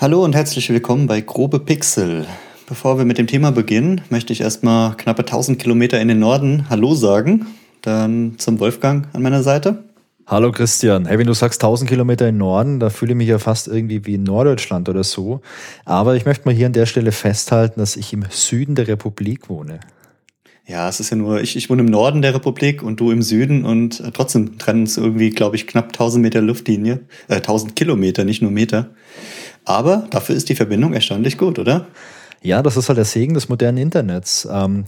Hallo und herzlich willkommen bei Grobe Pixel. Bevor wir mit dem Thema beginnen, möchte ich erstmal knappe 1000 Kilometer in den Norden Hallo sagen. Dann zum Wolfgang an meiner Seite. Hallo Christian. Hey, wenn du sagst 1000 Kilometer in Norden, da fühle ich mich ja fast irgendwie wie in Norddeutschland oder so. Aber ich möchte mal hier an der Stelle festhalten, dass ich im Süden der Republik wohne. Ja, es ist ja nur, ich, ich wohne im Norden der Republik und du im Süden und äh, trotzdem trennen es irgendwie, glaube ich, knapp 1000 Meter Luftlinie, äh, 1000 Kilometer, nicht nur Meter. Aber dafür ist die Verbindung erstaunlich gut, oder? Ja, das ist halt der Segen des modernen Internets. Ähm,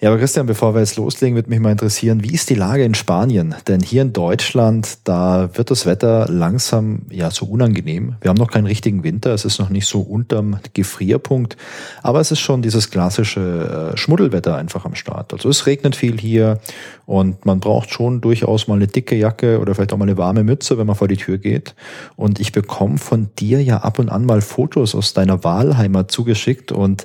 ja, aber Christian, bevor wir jetzt loslegen, würde mich mal interessieren, wie ist die Lage in Spanien? Denn hier in Deutschland, da wird das Wetter langsam ja so unangenehm. Wir haben noch keinen richtigen Winter, es ist noch nicht so unterm Gefrierpunkt, aber es ist schon dieses klassische äh, Schmuddelwetter einfach am Start. Also es regnet viel hier und man braucht schon durchaus mal eine dicke Jacke oder vielleicht auch mal eine warme Mütze, wenn man vor die Tür geht. Und ich bekomme von dir ja ab und an mal Fotos aus deiner Wahlheimat zugeschickt und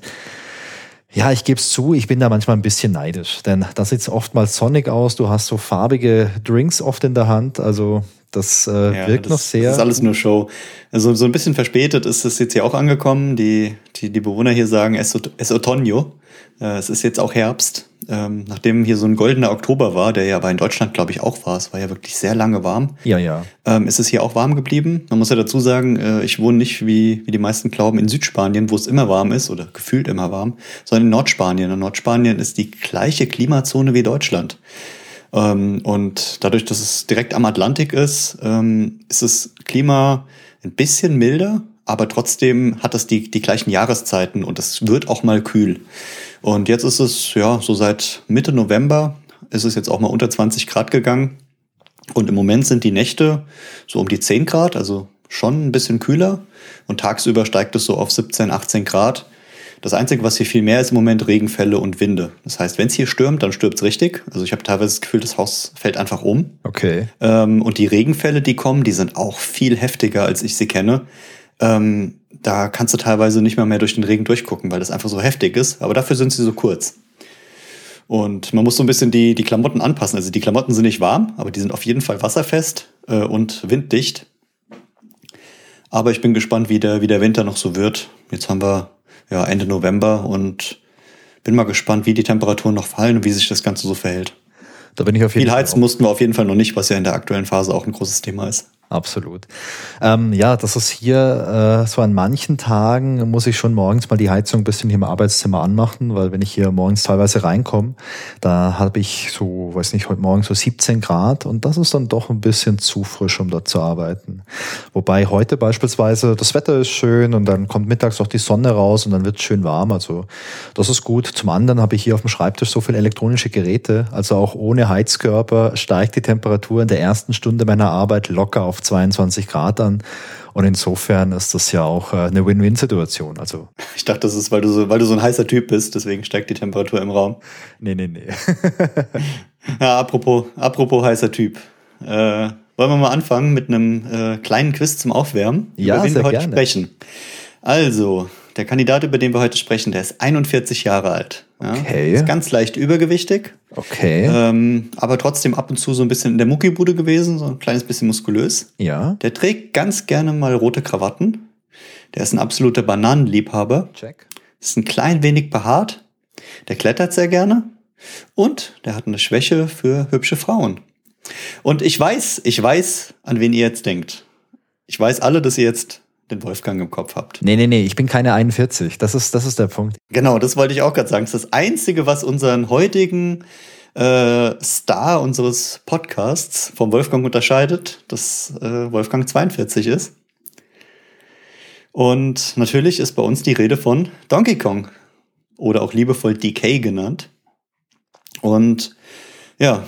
ja, ich gebe es zu, ich bin da manchmal ein bisschen neidisch, denn da sieht es oftmals sonnig aus, du hast so farbige Drinks oft in der Hand, also das äh, ja, wirkt das, noch sehr. Das ist alles nur Show. Also so ein bisschen verspätet ist es jetzt hier auch angekommen. Die, die, die Bewohner hier sagen, es, es otoño. Äh, es ist jetzt auch Herbst. Ähm, nachdem hier so ein goldener Oktober war, der ja aber in Deutschland, glaube ich, auch war, es war ja wirklich sehr lange warm. Ja, ja. Ähm, ist es hier auch warm geblieben. Man muss ja dazu sagen, äh, ich wohne nicht, wie, wie die meisten glauben, in Südspanien, wo es immer warm ist oder gefühlt immer warm, sondern in Nordspanien. Und Nordspanien ist die gleiche Klimazone wie Deutschland. Ähm, und dadurch, dass es direkt am Atlantik ist, ähm, ist das Klima ein bisschen milder, aber trotzdem hat es die, die gleichen Jahreszeiten und es wird auch mal kühl. Und jetzt ist es, ja, so seit Mitte November ist es jetzt auch mal unter 20 Grad gegangen. Und im Moment sind die Nächte so um die 10 Grad, also schon ein bisschen kühler. Und tagsüber steigt es so auf 17, 18 Grad. Das Einzige, was hier viel mehr ist im Moment, Regenfälle und Winde. Das heißt, wenn es hier stürmt, dann stürmt es richtig. Also ich habe teilweise das Gefühl, das Haus fällt einfach um. Okay. Ähm, und die Regenfälle, die kommen, die sind auch viel heftiger, als ich sie kenne. Ähm, da kannst du teilweise nicht mal mehr durch den Regen durchgucken, weil das einfach so heftig ist. Aber dafür sind sie so kurz. Und man muss so ein bisschen die, die Klamotten anpassen. Also die Klamotten sind nicht warm, aber die sind auf jeden Fall wasserfest äh, und winddicht. Aber ich bin gespannt, wie der, wie der Winter noch so wird. Jetzt haben wir ja, Ende November und bin mal gespannt, wie die Temperaturen noch fallen und wie sich das Ganze so verhält. Da bin ich auf jeden Viel heizen mussten wir auf jeden Fall noch nicht, was ja in der aktuellen Phase auch ein großes Thema ist. Absolut. Ähm, ja, das ist hier äh, so an manchen Tagen muss ich schon morgens mal die Heizung ein bisschen hier im Arbeitszimmer anmachen, weil wenn ich hier morgens teilweise reinkomme, da habe ich so, weiß nicht, heute Morgen so 17 Grad und das ist dann doch ein bisschen zu frisch, um dort zu arbeiten. Wobei heute beispielsweise das Wetter ist schön und dann kommt mittags auch die Sonne raus und dann wird es schön warm. Also das ist gut. Zum anderen habe ich hier auf dem Schreibtisch so viele elektronische Geräte, also auch ohne Heizkörper steigt die Temperatur in der ersten Stunde meiner Arbeit locker auf 22 Grad an. Und insofern ist das ja auch äh, eine Win-Win-Situation. Also ich dachte, das ist, weil du so, weil du so ein heißer Typ bist, deswegen steigt die Temperatur im Raum. Nee, nee, nee. ja, apropos, apropos heißer Typ. Äh, wollen wir mal anfangen mit einem äh, kleinen Quiz zum Aufwärmen, ja, über wen wir heute gerne. sprechen. Also, der Kandidat, über den wir heute sprechen, der ist 41 Jahre alt. Ja? Okay. Ist ganz leicht übergewichtig. Okay. Ähm, aber trotzdem ab und zu so ein bisschen in der Muckibude gewesen, so ein kleines bisschen muskulös. Ja. Der trägt ganz gerne mal rote Krawatten. Der ist ein absoluter Bananenliebhaber. Check. Ist ein klein wenig behaart. Der klettert sehr gerne. Und der hat eine Schwäche für hübsche Frauen. Und ich weiß, ich weiß, an wen ihr jetzt denkt. Ich weiß alle, dass ihr jetzt den Wolfgang im Kopf habt. Nee, nee, nee, ich bin keine 41. Das ist, das ist der Punkt. Genau, das wollte ich auch gerade sagen. Das ist das Einzige, was unseren heutigen äh, Star unseres Podcasts vom Wolfgang unterscheidet, dass äh, Wolfgang 42 ist. Und natürlich ist bei uns die Rede von Donkey Kong oder auch liebevoll DK genannt. Und ja,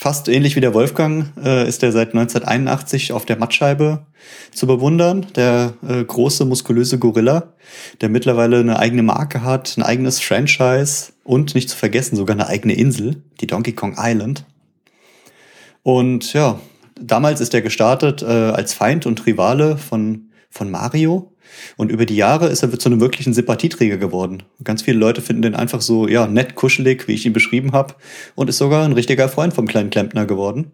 fast ähnlich wie der Wolfgang äh, ist er seit 1981 auf der Mattscheibe zu bewundern. Der äh, große, muskulöse Gorilla, der mittlerweile eine eigene Marke hat, ein eigenes Franchise und nicht zu vergessen sogar eine eigene Insel, die Donkey Kong Island. Und ja, damals ist er gestartet äh, als Feind und Rivale von, von Mario. Und über die Jahre ist er zu einem wirklichen Sympathieträger geworden. Ganz viele Leute finden den einfach so, ja, nett, kuschelig, wie ich ihn beschrieben habe. Und ist sogar ein richtiger Freund vom kleinen Klempner geworden.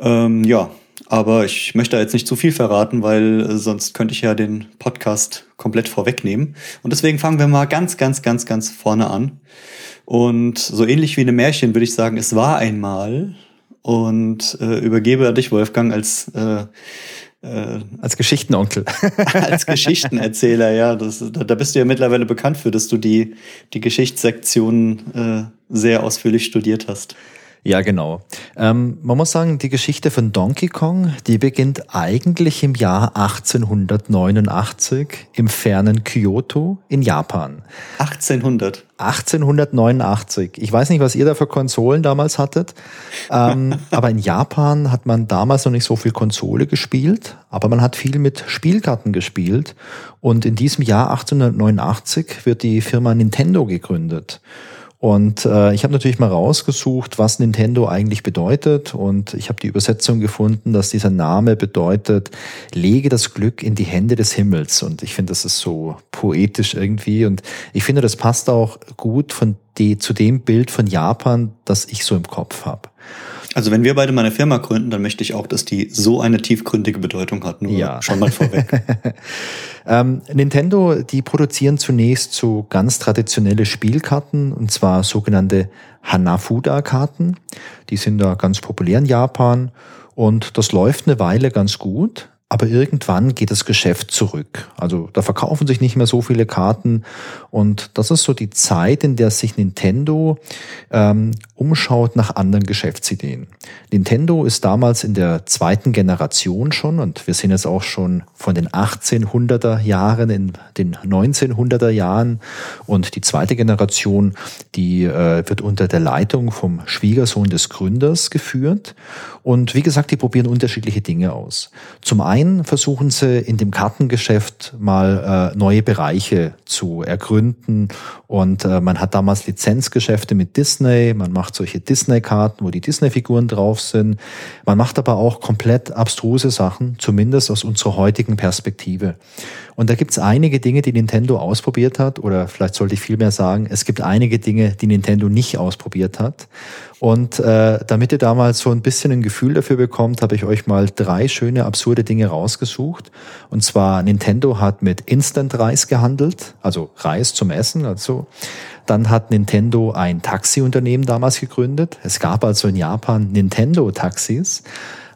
Ähm, ja, Aber ich möchte jetzt nicht zu viel verraten, weil äh, sonst könnte ich ja den Podcast komplett vorwegnehmen. Und deswegen fangen wir mal ganz, ganz, ganz, ganz vorne an. Und so ähnlich wie eine Märchen würde ich sagen, es war einmal. Und äh, übergebe dich, Wolfgang, als äh, äh, als Geschichtenonkel. als Geschichtenerzähler, ja. Das, da bist du ja mittlerweile bekannt für, dass du die, die Geschichtssektion äh, sehr ausführlich studiert hast. Ja, genau. Ähm, man muss sagen, die Geschichte von Donkey Kong, die beginnt eigentlich im Jahr 1889 im fernen Kyoto in Japan. 1800? 1889. Ich weiß nicht, was ihr da für Konsolen damals hattet, ähm, aber in Japan hat man damals noch nicht so viel Konsole gespielt, aber man hat viel mit Spielkarten gespielt. Und in diesem Jahr 1889 wird die Firma Nintendo gegründet. Und äh, ich habe natürlich mal rausgesucht, was Nintendo eigentlich bedeutet. Und ich habe die Übersetzung gefunden, dass dieser Name bedeutet, lege das Glück in die Hände des Himmels. Und ich finde, das ist so poetisch irgendwie. Und ich finde, das passt auch gut von die, zu dem Bild von Japan, das ich so im Kopf habe. Also wenn wir beide mal eine Firma gründen, dann möchte ich auch, dass die so eine tiefgründige Bedeutung hat. Nur ja. schon mal vorweg. ähm, Nintendo, die produzieren zunächst so ganz traditionelle Spielkarten, und zwar sogenannte Hanafuda-Karten. Die sind da ganz populär in Japan. Und das läuft eine Weile ganz gut. Aber irgendwann geht das Geschäft zurück. Also da verkaufen sich nicht mehr so viele Karten. Und das ist so die Zeit, in der sich Nintendo ähm, umschaut nach anderen Geschäftsideen. Nintendo ist damals in der zweiten Generation schon und wir sind jetzt auch schon von den 1800er Jahren in den 1900er Jahren und die zweite Generation, die äh, wird unter der Leitung vom Schwiegersohn des Gründers geführt. Und wie gesagt, die probieren unterschiedliche Dinge aus. Zum einen einen versuchen sie in dem Kartengeschäft mal äh, neue Bereiche zu ergründen. Und äh, man hat damals Lizenzgeschäfte mit Disney, man macht solche Disney-Karten, wo die Disney-Figuren drauf sind. Man macht aber auch komplett abstruse Sachen, zumindest aus unserer heutigen Perspektive. Und da gibt es einige Dinge, die Nintendo ausprobiert hat, oder vielleicht sollte ich vielmehr sagen, es gibt einige Dinge, die Nintendo nicht ausprobiert hat. Und äh, damit ihr damals so ein bisschen ein Gefühl dafür bekommt, habe ich euch mal drei schöne, absurde Dinge rausgesucht. Und zwar Nintendo hat mit Instant-Reis gehandelt, also Reis zum Essen. Also dann hat Nintendo ein Taxiunternehmen damals gegründet. Es gab also in Japan Nintendo-Taxis.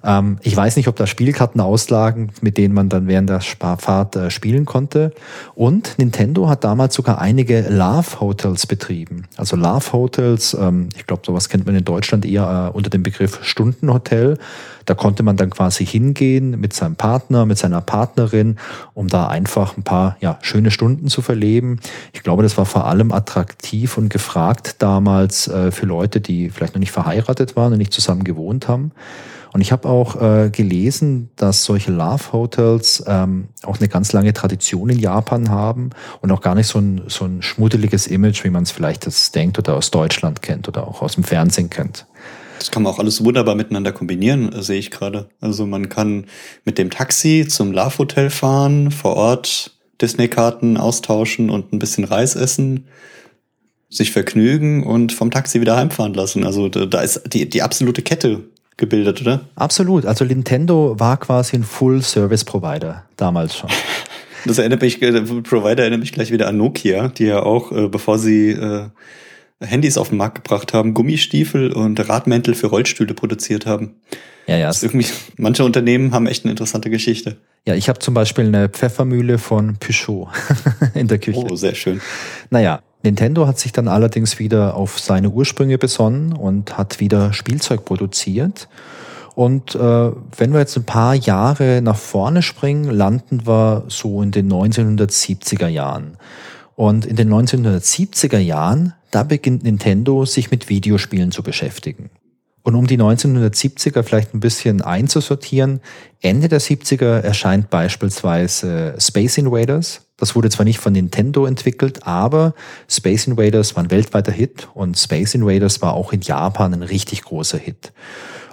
Ähm, ich weiß nicht, ob da Spielkarten auslagen, mit denen man dann während der Fahrt äh, spielen konnte. Und Nintendo hat damals sogar einige Love Hotels betrieben. Also Love Hotels, ähm, ich glaube, sowas kennt man in Deutschland eher äh, unter dem Begriff Stundenhotel. Da konnte man dann quasi hingehen mit seinem Partner, mit seiner Partnerin, um da einfach ein paar ja, schöne Stunden zu verleben. Ich glaube, das war vor allem attraktiv und gefragt damals äh, für Leute, die vielleicht noch nicht verheiratet waren und nicht zusammen gewohnt haben. Und ich habe auch äh, gelesen, dass solche Love Hotels ähm, auch eine ganz lange Tradition in Japan haben und auch gar nicht so ein, so ein schmuddeliges Image, wie man es vielleicht jetzt denkt oder aus Deutschland kennt oder auch aus dem Fernsehen kennt. Das kann man auch alles wunderbar miteinander kombinieren, sehe ich gerade. Also man kann mit dem Taxi zum Love Hotel fahren, vor Ort Disney-Karten austauschen und ein bisschen Reis essen, sich vergnügen und vom Taxi wieder heimfahren lassen. Also da ist die, die absolute Kette gebildet, oder? Absolut. Also Nintendo war quasi ein Full-Service-Provider damals schon. Das erinnert mich, der äh, Provider erinnert mich gleich wieder an Nokia, die ja auch, äh, bevor sie äh, Handys auf den Markt gebracht haben, Gummistiefel und Radmäntel für Rollstühle produziert haben. Ja, ja. Das irgendwie, manche Unternehmen haben echt eine interessante Geschichte. Ja, ich habe zum Beispiel eine Pfeffermühle von Peugeot in der Küche. Oh, sehr schön. Naja, Nintendo hat sich dann allerdings wieder auf seine Ursprünge besonnen und hat wieder Spielzeug produziert. Und äh, wenn wir jetzt ein paar Jahre nach vorne springen, landen wir so in den 1970er Jahren. Und in den 1970er Jahren, da beginnt Nintendo sich mit Videospielen zu beschäftigen. Und um die 1970er vielleicht ein bisschen einzusortieren, Ende der 70er erscheint beispielsweise Space Invaders. Das wurde zwar nicht von Nintendo entwickelt, aber Space Invaders war ein weltweiter Hit und Space Invaders war auch in Japan ein richtig großer Hit.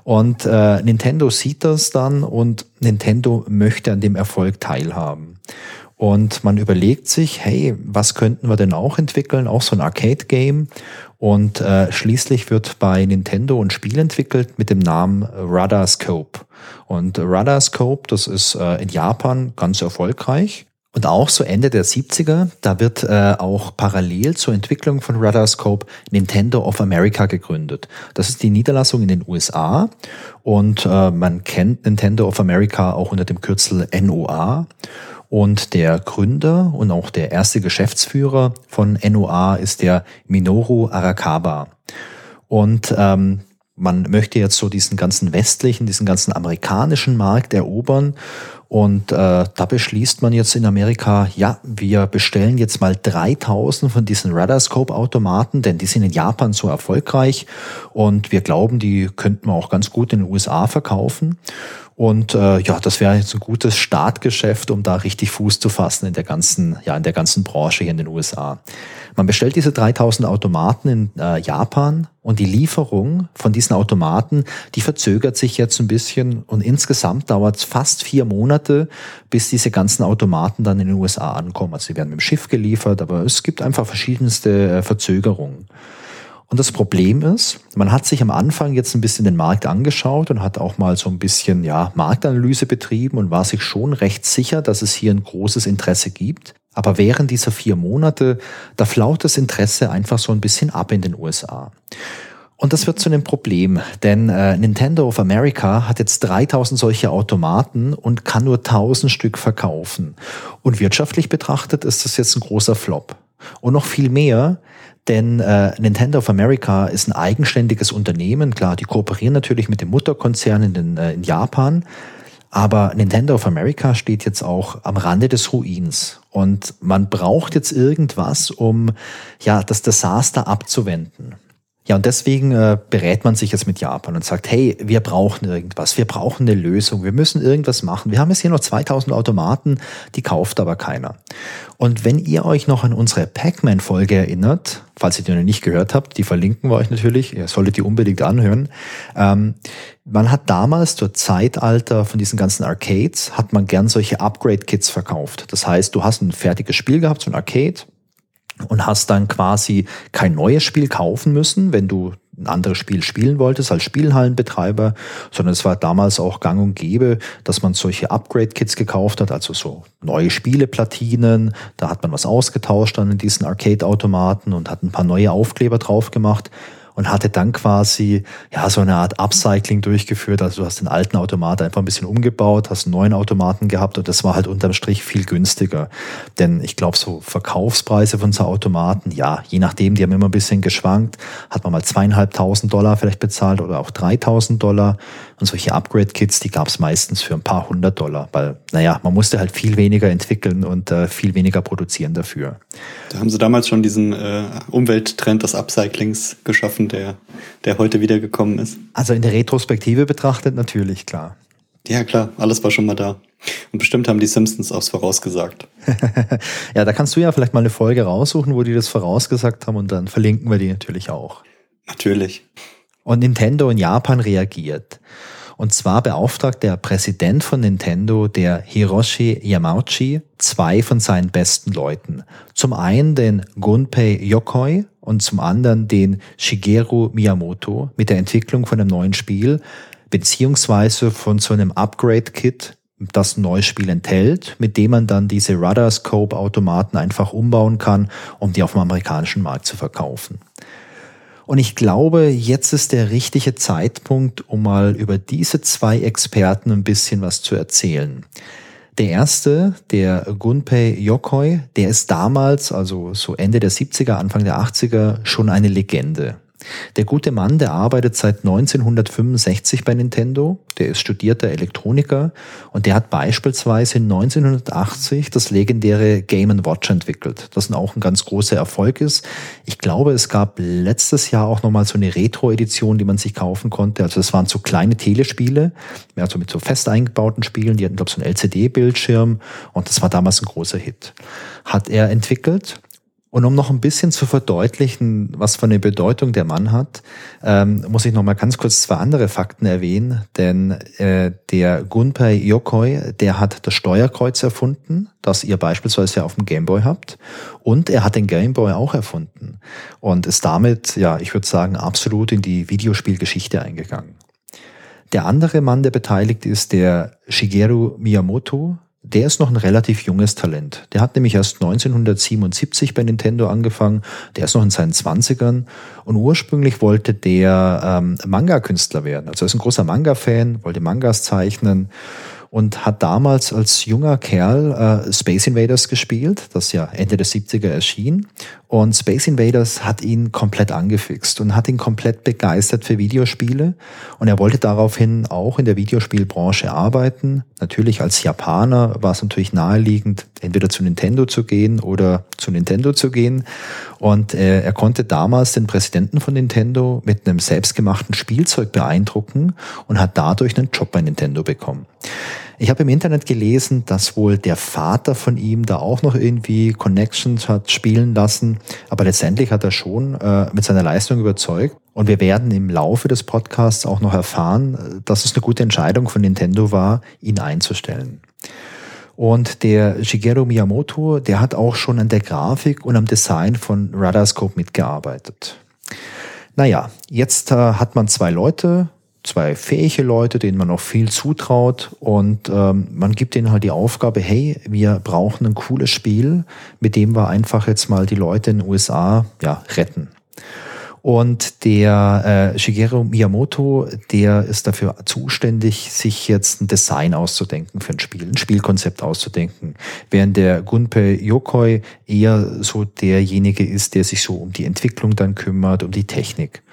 Und äh, Nintendo sieht das dann und Nintendo möchte an dem Erfolg teilhaben. Und man überlegt sich, hey, was könnten wir denn auch entwickeln? Auch so ein Arcade-Game. Und äh, schließlich wird bei Nintendo ein Spiel entwickelt mit dem Namen Radar Scope. Und Radar Scope, das ist äh, in Japan ganz erfolgreich. Und auch so Ende der 70er, da wird äh, auch parallel zur Entwicklung von Radarscope Nintendo of America gegründet. Das ist die Niederlassung in den USA und äh, man kennt Nintendo of America auch unter dem Kürzel NOA. Und der Gründer und auch der erste Geschäftsführer von NOA ist der Minoru Arakawa. Und ähm, man möchte jetzt so diesen ganzen westlichen, diesen ganzen amerikanischen Markt erobern und äh, da beschließt man jetzt in Amerika, ja, wir bestellen jetzt mal 3000 von diesen Radarscope-Automaten, denn die sind in Japan so erfolgreich und wir glauben, die könnten wir auch ganz gut in den USA verkaufen. Und äh, ja, das wäre jetzt ein gutes Startgeschäft, um da richtig Fuß zu fassen in der ganzen, ja, in der ganzen Branche hier in den USA. Man bestellt diese 3000 Automaten in äh, Japan und die Lieferung von diesen Automaten, die verzögert sich jetzt ein bisschen und insgesamt dauert es fast vier Monate, bis diese ganzen Automaten dann in den USA ankommen. Also sie werden mit dem Schiff geliefert, aber es gibt einfach verschiedenste äh, Verzögerungen. Und das Problem ist, man hat sich am Anfang jetzt ein bisschen den Markt angeschaut und hat auch mal so ein bisschen ja, Marktanalyse betrieben und war sich schon recht sicher, dass es hier ein großes Interesse gibt. Aber während dieser vier Monate, da flaut das Interesse einfach so ein bisschen ab in den USA. Und das wird zu einem Problem, denn äh, Nintendo of America hat jetzt 3000 solche Automaten und kann nur 1000 Stück verkaufen. Und wirtschaftlich betrachtet ist das jetzt ein großer Flop. Und noch viel mehr, denn äh, Nintendo of America ist ein eigenständiges Unternehmen. Klar, die kooperieren natürlich mit dem Mutterkonzern in, den, äh, in Japan. Aber Nintendo of America steht jetzt auch am Rande des Ruins. Und man braucht jetzt irgendwas, um ja das Desaster abzuwenden. Ja, und deswegen äh, berät man sich jetzt mit Japan und sagt, hey, wir brauchen irgendwas, wir brauchen eine Lösung, wir müssen irgendwas machen. Wir haben jetzt hier noch 2000 Automaten, die kauft aber keiner. Und wenn ihr euch noch an unsere Pac-Man-Folge erinnert, falls ihr die noch nicht gehört habt, die verlinken wir euch natürlich, ihr solltet die unbedingt anhören. Ähm, man hat damals zur Zeitalter von diesen ganzen Arcades, hat man gern solche Upgrade-Kits verkauft. Das heißt, du hast ein fertiges Spiel gehabt, so ein Arcade, und hast dann quasi kein neues Spiel kaufen müssen, wenn du ein anderes Spiel spielen wolltest als Spielhallenbetreiber, sondern es war damals auch gang und gäbe, dass man solche Upgrade-Kits gekauft hat, also so neue Spieleplatinen, da hat man was ausgetauscht dann in diesen Arcade-Automaten und hat ein paar neue Aufkleber drauf gemacht und hatte dann quasi ja so eine Art Upcycling durchgeführt. Also du hast den alten Automat einfach ein bisschen umgebaut, hast einen neuen Automaten gehabt und das war halt unterm Strich viel günstiger. Denn ich glaube, so Verkaufspreise von so Automaten, ja, je nachdem, die haben immer ein bisschen geschwankt, hat man mal zweieinhalbtausend Dollar vielleicht bezahlt oder auch dreitausend Dollar. Und solche Upgrade-Kits, die gab es meistens für ein paar hundert Dollar, weil, naja, man musste halt viel weniger entwickeln und äh, viel weniger produzieren dafür. Da haben sie damals schon diesen äh, Umwelttrend des Upcyclings geschaffen, der, der heute wiedergekommen ist. Also in der Retrospektive betrachtet natürlich, klar. Ja, klar, alles war schon mal da. Und bestimmt haben die Simpsons aufs vorausgesagt. ja, da kannst du ja vielleicht mal eine Folge raussuchen, wo die das vorausgesagt haben und dann verlinken wir die natürlich auch. Natürlich. Und Nintendo in Japan reagiert. Und zwar beauftragt der Präsident von Nintendo, der Hiroshi Yamauchi, zwei von seinen besten Leuten. Zum einen den Gunpei Yokoi und zum anderen den Shigeru Miyamoto mit der Entwicklung von einem neuen Spiel, beziehungsweise von so einem Upgrade-Kit, das ein neues Spiel enthält, mit dem man dann diese Rudder-Scope-Automaten einfach umbauen kann, um die auf dem amerikanischen Markt zu verkaufen. Und ich glaube, jetzt ist der richtige Zeitpunkt, um mal über diese zwei Experten ein bisschen was zu erzählen. Der erste, der Gunpei Yokoi, der ist damals, also so Ende der 70er, Anfang der 80er, schon eine Legende. Der gute Mann, der arbeitet seit 1965 bei Nintendo, der ist studierter Elektroniker und der hat beispielsweise 1980 das legendäre Game Watch entwickelt, das auch ein ganz großer Erfolg ist. Ich glaube, es gab letztes Jahr auch nochmal so eine Retro-Edition, die man sich kaufen konnte. Also das waren so kleine Telespiele, also mit so fest eingebauten Spielen, die hatten, glaube ich, so einen LCD-Bildschirm und das war damals ein großer Hit. Hat er entwickelt Und um noch ein bisschen zu verdeutlichen, was für eine Bedeutung der Mann hat, ähm, muss ich noch mal ganz kurz zwei andere Fakten erwähnen. Denn äh, der Gunpei Yokoi, der hat das Steuerkreuz erfunden, das ihr beispielsweise auf dem Gameboy habt. Und er hat den Gameboy auch erfunden und ist damit, ja, ich würde sagen, absolut in die Videospielgeschichte eingegangen. Der andere Mann, der beteiligt ist, der Shigeru Miyamoto, der ist noch ein relativ junges Talent. Der hat nämlich erst 1977 bei Nintendo angefangen. Der ist noch in seinen Zwanzigern und ursprünglich wollte der ähm, Manga-Künstler werden. Also er ist ein großer Manga-Fan, wollte Mangas zeichnen und hat damals als junger Kerl äh, Space Invaders gespielt, das ja Ende der 70er erschien. Und Space Invaders hat ihn komplett angefixt und hat ihn komplett begeistert für Videospiele. Und er wollte daraufhin auch in der Videospielbranche arbeiten. Natürlich als Japaner war es natürlich naheliegend, entweder zu Nintendo zu gehen oder zu Nintendo zu gehen. Und äh, er konnte damals den Präsidenten von Nintendo mit einem selbstgemachten Spielzeug beeindrucken und hat dadurch einen Job bei Nintendo bekommen. Ich habe im Internet gelesen, dass wohl der Vater von ihm da auch noch irgendwie Connections hat spielen lassen, aber letztendlich hat er schon äh, mit seiner Leistung überzeugt. Und wir werden im Laufe des Podcasts auch noch erfahren, dass es eine gute Entscheidung von Nintendo war, ihn einzustellen. Und der Shigeru Miyamoto, der hat auch schon an der Grafik und am Design von Radarscope mitgearbeitet. Naja, jetzt äh, hat man zwei Leute, zwei fähige Leute, denen man auch viel zutraut und ähm, man gibt ihnen halt die Aufgabe, hey, wir brauchen ein cooles Spiel, mit dem wir einfach jetzt mal die Leute in den USA ja, retten. Und der äh, Shigeru Miyamoto, der ist dafür zuständig, sich jetzt ein Design auszudenken für ein Spiel, ein Spielkonzept auszudenken. Während der Gunpei Yokoi eher so derjenige ist, der sich so um die Entwicklung dann kümmert, um die Technik.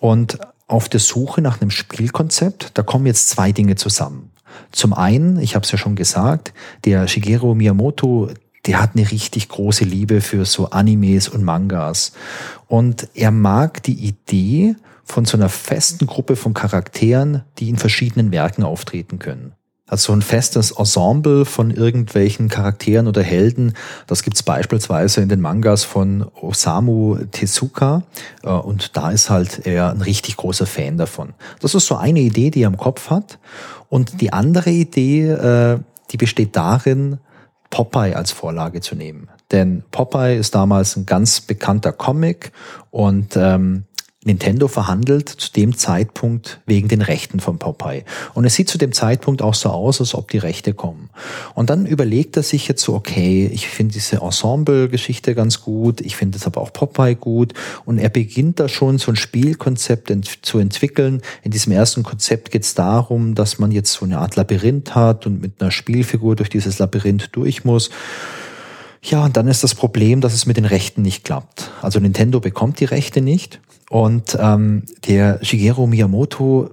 Und auf der Suche nach einem Spielkonzept, da kommen jetzt zwei Dinge zusammen. Zum einen, ich habe es ja schon gesagt, der Shigeru Miyamoto, der hat eine richtig große Liebe für so Animes und Mangas. Und er mag die Idee von so einer festen Gruppe von Charakteren, die in verschiedenen Werken auftreten können. Also ein festes Ensemble von irgendwelchen Charakteren oder Helden. Das gibt's beispielsweise in den Mangas von Osamu Tezuka. Äh, und da ist halt er ein richtig großer Fan davon. Das ist so eine Idee, die er im Kopf hat. Und die andere Idee, äh, die besteht darin, Popeye als Vorlage zu nehmen. Denn Popeye ist damals ein ganz bekannter Comic und ähm, Nintendo verhandelt zu dem Zeitpunkt wegen den Rechten von Popeye. Und es sieht zu dem Zeitpunkt auch so aus, als ob die Rechte kommen. Und dann überlegt er sich jetzt so, okay, ich finde diese Ensemble-Geschichte ganz gut, ich finde es aber auch Popeye gut. Und er beginnt da schon so ein Spielkonzept ent zu entwickeln. In diesem ersten Konzept geht es darum, dass man jetzt so eine Art Labyrinth hat und mit einer Spielfigur durch dieses Labyrinth durch muss. Ja, und dann ist das Problem, dass es mit den Rechten nicht klappt. Also Nintendo bekommt die Rechte nicht und ähm, der Shigeru Miyamoto,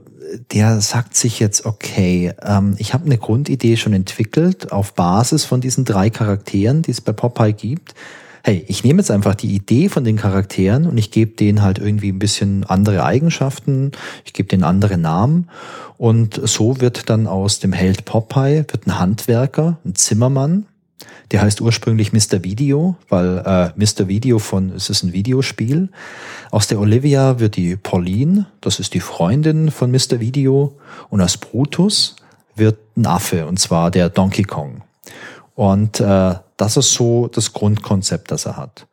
der sagt sich jetzt, okay, ähm, ich habe eine Grundidee schon entwickelt auf Basis von diesen drei Charakteren, die es bei Popeye gibt. Hey, ich nehme jetzt einfach die Idee von den Charakteren und ich gebe denen halt irgendwie ein bisschen andere Eigenschaften, ich gebe denen andere Namen und so wird dann aus dem Held Popeye wird ein Handwerker, ein Zimmermann, der heißt ursprünglich Mr. Video, weil äh, Mr. Video von, es ist ein Videospiel. Aus der Olivia wird die Pauline, das ist die Freundin von Mr. Video. Und aus Brutus wird ein Affe, und zwar der Donkey Kong. Und äh, das ist so das Grundkonzept, das er hat.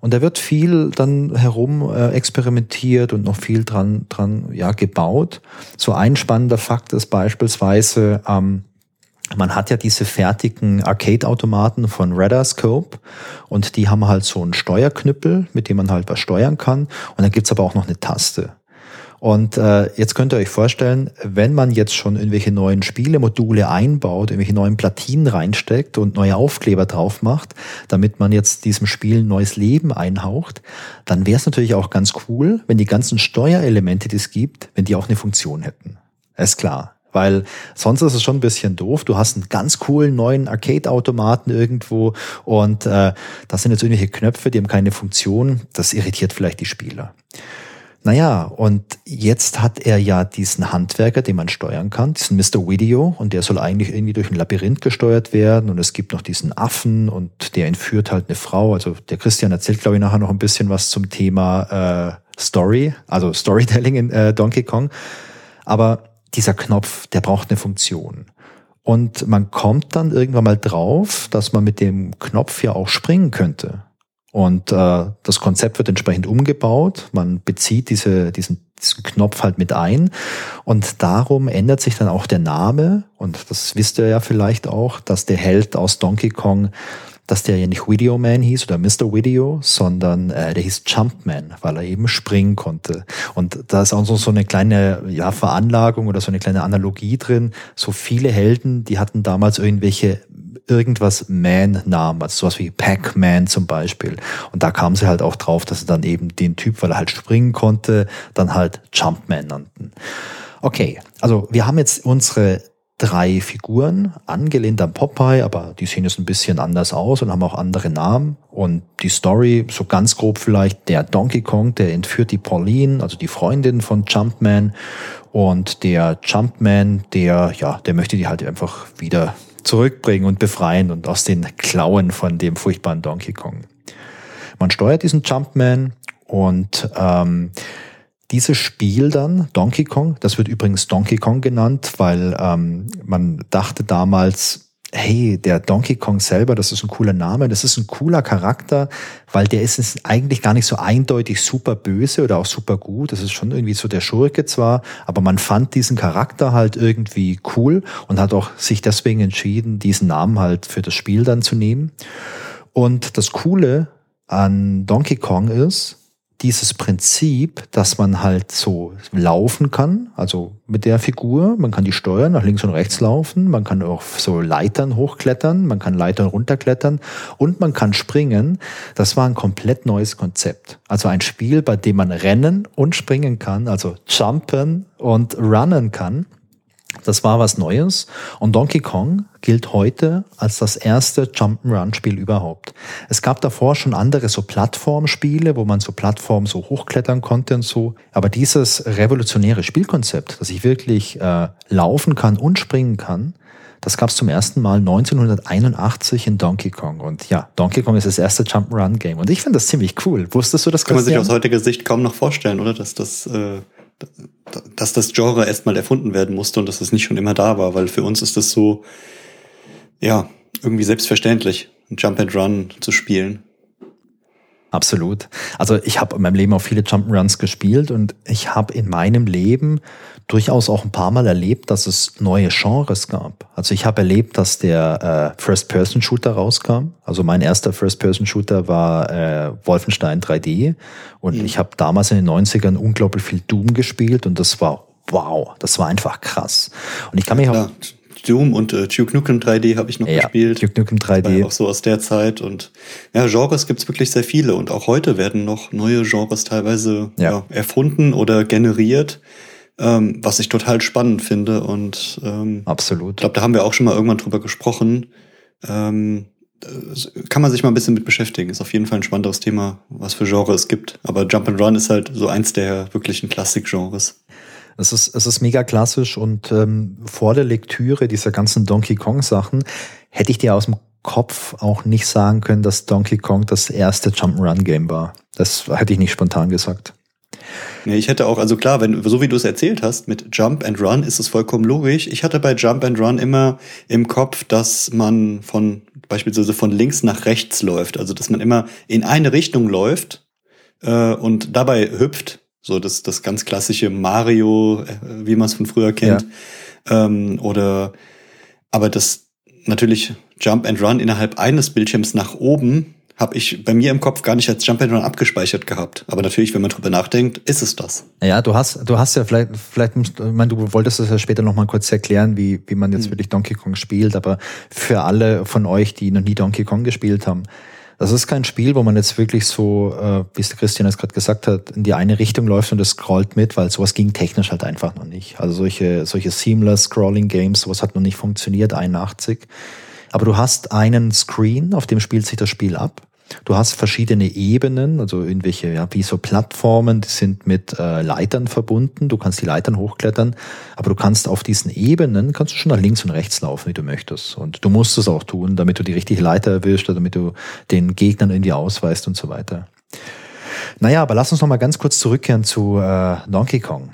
Und da wird viel dann herum äh, experimentiert und noch viel dran, dran ja, gebaut. So ein spannender Fakt ist beispielsweise, ähm, man hat ja diese fertigen Arcade-Automaten von Radarscope und die haben halt so einen Steuerknüppel, mit dem man halt was steuern kann. Und dann gibt's aber auch noch eine Taste. Und äh, jetzt könnt ihr euch vorstellen, wenn man jetzt schon irgendwelche neuen Spielemodule einbaut, irgendwelche neuen Platinen reinsteckt und neue Aufkleber drauf macht, damit man jetzt diesem Spiel ein neues Leben einhaucht, dann wäre es natürlich auch ganz cool, wenn die ganzen Steuerelemente, die es gibt, wenn die auch eine Funktion hätten. ist klar. Weil sonst ist es schon ein bisschen doof. Du hast einen ganz coolen neuen Arcade-Automaten irgendwo und äh, das sind jetzt irgendwelche Knöpfe, die haben keine Funktion. Das irritiert vielleicht die Spieler. Naja, und jetzt hat er ja diesen Handwerker, den man steuern kann, diesen Mr. Video, und der soll eigentlich irgendwie durch ein Labyrinth gesteuert werden. Und es gibt noch diesen Affen und der entführt halt eine Frau. Also der Christian erzählt, glaube ich, nachher noch ein bisschen was zum Thema äh, Story, also Storytelling in äh, Donkey Kong. Aber dieser Knopf, der braucht eine Funktion. Und man kommt dann irgendwann mal drauf, dass man mit dem Knopf ja auch springen könnte. Und äh, das Konzept wird entsprechend umgebaut. Man bezieht diese, diesen, diesen Knopf halt mit ein. Und darum ändert sich dann auch der Name. Und das wisst ihr ja vielleicht auch, dass der Held aus Donkey Kong, dass der ja nicht Video Man hieß oder Mr. Video, sondern äh, der hieß Jumpman, weil er eben springen konnte. Und da ist auch so, so eine kleine ja, Veranlagung oder so eine kleine Analogie drin. So viele Helden, die hatten damals irgendwelche irgendwas Man-Namen, also sowas wie Pac-Man zum Beispiel. Und da kam sie halt auch drauf, dass sie dann eben den Typ, weil er halt springen konnte, dann halt Jumpman nannten. Okay, also wir haben jetzt unsere drei Figuren, angelehnt an Popeye, aber die sehen jetzt ein bisschen anders aus und haben auch andere Namen. Und die Story, so ganz grob vielleicht, der Donkey Kong, der entführt die Pauline, also die Freundin von Jumpman. Und der Jumpman, der, ja, der möchte die halt einfach wieder zurückbringen und befreien und aus den Klauen von dem furchtbaren Donkey Kong. Man steuert diesen Jumpman und ähm, dieses Spiel dann, Donkey Kong, das wird übrigens Donkey Kong genannt, weil ähm, man dachte damals, hey, der Donkey Kong selber, das ist ein cooler Name, das ist ein cooler Charakter, weil der ist eigentlich gar nicht so eindeutig super böse oder auch super gut. Das ist schon irgendwie so der Schurke zwar, aber man fand diesen Charakter halt irgendwie cool und hat auch sich deswegen entschieden, diesen Namen halt für das Spiel dann zu nehmen. Und das Coole an Donkey Kong ist, dieses Prinzip, dass man halt so laufen kann, also mit der Figur, man kann die steuern, nach links und rechts laufen, man kann auch so Leitern hochklettern, man kann Leitern runterklettern und man kann springen. Das war ein komplett neues Konzept. Also ein Spiel, bei dem man rennen und springen kann, also jumpen und runnen kann. Das war was Neues und Donkey Kong gilt heute als das erste Jump'n'Run-Spiel überhaupt. Es gab davor schon andere so Plattformspiele, wo man so Plattformen so hochklettern konnte und so, aber dieses revolutionäre Spielkonzept, dass ich wirklich äh, laufen kann und springen kann, das gab es zum ersten Mal 1981 in Donkey Kong. Und ja, Donkey Kong ist das erste Jump'n'Run-Game. Und ich finde das ziemlich cool. Wusstest du das? Kann man sich aus heutiger Sicht kaum noch vorstellen, oder? Dass das äh dass das Genre erstmal erfunden werden musste und dass es nicht schon immer da war, weil für uns ist das so, ja, irgendwie selbstverständlich, ein Jump and Run zu spielen. Absolut. Also ich habe in meinem Leben auch viele Jump'n'Runs gespielt und ich habe in meinem Leben durchaus auch ein paar Mal erlebt, dass es neue Genres gab. Also ich habe erlebt, dass der äh, First-Person-Shooter rauskam. Also mein erster First-Person-Shooter war äh, Wolfenstein 3D und mhm. ich habe damals in den 90ern unglaublich viel Doom gespielt und das war wow, das war einfach krass. Und ich kann ja, mich auch Doom und äh, Duke Nukem 3D habe ich noch ja, gespielt. Duke Nukem 3D. Auch so aus der Zeit. Und ja, Genres gibt's wirklich sehr viele. Und auch heute werden noch neue Genres teilweise ja. ja erfunden oder generiert. Ähm, was ich total spannend finde. Und ähm, absolut. Ich glaube, da haben wir auch schon mal irgendwann drüber gesprochen. Ähm, kann man sich mal ein bisschen mit beschäftigen. Ist auf jeden Fall ein spannenderes Thema, was für Genre es gibt. Aber Jump and Run ist halt so eins der wirklichen Klassik-Genres. Es ist, es ist mega klassisch und ähm, vor der Lektüre dieser ganzen Donkey Kong Sachen hätte ich dir aus dem Kopf auch nicht sagen können, dass Donkey Kong das erste Jump'n'Run Game war. Das hätte ich nicht spontan gesagt. Nee, ich hätte auch, also klar, wenn, so wie du es erzählt hast, mit Jump and Run ist es vollkommen logisch. Ich hatte bei Jump and Run immer im Kopf, dass man von, beispielsweise von links nach rechts läuft. Also, dass man immer in eine Richtung läuft, äh, und dabei hüpft so das, das ganz klassische Mario, äh, wie man es von früher kennt. Ja. Ähm, oder aber das natürlich Jump and Run innerhalb eines Bildschirms nach oben habe ich bei mir im Kopf gar nicht als Jump and Run abgespeichert gehabt. Aber natürlich, wenn man drüber nachdenkt, ist es das. Ja, du hast, du hast ja vielleicht, vielleicht, ich meine, du wolltest das ja später noch mal kurz erklären, wie, wie man jetzt hm. wirklich Donkey Kong spielt. Aber für alle von euch, die noch nie Donkey Kong gespielt haben, das ist kein Spiel, wo man jetzt wirklich so, äh, wie es Christian jetzt gerade gesagt hat, in die eine Richtung läuft und es scrollt mit, weil sowas ging technisch halt einfach noch nicht. Also solche, solche seamless Scrolling Games, sowas hat noch nicht funktioniert, 81. Aber du hast einen Screen, auf dem spielt sich das Spiel ab. Du hast verschiedene Ebenen, also irgendwelche, ja, wie so Plattformen, die sind mit äh, Leitern verbunden. Du kannst die Leitern hochklettern, aber du kannst auf diesen Ebenen, kannst du schon nach links und rechts laufen, wie du möchtest. Und du musst es auch tun, damit du die richtige Leiter erwischst, damit du den Gegnern irgendwie ausweist und so weiter. Naja, aber lass uns noch mal ganz kurz zurückkehren zu äh, Donkey Kong.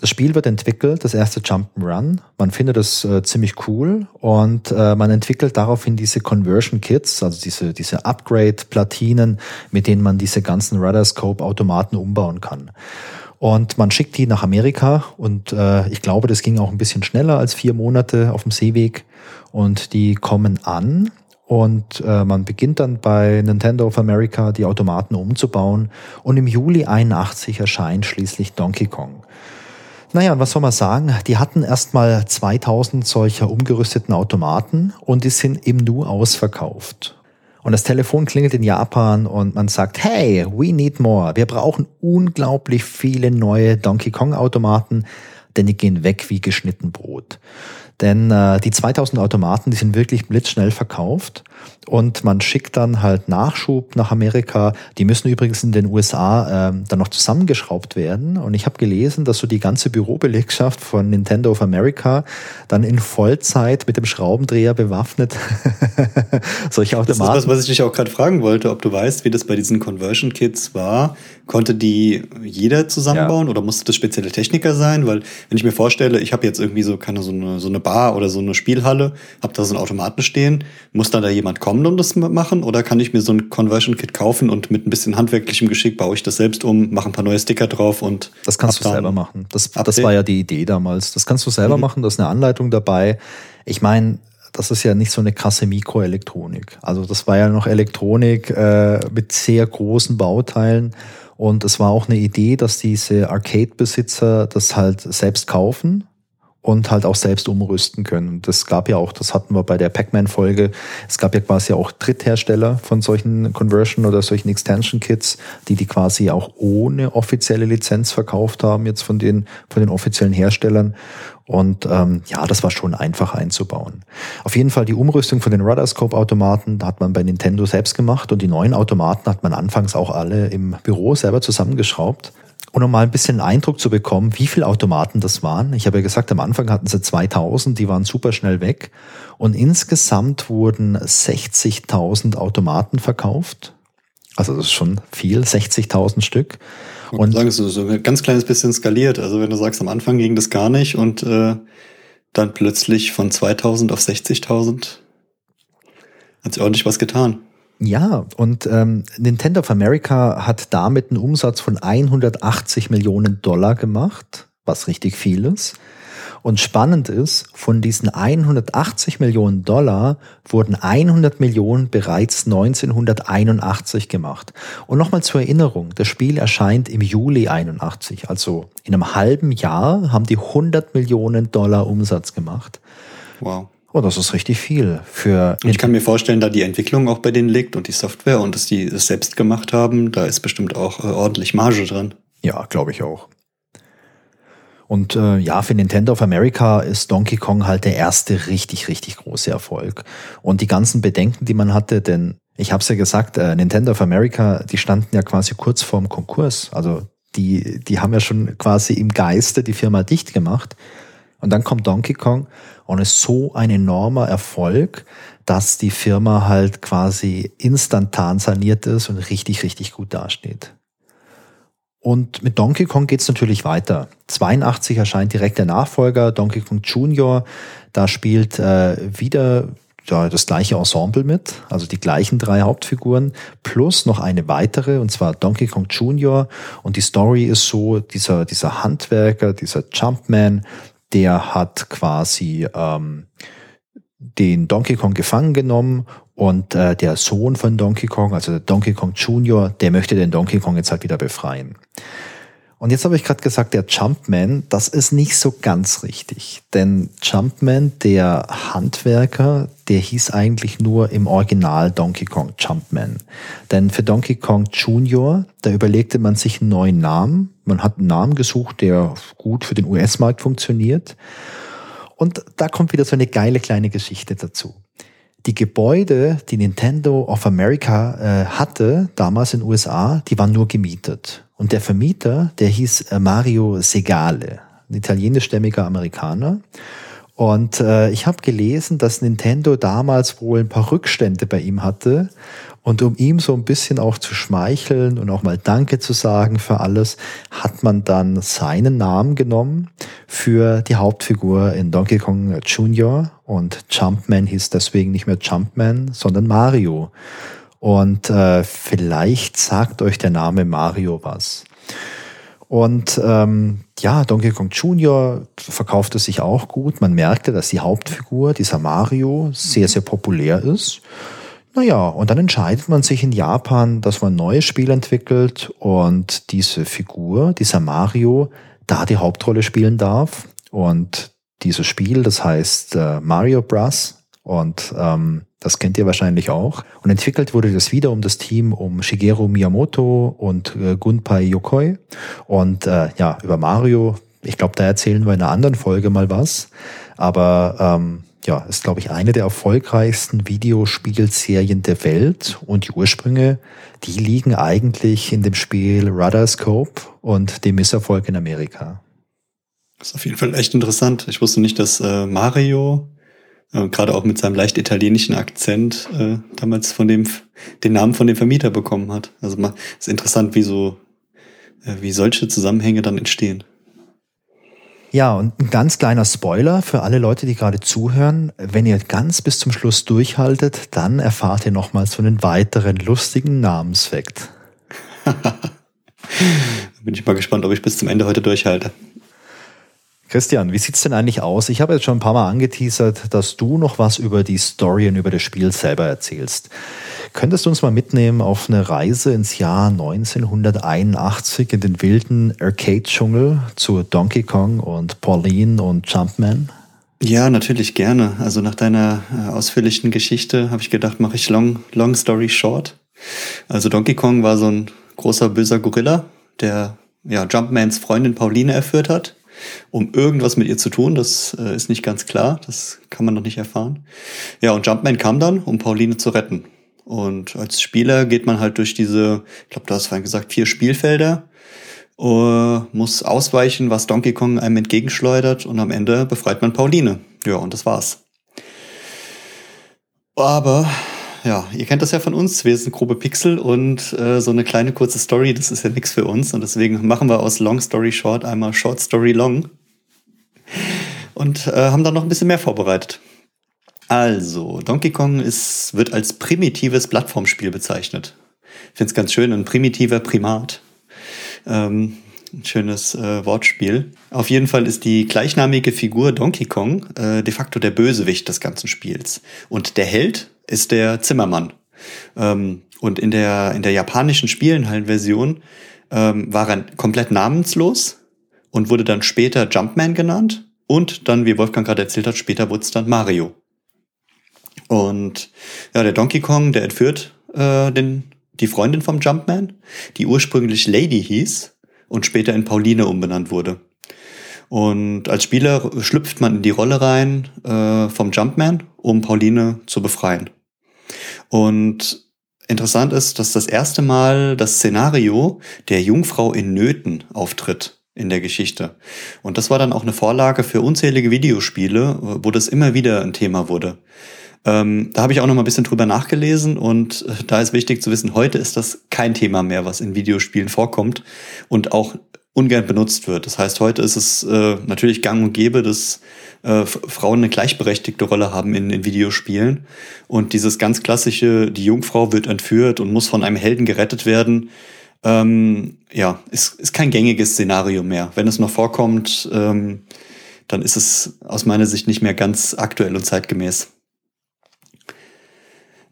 Das Spiel wird entwickelt, das erste Jump'n'Run. Man findet es äh, ziemlich cool und äh, man entwickelt daraufhin diese Conversion Kits, also diese, diese Upgrade-Platinen, mit denen man diese ganzen Radarscope-Automaten umbauen kann. Und man schickt die nach Amerika und äh, ich glaube, das ging auch ein bisschen schneller als vier Monate auf dem Seeweg. Und die kommen an und äh, man beginnt dann bei Nintendo of America die Automaten umzubauen. Und im Juli 81 erscheint schließlich Donkey Kong. Naja, und was soll man sagen? Die hatten erstmal 2000 solcher umgerüsteten Automaten und die sind im Nu ausverkauft. Und das Telefon klingelt in Japan und man sagt, hey, we need more. Wir brauchen unglaublich viele neue Donkey Kong Automaten, denn die gehen weg wie geschnitten Brot. Denn äh, die 2000 Automaten, die sind wirklich blitzschnell verkauft und man schickt dann halt Nachschub nach Amerika. Die müssen übrigens in den USA äh, dann noch zusammengeschraubt werden. Und ich habe gelesen, dass so die ganze Bürobelegschaft von Nintendo of America dann in Vollzeit mit dem Schraubendreher bewaffnet solche Automaten. Das ist was, was ich dich auch gerade fragen wollte, ob du weißt, wie das bei diesen Conversion Kits war. Konnte die jeder zusammenbauen ja. oder musste das spezielle Techniker sein? Weil wenn ich mir vorstelle, ich habe jetzt irgendwie so keine so eine so eine Bar oder so eine Spielhalle, habe da so einen Automaten stehen, muss dann da jemand kommen und das machen? Oder kann ich mir so ein Conversion Kit kaufen und mit ein bisschen handwerklichem Geschick baue ich das selbst um, mache ein paar neue Sticker drauf und. Das kannst du selber machen. Das, das war ja die Idee damals. Das kannst du selber mhm. machen, da ist eine Anleitung dabei. Ich meine, das ist ja nicht so eine krasse Mikroelektronik. Also das war ja noch Elektronik äh, mit sehr großen Bauteilen. Und es war auch eine Idee, dass diese Arcade-Besitzer das halt selbst kaufen und halt auch selbst umrüsten können. Das gab ja auch, das hatten wir bei der Pac-Man-Folge, es gab ja quasi auch Dritthersteller von solchen Conversion oder solchen Extension-Kits, die die quasi auch ohne offizielle Lizenz verkauft haben, jetzt von den, von den offiziellen Herstellern. Und ähm, ja, das war schon einfach einzubauen. Auf jeden Fall die Umrüstung von den Radarscope-Automaten, da hat man bei Nintendo selbst gemacht und die neuen Automaten hat man anfangs auch alle im Büro selber zusammengeschraubt. Und um mal ein bisschen Eindruck zu bekommen, wie viele Automaten das waren. Ich habe ja gesagt, am Anfang hatten sie 2000, die waren super schnell weg. Und insgesamt wurden 60.000 Automaten verkauft. Also das ist schon viel, 60.000 Stück. Und sagen, so, so ein ganz kleines bisschen skaliert. Also wenn du sagst, am Anfang ging das gar nicht und äh, dann plötzlich von 2000 auf 60.000 hat sich ordentlich was getan. Ja, und ähm, Nintendo of America hat damit einen Umsatz von 180 Millionen Dollar gemacht, was richtig viel ist. Und spannend ist, von diesen 180 Millionen Dollar wurden 100 Millionen bereits 1981 gemacht. Und nochmal zur Erinnerung, das Spiel erscheint im Juli 81, also in einem halben Jahr haben die 100 Millionen Dollar Umsatz gemacht. Wow. Oh, das ist richtig viel für. Ich kann mir vorstellen, da die Entwicklung auch bei denen liegt und die Software und dass die es selbst gemacht haben, da ist bestimmt auch äh, ordentlich Marge dran. Ja, glaube ich auch. Und äh, ja, für Nintendo of America ist Donkey Kong halt der erste richtig, richtig große Erfolg. Und die ganzen Bedenken, die man hatte, denn ich habe es ja gesagt, äh, Nintendo of America, die standen ja quasi kurz vorm Konkurs. Also die, die haben ja schon quasi im Geiste die Firma dicht gemacht. Und dann kommt Donkey Kong und ist so ein enormer Erfolg, dass die Firma halt quasi instantan saniert ist und richtig, richtig gut dasteht. Und mit Donkey Kong geht's natürlich weiter. 82 erscheint direkt der Nachfolger, Donkey Kong Junior. Da spielt äh, wieder ja, das gleiche Ensemble mit, also die gleichen drei Hauptfiguren, plus noch eine weitere, und zwar Donkey Kong Junior. Und die Story ist so, dieser, dieser Handwerker, dieser Jumpman, der hat quasi ähm, den Donkey Kong gefangen genommen und äh, der Sohn von Donkey Kong, also Donkey Kong Junior, der möchte den Donkey Kong jetzt halt wieder befreien. Und jetzt habe ich gerade gesagt, der Jumpman, das ist nicht so ganz richtig. Denn Jumpman, der Handwerker, der hieß eigentlich nur im Original Donkey Kong Jumpman. Denn für Donkey Kong Junior, da überlegte man sich einen neuen Namen. Man hat einen Namen gesucht, der gut für den US-Markt funktioniert. Und da kommt wieder so eine geile kleine Geschichte dazu. Die Gebäude, die Nintendo of America äh, hatte, damals in den USA, die waren nur gemietet. Und der Vermieter, der hieß äh, Mario Segale, ein italienischstämmiger Amerikaner. Und äh, ich habe gelesen, dass Nintendo damals wohl ein paar Rückstände bei ihm hatte. Und um ihm so ein bisschen auch zu schmeicheln und auch mal Danke zu sagen für alles, hat man dann seinen Namen genommen für die Hauptfigur in Donkey Kong Jr. Und Jumpman hieß deswegen nicht mehr Jumpman, sondern Mario. Und äh, vielleicht sagt euch der Name Mario was. Und ähm, ja, Donkey Kong Jr. verkaufte sich auch gut. Man merkte, dass die Hauptfigur, dieser Mario, sehr, sehr populär ist. Naja, und dann entscheidet man sich in Japan, dass man ein neues Spiel entwickelt und diese Figur, dieser Mario, da die Hauptrolle spielen darf. Und dieses Spiel, das heißt äh, Mario Bros. Und ähm, das kennt ihr wahrscheinlich auch. Und entwickelt wurde das wieder um das Team um Shigeru Miyamoto und äh, Gunpei Yokoi. Und äh, ja, über Mario, ich glaube, da erzählen wir in einer anderen Folge mal was. Aber ähm, ja, ist, glaube ich, eine der erfolgreichsten Videospielserien der Welt. Und die Ursprünge, die liegen eigentlich in dem Spiel Rudder Scope und dem Misserfolg in Amerika. Das ist auf jeden Fall echt interessant. Ich wusste nicht, dass äh, Mario äh, gerade auch mit seinem leicht italienischen Akzent äh, damals von dem den Namen von dem Vermieter bekommen hat. Also es ist interessant, wie so äh, wie solche Zusammenhänge dann entstehen. Ja, und ein ganz kleiner Spoiler für alle Leute, die gerade zuhören. Wenn ihr ganz bis zum Schluss durchhaltet, dann erfahrt ihr nochmals so einen weiteren lustigen Namensfakt. Bin ich mal gespannt, ob ich bis zum Ende heute durchhalte. Christian, wie sieht's denn eigentlich aus? Ich habe jetzt schon ein paar Mal angeteasert, dass du noch was über die Story und über das Spiel selber erzählst. Könntest du uns mal mitnehmen auf eine Reise ins Jahr 1981 in den wilden Arcade-Dschungel zu Donkey Kong und Pauline und Jumpman? Ja, natürlich gerne. Also nach deiner äh, ausführlichen Geschichte habe ich gedacht, mache ich long, long story short. Also Donkey Kong war so ein großer böser Gorilla, der ja Jumpmans Freundin Pauline erführt hat um irgendwas mit ihr zu tun. Das äh, ist nicht ganz klar. Das kann man noch nicht erfahren. Ja, und Jumpman kam dann, um Pauline zu retten. Und als Spieler geht man halt durch diese, ich glaube, du hast vorhin gesagt, vier Spielfelder, uh, muss ausweichen, was Donkey Kong einem entgegenschleudert und am Ende befreit man Pauline. Ja, und das war's. Aber ja, ihr kennt das ja von uns. Wir sind grobe Pixel und äh, so eine kleine kurze Story, das ist ja nichts für uns. Und deswegen machen wir aus Long Story Short einmal Short Story Long. Und äh, haben dann noch ein bisschen mehr vorbereitet. Also, Donkey Kong ist, wird als primitives Plattformspiel bezeichnet. Ich finde es ganz schön, ein primitiver Primat. Ähm, ein schönes äh, Wortspiel. Auf jeden Fall ist die gleichnamige Figur Donkey Kong äh, de facto der Bösewicht des ganzen Spiels. Und der Held ist der Zimmermann. Ähm, und in der, in der japanischen Spielenhallen-Version ähm, war er komplett namenslos und wurde dann später Jumpman genannt. Und dann, wie Wolfgang gerade erzählt hat, später wurde es dann Mario. Und ja, der Donkey Kong, der entführt äh, den, die Freundin vom Jumpman, die ursprünglich Lady hieß und später in Pauline umbenannt wurde. Und als Spieler schlüpft man in die Rolle rein äh, vom Jumpman, um Pauline zu befreien. Und interessant ist, dass das erste Mal das Szenario der Jungfrau in Nöten auftritt in der Geschichte. Und das war dann auch eine Vorlage für unzählige Videospiele, wo das immer wieder ein Thema wurde. Ähm, da habe ich auch noch mal ein bisschen drüber nachgelesen und äh, da ist wichtig zu wissen, heute ist das kein Thema mehr, was in Videospielen vorkommt und auch ungern benutzt wird. Das heißt, heute ist es äh, natürlich gang und gäbe, dass äh, Frauen eine gleichberechtigte Rolle haben in, in Videospielen. Und dieses ganz klassische, die Jungfrau wird entführt und muss von einem Helden gerettet werden, ähm, ja, ist, ist kein gängiges Szenario mehr. Wenn es noch vorkommt, ähm, dann ist es aus meiner Sicht nicht mehr ganz aktuell und zeitgemäß.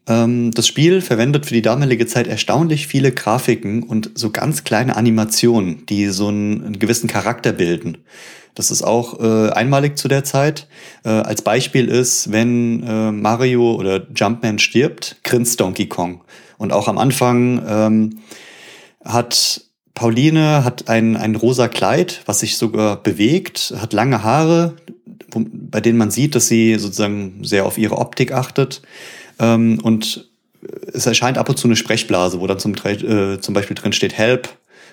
Ähm, das Spiel verwendet für die damalige Zeit erstaunlich viele Grafiken und so ganz kleine Animationen, die so einen, einen gewissen Charakter bilden. Das ist auch äh, einmalig zu der Zeit. Äh, als Beispiel ist, wenn äh, Mario oder Jumpman stirbt, grinst Donkey Kong. Und auch am Anfang ähm, hat Pauline hat ein, ein rosa Kleid, was sich sogar bewegt, hat lange Haare, wo, bei denen man sieht, dass sie sozusagen sehr auf ihre Optik achtet. Ähm, und es erscheint ab und zu eine Sprechblase, wo dann zum, äh, zum Beispiel drin steht Help,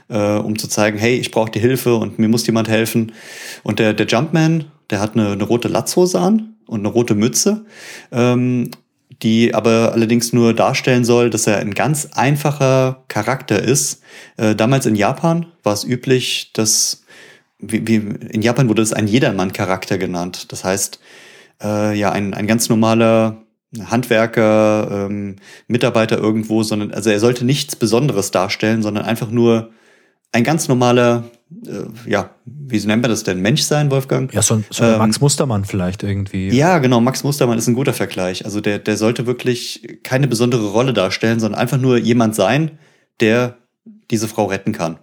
äh, um zu zeigen, hey, ich brauche die Hilfe und mir muss jemand helfen. Und der, der Jumpman, der hat eine, eine rote Latzhose an und eine rote Mütze, ähm, die aber allerdings nur darstellen soll, dass er ein ganz einfacher Charakter ist. Äh, damals in Japan war es üblich, dass wie, wie, in Japan wurde es ein Jedermann-Charakter genannt. Das heißt, äh, ja, ein, ein ganz normaler Handwerker, ähm, Mitarbeiter irgendwo, sondern also er sollte nichts Besonderes darstellen, sondern einfach nur ein ganz normaler, äh, ja, wie nennt man das denn, Mensch sein, Wolfgang? Ja, so, so ähm, Max Mustermann vielleicht irgendwie. Ja, genau, Max Mustermann ist ein guter Vergleich. Also der, der sollte wirklich keine besondere Rolle darstellen, sondern einfach nur jemand sein, der diese Frau retten kann.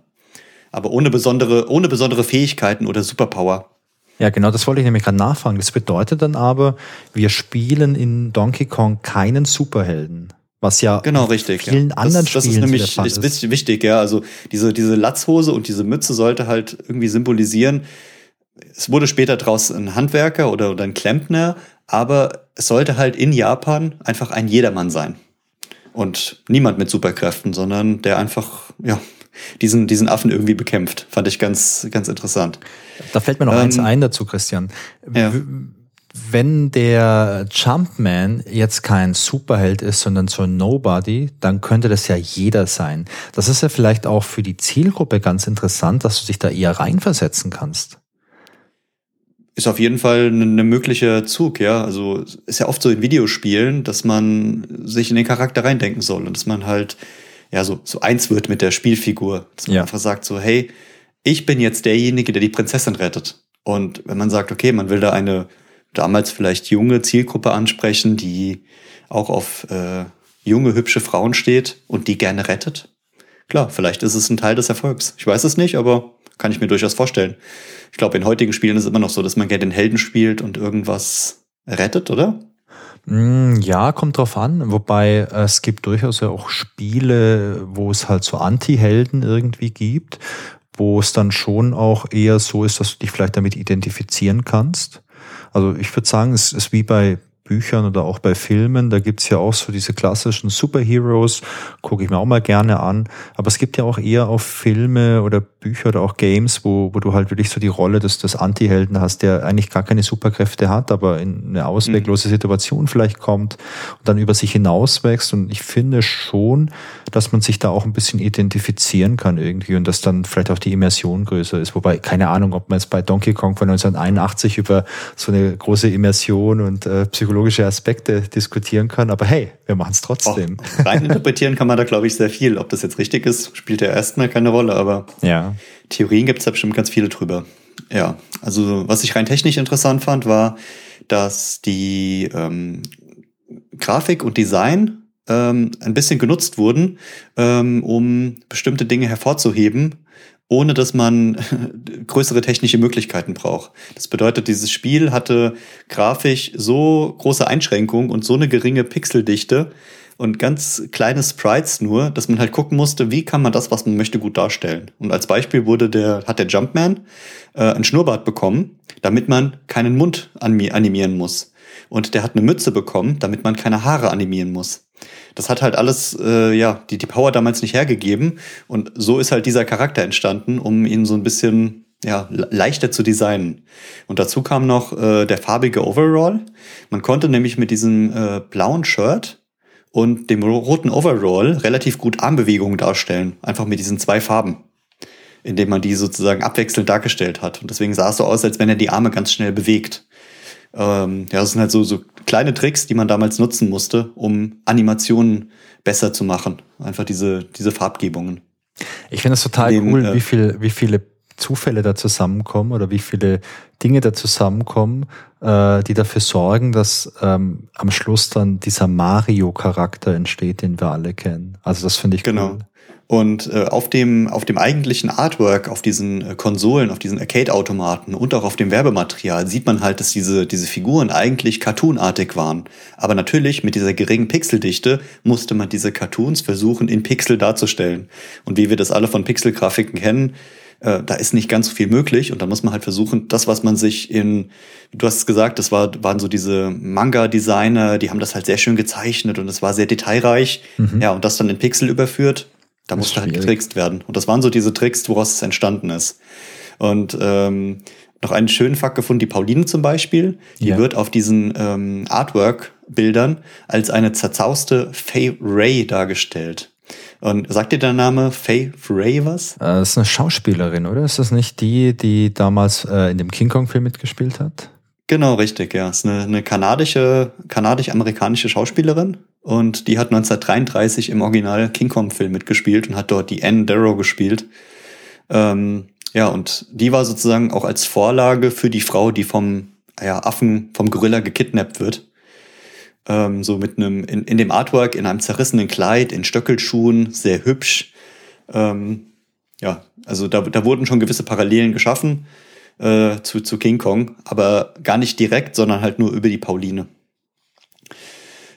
Aber ohne besondere, ohne besondere Fähigkeiten oder Superpower. Ja, genau, das wollte ich nämlich gerade nachfragen. Das bedeutet dann aber, wir spielen in Donkey Kong keinen Superhelden. Was ja genau, richtig, vielen ja. anderen das, das ist nämlich ist, ist wichtig, ja. Also diese, diese Latzhose und diese Mütze sollte halt irgendwie symbolisieren. Es wurde später draus ein Handwerker oder, oder ein Klempner, aber es sollte halt in Japan einfach ein Jedermann sein. Und niemand mit Superkräften, sondern der einfach, ja, diesen, diesen Affen irgendwie bekämpft. Fand ich ganz, ganz interessant. Da fällt mir noch ähm, eins ein dazu, Christian. Ja. Wenn der Jumpman jetzt kein Superheld ist, sondern so ein Nobody, dann könnte das ja jeder sein. Das ist ja vielleicht auch für die Zielgruppe ganz interessant, dass du dich da eher reinversetzen kannst ist auf jeden Fall ein ne möglicher Zug, ja. Also ist ja oft so in Videospielen, dass man sich in den Charakter reindenken soll und dass man halt ja, so, so eins wird mit der Spielfigur. Dass man ja. einfach sagt so, hey, ich bin jetzt derjenige, der die Prinzessin rettet. Und wenn man sagt, okay, man will da eine damals vielleicht junge Zielgruppe ansprechen, die auch auf äh, junge, hübsche Frauen steht und die gerne rettet, klar, vielleicht ist es ein Teil des Erfolgs. Ich weiß es nicht, aber kann ich mir durchaus vorstellen. Ich glaube, in heutigen Spielen ist es immer noch so, dass man gerne den Helden spielt und irgendwas rettet, oder? Hm, ja, kommt drauf an. Wobei äh, es gibt durchaus ja auch Spiele, wo es halt so Anti-Helden irgendwie gibt, wo es dann schon auch eher so ist, dass du dich vielleicht damit identifizieren kannst. Also ich würde sagen, es ist wie bei Büchern oder auch bei Filmen, da gibt's ja auch so diese klassischen Superheroes, gucke ich mir auch mal gerne an. Aber es gibt ja auch eher auch Filme oder Bücher oder auch Games, wo, wo du halt wirklich so die Rolle des, des Anti-Helden hast, der eigentlich gar keine Superkräfte hat, aber in eine ausweglose mhm. Situation vielleicht kommt und dann über sich hinauswächst. Und ich finde schon, dass man sich da auch ein bisschen identifizieren kann irgendwie und dass dann vielleicht auch die Immersion größer ist. Wobei, keine Ahnung, ob man jetzt bei Donkey Kong von 1981 über so eine große Immersion und äh, psychologische Aspekte diskutieren kann, aber hey, wir machen es trotzdem. Auch rein interpretieren kann man da, glaube ich, sehr viel. Ob das jetzt richtig ist, spielt ja erstmal keine Rolle, aber ja. Theorien gibt es da bestimmt ganz viele drüber. Ja, also was ich rein technisch interessant fand, war, dass die ähm, Grafik und Design ähm, ein bisschen genutzt wurden, ähm, um bestimmte Dinge hervorzuheben, ohne dass man größere technische Möglichkeiten braucht. Das bedeutet, dieses Spiel hatte grafisch so große Einschränkungen und so eine geringe Pixeldichte und ganz kleine Sprites nur, dass man halt gucken musste, wie kann man das, was man möchte, gut darstellen. Und als Beispiel wurde der, hat der Jumpman äh, ein Schnurrbart bekommen, damit man keinen Mund animieren muss. Und der hat eine Mütze bekommen, damit man keine Haare animieren muss das hat halt alles, äh, ja, die, die Power damals nicht hergegeben. Und so ist halt dieser Charakter entstanden, um ihn so ein bisschen ja, leichter zu designen. Und dazu kam noch äh, der farbige Overall. Man konnte nämlich mit diesem äh, blauen Shirt und dem roten Overall relativ gut Armbewegungen darstellen. Einfach mit diesen zwei Farben. Indem man die sozusagen abwechselnd dargestellt hat. Und deswegen sah es so aus, als wenn er die Arme ganz schnell bewegt. Ähm, ja, das sind halt so, so kleine Tricks, die man damals nutzen musste, um Animationen besser zu machen. Einfach diese, diese Farbgebungen. Ich finde es total Dem, cool, äh, wie, viel, wie viele Zufälle da zusammenkommen oder wie viele Dinge da zusammenkommen, äh, die dafür sorgen, dass ähm, am Schluss dann dieser Mario-Charakter entsteht, den wir alle kennen. Also das finde ich genau. cool. Und äh, auf, dem, auf dem eigentlichen Artwork, auf diesen äh, Konsolen, auf diesen Arcade-Automaten und auch auf dem Werbematerial sieht man halt, dass diese, diese Figuren eigentlich cartoonartig waren. Aber natürlich mit dieser geringen Pixeldichte musste man diese Cartoons versuchen, in Pixel darzustellen. Und wie wir das alle von Pixelgrafiken kennen, äh, da ist nicht ganz so viel möglich und da muss man halt versuchen, das, was man sich in, du hast es gesagt, das war, waren so diese Manga-Designer, die haben das halt sehr schön gezeichnet und es war sehr detailreich. Mhm. Ja, und das dann in Pixel überführt, da musste halt getrickst werden. Und das waren so diese Tricks, woraus es entstanden ist. Und ähm, noch einen schönen Fakt gefunden, die Pauline zum Beispiel, die ja. wird auf diesen ähm, Artwork-Bildern als eine zerzauste Faye Ray dargestellt. Und sagt dir der Name Faye Ray was? Äh, das ist eine Schauspielerin, oder? Ist das nicht die, die damals äh, in dem King Kong-Film mitgespielt hat? Genau, richtig, ja. Ist eine, eine kanadische, kanadisch-amerikanische Schauspielerin. Und die hat 1933 im Original King Kong-Film mitgespielt und hat dort die Anne Darrow gespielt. Ähm, ja, und die war sozusagen auch als Vorlage für die Frau, die vom ja, Affen, vom Gorilla gekidnappt wird ähm, so mit einem, in, in dem Artwork, in einem zerrissenen Kleid, in Stöckelschuhen, sehr hübsch. Ähm, ja, also da, da wurden schon gewisse Parallelen geschaffen äh, zu, zu King Kong, aber gar nicht direkt, sondern halt nur über die Pauline.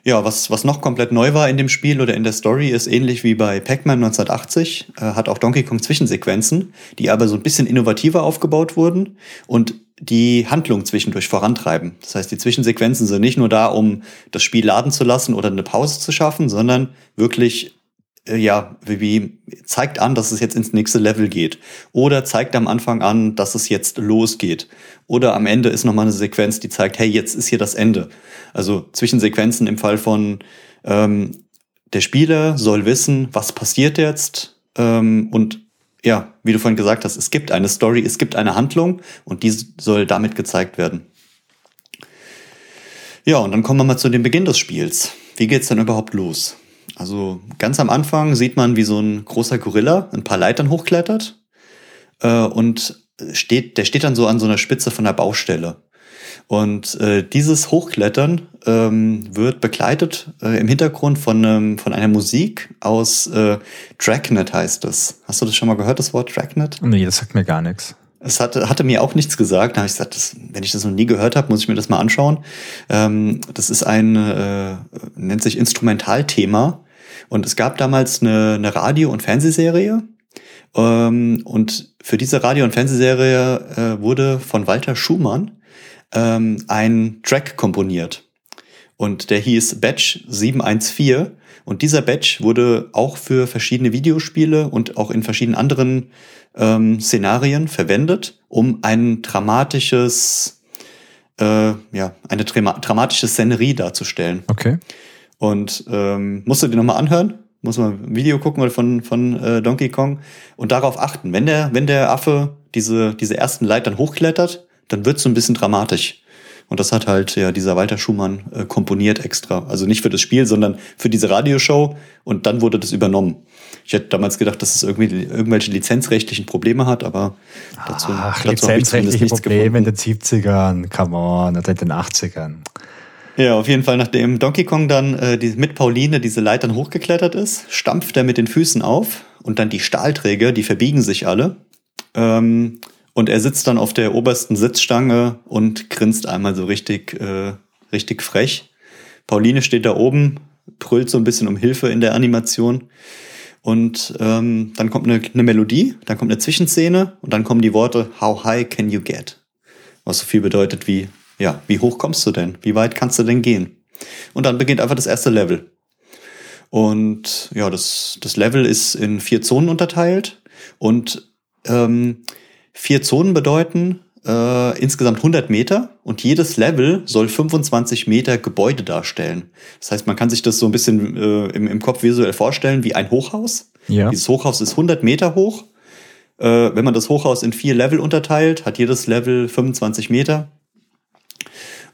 Ja, was, was noch komplett neu war in dem Spiel oder in der Story, ist ähnlich wie bei Pac-Man 1980, äh, hat auch Donkey Kong Zwischensequenzen, die aber so ein bisschen innovativer aufgebaut wurden und die Handlung zwischendurch vorantreiben. Das heißt, die Zwischensequenzen sind nicht nur da, um das Spiel laden zu lassen oder eine Pause zu schaffen, sondern wirklich äh, ja, wie, zeigt an, dass es jetzt ins nächste Level geht. Oder zeigt am Anfang an, dass es jetzt losgeht. Oder am Ende ist nochmal eine Sequenz, die zeigt, hey, jetzt ist hier das Ende. Also Zwischensequenzen im Fall von ähm, der Spieler soll wissen, was passiert jetzt. Ähm, und ja, wie du vorhin gesagt hast, es gibt eine Story, es gibt eine Handlung und die soll damit gezeigt werden. Ja, und dann kommen wir mal zu dem Beginn des Spiels. Wie geht's denn überhaupt los? Also ganz am Anfang sieht man, wie so ein großer Gorilla ein paar Leitern hochklettert äh, und steht, der steht dann so an so einer Spitze von der Baustelle. Und äh, dieses Hochklettern ähm, wird begleitet äh, im Hintergrund von, ähm, von einer Musik aus äh, Dragnet heißt das. Hast du das schon mal gehört, das Wort Dragnet? Nee, das sagt mir gar nichts. Es hatte, hatte mir auch nichts gesagt. Da habe ich gesagt, das, wenn ich das noch nie gehört habe, muss ich mir das mal anschauen. Ähm, das ist ein, äh, nennt sich Instrumentalthema und es gab damals eine, eine Radio- und Fernsehserie. Ähm, und für diese Radio- und Fernsehserie äh, wurde von Walter Schumann ähm, ein Track komponiert. Und der hieß Batch 714. Und dieser Batch wurde auch für verschiedene Videospiele und auch in verschiedenen anderen ähm, Szenarien verwendet, um ein dramatisches, äh, ja, eine dramatische Szenerie darzustellen. Okay. Und ähm, musst du dir nochmal anhören, muss man ein Video gucken von, von äh, Donkey Kong und darauf achten. Wenn der, wenn der Affe diese, diese ersten Leitern hochklettert, dann wird es so ein bisschen dramatisch. Und das hat halt ja dieser Walter Schumann äh, komponiert extra. Also nicht für das Spiel, sondern für diese Radioshow und dann wurde das übernommen. Ich hätte damals gedacht, dass es irgendwie irgendwelche lizenzrechtlichen Probleme hat, aber dazu, Ach, dazu lizenzrechtliche Probleme in den 70ern, come on, oder in den 80ern. Ja, auf jeden Fall, nachdem Donkey Kong dann äh, die, mit Pauline diese Leitern hochgeklettert ist, stampft er mit den Füßen auf und dann die Stahlträger, die verbiegen sich alle. Ähm, und er sitzt dann auf der obersten Sitzstange und grinst einmal so richtig, äh, richtig frech. Pauline steht da oben, brüllt so ein bisschen um Hilfe in der Animation. Und ähm, dann kommt eine, eine Melodie, dann kommt eine Zwischenszene und dann kommen die Worte How high can you get? Was so viel bedeutet wie ja, wie hoch kommst du denn? Wie weit kannst du denn gehen? Und dann beginnt einfach das erste Level. Und ja, das, das Level ist in vier Zonen unterteilt. Und ähm, vier Zonen bedeuten äh, insgesamt 100 Meter. Und jedes Level soll 25 Meter Gebäude darstellen. Das heißt, man kann sich das so ein bisschen äh, im, im Kopf visuell vorstellen wie ein Hochhaus. Ja. Dieses Hochhaus ist 100 Meter hoch. Äh, wenn man das Hochhaus in vier Level unterteilt, hat jedes Level 25 Meter.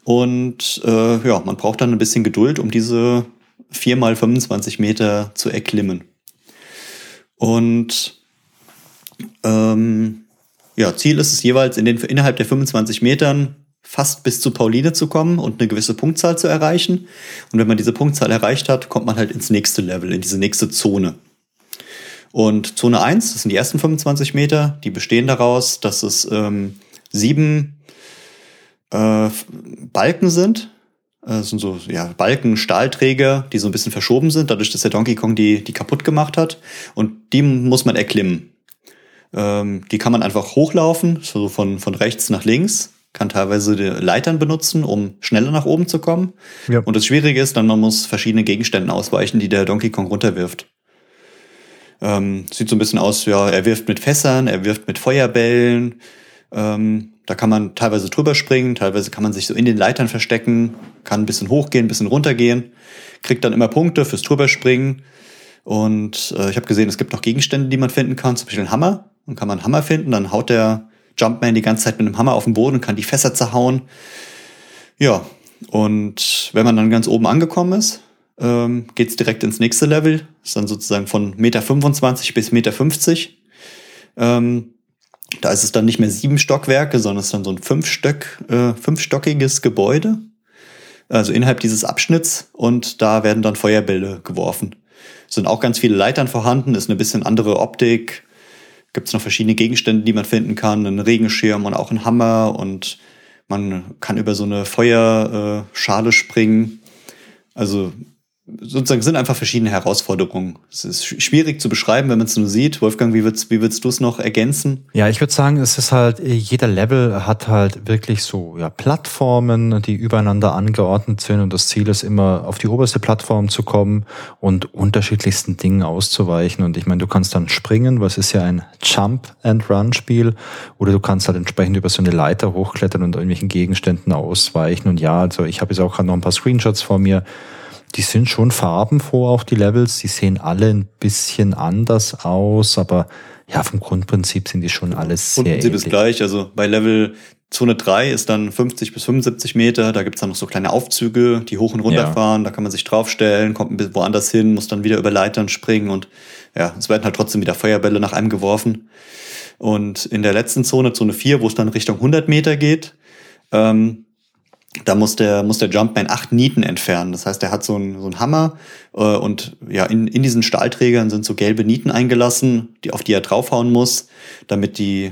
Und äh, ja, man braucht dann ein bisschen Geduld, um diese 4 mal 25 Meter zu erklimmen. Und ähm, ja, Ziel ist es jeweils in den, innerhalb der 25 Metern fast bis zu Pauline zu kommen und eine gewisse Punktzahl zu erreichen. Und wenn man diese Punktzahl erreicht hat, kommt man halt ins nächste Level, in diese nächste Zone. Und Zone 1, das sind die ersten 25 Meter, die bestehen daraus, dass es ähm, sieben äh, Balken sind. Das sind so ja, Balken, Stahlträger, die so ein bisschen verschoben sind, dadurch, dass der Donkey Kong die, die kaputt gemacht hat. Und die muss man erklimmen. Ähm, die kann man einfach hochlaufen, so von, von rechts nach links. Kann teilweise die Leitern benutzen, um schneller nach oben zu kommen. Ja. Und das Schwierige ist dann, man muss verschiedene Gegenstände ausweichen, die der Donkey Kong runterwirft. Ähm, sieht so ein bisschen aus, ja, er wirft mit Fässern, er wirft mit Feuerbällen. Ähm, da kann man teilweise drüber springen, teilweise kann man sich so in den Leitern verstecken, kann ein bisschen hochgehen, ein bisschen runtergehen, kriegt dann immer Punkte fürs drüberspringen. Und äh, ich habe gesehen, es gibt noch Gegenstände, die man finden kann, zum Beispiel einen Hammer. Dann kann man einen Hammer finden, dann haut der Jumpman die ganze Zeit mit einem Hammer auf den Boden und kann die Fässer zerhauen. Ja, und wenn man dann ganz oben angekommen ist, ähm, geht direkt ins nächste Level. Ist dann sozusagen von Meter 25 bis Meter 50. Ähm, da ist es dann nicht mehr sieben Stockwerke, sondern es ist dann so ein fünfstöck, äh, fünfstockiges Gebäude. Also innerhalb dieses Abschnitts und da werden dann Feuerbälle geworfen. Es sind auch ganz viele Leitern vorhanden, ist eine bisschen andere Optik. Gibt es noch verschiedene Gegenstände, die man finden kann, einen Regenschirm und auch einen Hammer und man kann über so eine Feuerschale springen. Also sozusagen sind einfach verschiedene Herausforderungen. Es ist schwierig zu beschreiben, wenn man es nur sieht. Wolfgang, wie würdest, wie würdest du es noch ergänzen? Ja, ich würde sagen, es ist halt, jeder Level hat halt wirklich so ja, Plattformen, die übereinander angeordnet sind und das Ziel ist immer, auf die oberste Plattform zu kommen und unterschiedlichsten Dingen auszuweichen. Und ich meine, du kannst dann springen, was ist ja ein Jump-and-Run-Spiel, oder du kannst halt entsprechend über so eine Leiter hochklettern und irgendwelchen Gegenständen ausweichen. Und ja, also ich habe jetzt auch gerade noch ein paar Screenshots vor mir die sind schon farbenfroh, auch die Levels. Die sehen alle ein bisschen anders aus, aber ja, vom Grundprinzip sind die schon alles sehr Grundprinzip ähnlich. ist gleich. Also bei Level Zone 3 ist dann 50 bis 75 Meter. Da gibt's dann noch so kleine Aufzüge, die hoch und runter ja. fahren. Da kann man sich draufstellen, kommt ein bisschen woanders hin, muss dann wieder über Leitern springen und ja, es werden halt trotzdem wieder Feuerbälle nach einem geworfen. Und in der letzten Zone, Zone 4, wo es dann Richtung 100 Meter geht, ähm, da muss der, muss der Jumpman acht Nieten entfernen. Das heißt, er hat so einen, so einen Hammer äh, und ja, in, in diesen Stahlträgern sind so gelbe Nieten eingelassen, die, auf die er draufhauen muss, damit die,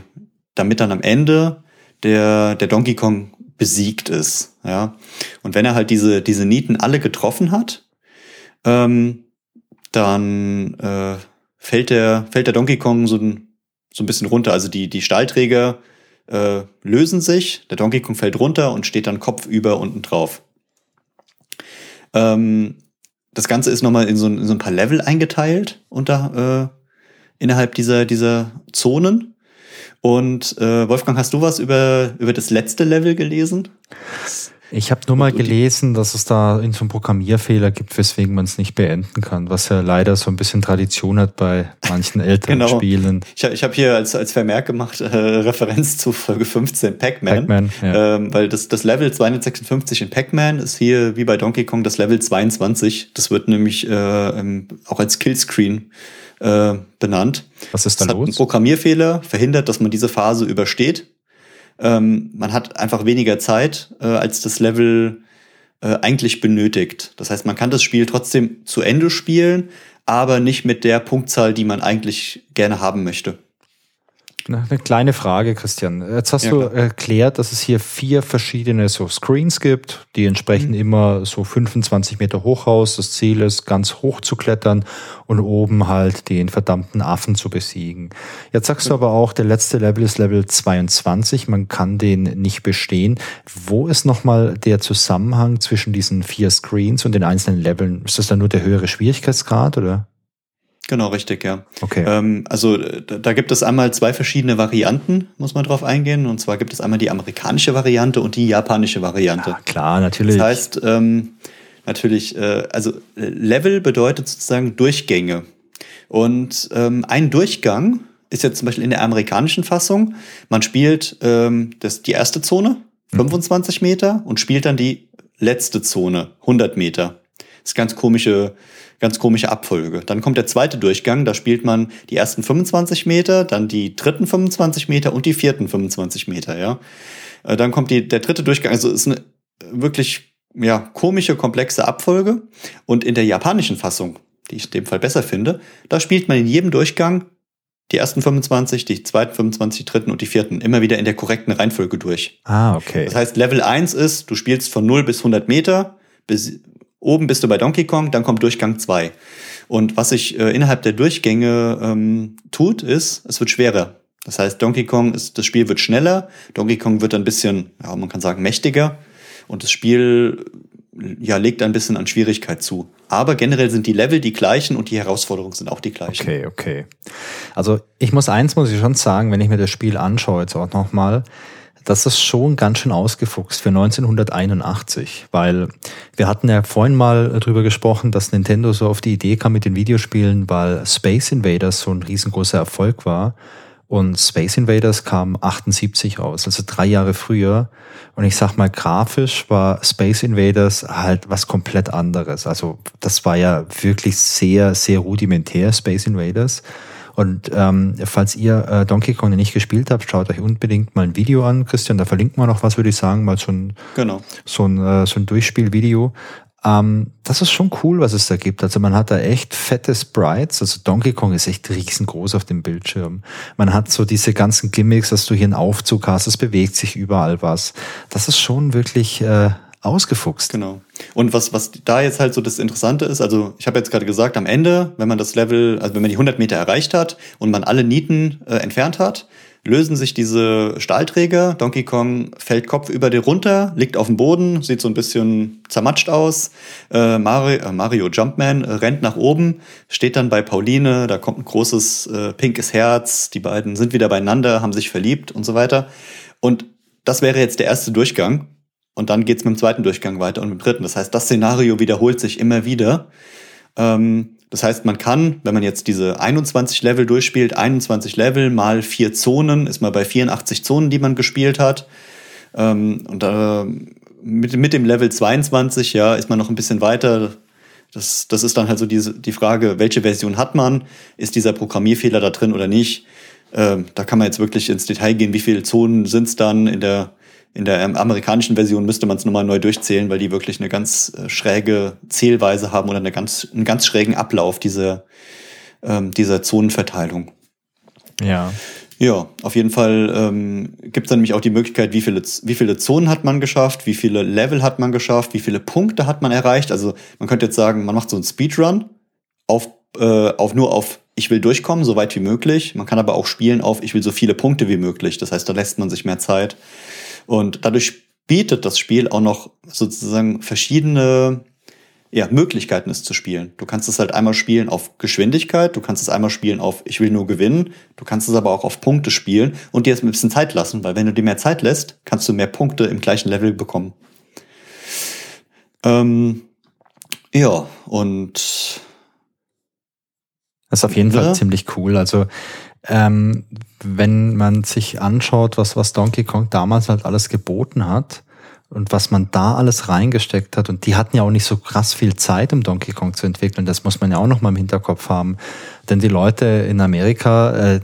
damit dann am Ende der, der Donkey Kong besiegt ist. Ja. Und wenn er halt diese, diese Nieten alle getroffen hat, ähm, dann äh, fällt, der, fällt der Donkey Kong so ein, so ein bisschen runter. Also die, die Stahlträger äh, lösen sich, der Donkey Kong fällt runter und steht dann kopfüber unten drauf. Ähm, das Ganze ist nochmal in so, in so ein paar Level eingeteilt unter, äh, innerhalb dieser, dieser Zonen. Und äh, Wolfgang, hast du was über, über das letzte Level gelesen? Ich habe nur mal gelesen, dass es da in so einem Programmierfehler gibt, weswegen man es nicht beenden kann, was ja leider so ein bisschen Tradition hat bei manchen älteren genau. Spielen. Ich, ich habe hier als, als Vermerk gemacht, äh, Referenz zu Folge 15 Pac-Man, Pac ja. ähm, weil das, das Level 256 in Pac-Man ist hier wie bei Donkey Kong das Level 22. Das wird nämlich äh, auch als Killscreen äh, benannt. Was ist da das los? Hat ein Programmierfehler verhindert, dass man diese Phase übersteht ähm, man hat einfach weniger Zeit, äh, als das Level äh, eigentlich benötigt. Das heißt, man kann das Spiel trotzdem zu Ende spielen, aber nicht mit der Punktzahl, die man eigentlich gerne haben möchte. Eine kleine Frage, Christian. Jetzt hast ja, du erklärt, dass es hier vier verschiedene so Screens gibt, die entsprechen mhm. immer so 25 Meter hoch aus. Das Ziel ist, ganz hoch zu klettern und oben halt den verdammten Affen zu besiegen. Jetzt sagst mhm. du aber auch, der letzte Level ist Level 22. Man kann den nicht bestehen. Wo ist nochmal der Zusammenhang zwischen diesen vier Screens und den einzelnen Leveln? Ist das dann nur der höhere Schwierigkeitsgrad oder? Genau, richtig, ja. Okay. Ähm, also da, da, gibt es einmal zwei verschiedene Varianten, muss man drauf eingehen. Und zwar gibt es einmal die amerikanische Variante und die japanische Variante. Ja, klar, natürlich. Das heißt, ähm, natürlich, äh, also Level bedeutet sozusagen Durchgänge. Und ähm, ein Durchgang ist jetzt zum Beispiel in der amerikanischen Fassung, man spielt ähm, das, die erste Zone, 25 mhm. Meter, und spielt dann die letzte Zone, 100 Meter. Das ist ganz komische ganz komische Abfolge. Dann kommt der zweite Durchgang, da spielt man die ersten 25 Meter, dann die dritten 25 Meter und die vierten 25 Meter, ja. Äh, dann kommt die, der dritte Durchgang, also ist eine wirklich, ja, komische, komplexe Abfolge. Und in der japanischen Fassung, die ich in dem Fall besser finde, da spielt man in jedem Durchgang die ersten 25, die zweiten 25, die dritten und die vierten immer wieder in der korrekten Reihenfolge durch. Ah, okay. Das heißt, Level 1 ist, du spielst von 0 bis 100 Meter, bis, Oben bist du bei Donkey Kong, dann kommt Durchgang 2. Und was sich äh, innerhalb der Durchgänge ähm, tut, ist, es wird schwerer. Das heißt, Donkey Kong ist, das Spiel wird schneller, Donkey Kong wird ein bisschen, ja, man kann sagen, mächtiger und das Spiel ja, legt ein bisschen an Schwierigkeit zu. Aber generell sind die Level die gleichen und die Herausforderungen sind auch die gleichen. Okay, okay. Also ich muss eins muss ich schon sagen, wenn ich mir das Spiel anschaue jetzt auch nochmal, das ist schon ganz schön ausgefuchst für 1981, weil wir hatten ja vorhin mal drüber gesprochen, dass Nintendo so auf die Idee kam mit den Videospielen, weil Space Invaders so ein riesengroßer Erfolg war. Und Space Invaders kam 78 raus, also drei Jahre früher. Und ich sag mal, grafisch war Space Invaders halt was komplett anderes. Also das war ja wirklich sehr, sehr rudimentär, Space Invaders. Und ähm, falls ihr äh, Donkey Kong nicht gespielt habt, schaut euch unbedingt mal ein Video an, Christian. Da verlinkt man noch was, würde ich sagen, mal so ein, genau. so ein, äh, so ein Durchspielvideo. Ähm, das ist schon cool, was es da gibt. Also man hat da echt fette Sprites. Also Donkey Kong ist echt riesengroß auf dem Bildschirm. Man hat so diese ganzen Gimmicks, dass du hier einen Aufzug hast, es bewegt sich überall was. Das ist schon wirklich äh, ausgefuchst. Genau. Und was, was da jetzt halt so das Interessante ist, also ich habe jetzt gerade gesagt, am Ende, wenn man das Level, also wenn man die 100 Meter erreicht hat und man alle Nieten äh, entfernt hat, lösen sich diese Stahlträger. Donkey Kong fällt Kopf über dir runter, liegt auf dem Boden, sieht so ein bisschen zermatscht aus. Äh, Mario, äh, Mario Jumpman äh, rennt nach oben, steht dann bei Pauline, da kommt ein großes äh, pinkes Herz, die beiden sind wieder beieinander, haben sich verliebt und so weiter. Und das wäre jetzt der erste Durchgang. Und dann geht's mit dem zweiten Durchgang weiter und mit dem dritten. Das heißt, das Szenario wiederholt sich immer wieder. Ähm, das heißt, man kann, wenn man jetzt diese 21 Level durchspielt, 21 Level mal vier Zonen, ist man bei 84 Zonen, die man gespielt hat. Ähm, und äh, mit, mit dem Level 22, ja, ist man noch ein bisschen weiter. Das, das ist dann halt so diese, die Frage, welche Version hat man? Ist dieser Programmierfehler da drin oder nicht? Ähm, da kann man jetzt wirklich ins Detail gehen, wie viele Zonen sind es dann in der in der amerikanischen Version müsste man es nochmal neu durchzählen, weil die wirklich eine ganz äh, schräge Zählweise haben oder eine ganz, einen ganz schrägen Ablauf dieser, ähm, dieser Zonenverteilung. Ja. Ja, auf jeden Fall ähm, gibt es dann nämlich auch die Möglichkeit, wie viele, wie viele Zonen hat man geschafft, wie viele Level hat man geschafft, wie viele Punkte hat man erreicht. Also man könnte jetzt sagen, man macht so einen Speedrun auf, äh, auf nur auf ich will durchkommen, so weit wie möglich. Man kann aber auch spielen auf ich will so viele Punkte wie möglich. Das heißt, da lässt man sich mehr Zeit. Und dadurch bietet das Spiel auch noch sozusagen verschiedene ja, Möglichkeiten, es zu spielen. Du kannst es halt einmal spielen auf Geschwindigkeit, du kannst es einmal spielen auf Ich will nur gewinnen, du kannst es aber auch auf Punkte spielen und dir jetzt ein bisschen Zeit lassen, weil wenn du dir mehr Zeit lässt, kannst du mehr Punkte im gleichen Level bekommen. Ähm, ja, und das ist auf jeden ja. Fall ziemlich cool. Also ähm, wenn man sich anschaut, was, was Donkey Kong damals halt alles geboten hat und was man da alles reingesteckt hat, und die hatten ja auch nicht so krass viel Zeit, um Donkey Kong zu entwickeln, das muss man ja auch noch mal im Hinterkopf haben. Denn die Leute in Amerika, äh,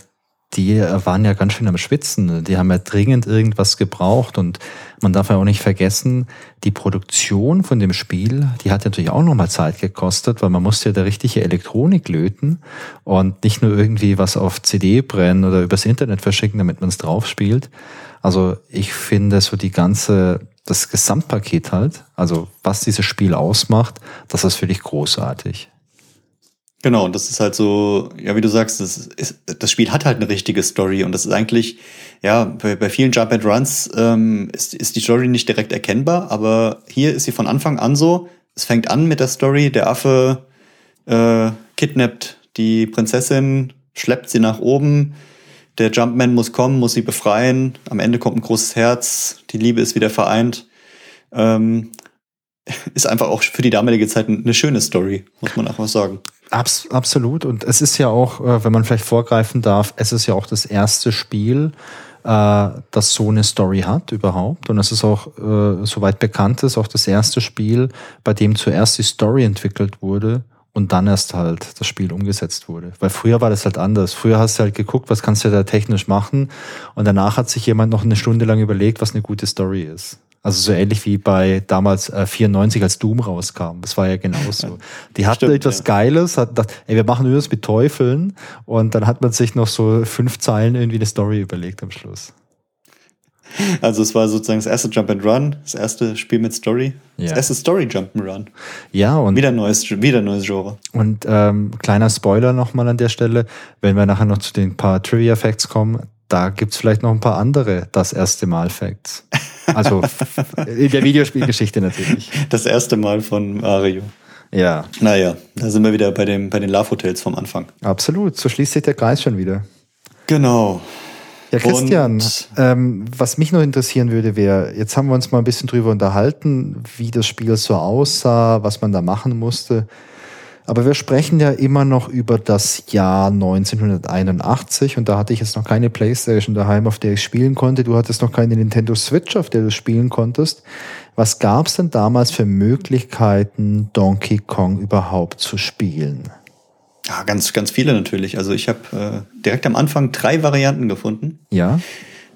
die waren ja ganz schön am Schwitzen. Die haben ja dringend irgendwas gebraucht und man darf ja auch nicht vergessen, die Produktion von dem Spiel, die hat natürlich auch nochmal Zeit gekostet, weil man musste ja da richtige Elektronik löten und nicht nur irgendwie was auf CD brennen oder übers Internet verschicken, damit man es drauf spielt. Also ich finde so die ganze, das Gesamtpaket halt, also was dieses Spiel ausmacht, das ist völlig großartig. Genau, und das ist halt so, ja, wie du sagst, das, ist, das Spiel hat halt eine richtige Story und das ist eigentlich, ja, bei, bei vielen Jump and Runs ähm, ist, ist die Story nicht direkt erkennbar, aber hier ist sie von Anfang an so. Es fängt an mit der Story, der Affe äh, kidnappt die Prinzessin, schleppt sie nach oben, der Jumpman muss kommen, muss sie befreien, am Ende kommt ein großes Herz, die Liebe ist wieder vereint. Ähm, ist einfach auch für die damalige Zeit eine schöne Story, muss man einfach sagen. Abs absolut. Und es ist ja auch, äh, wenn man vielleicht vorgreifen darf, es ist ja auch das erste Spiel, äh, das so eine Story hat überhaupt. Und es ist auch, äh, soweit bekannt ist, auch das erste Spiel, bei dem zuerst die Story entwickelt wurde und dann erst halt das Spiel umgesetzt wurde. Weil früher war das halt anders. Früher hast du halt geguckt, was kannst du da technisch machen und danach hat sich jemand noch eine Stunde lang überlegt, was eine gute Story ist. Also so ähnlich wie bei damals äh, 94, als Doom rauskam. Das war ja genauso. Die hatten Stimmt, etwas ja. Geiles, hatten gedacht, ey, wir machen irgendwas mit Teufeln und dann hat man sich noch so fünf Zeilen irgendwie eine Story überlegt am Schluss. Also es war sozusagen das erste Jump and Run, das erste Spiel mit Story, ja. das erste Story Jump and Run. Ja und wieder neues, wieder neues Genre. Und ähm, kleiner Spoiler nochmal an der Stelle, wenn wir nachher noch zu den paar Trivia Facts kommen, da gibt es vielleicht noch ein paar andere das erste Mal Facts. Also in der Videospielgeschichte natürlich. Das erste Mal von Mario. Ja. Naja, da sind wir wieder bei, dem, bei den Love Hotels vom Anfang. Absolut, so schließt sich der Kreis schon wieder. Genau. Ja, Christian, ähm, was mich noch interessieren würde, wäre, jetzt haben wir uns mal ein bisschen drüber unterhalten, wie das Spiel so aussah, was man da machen musste. Aber wir sprechen ja immer noch über das Jahr 1981 und da hatte ich jetzt noch keine Playstation daheim, auf der ich spielen konnte. Du hattest noch keine Nintendo Switch, auf der du spielen konntest. Was gab es denn damals für Möglichkeiten, Donkey Kong überhaupt zu spielen? Ja, ganz, ganz viele natürlich. Also ich habe äh, direkt am Anfang drei Varianten gefunden. Ja.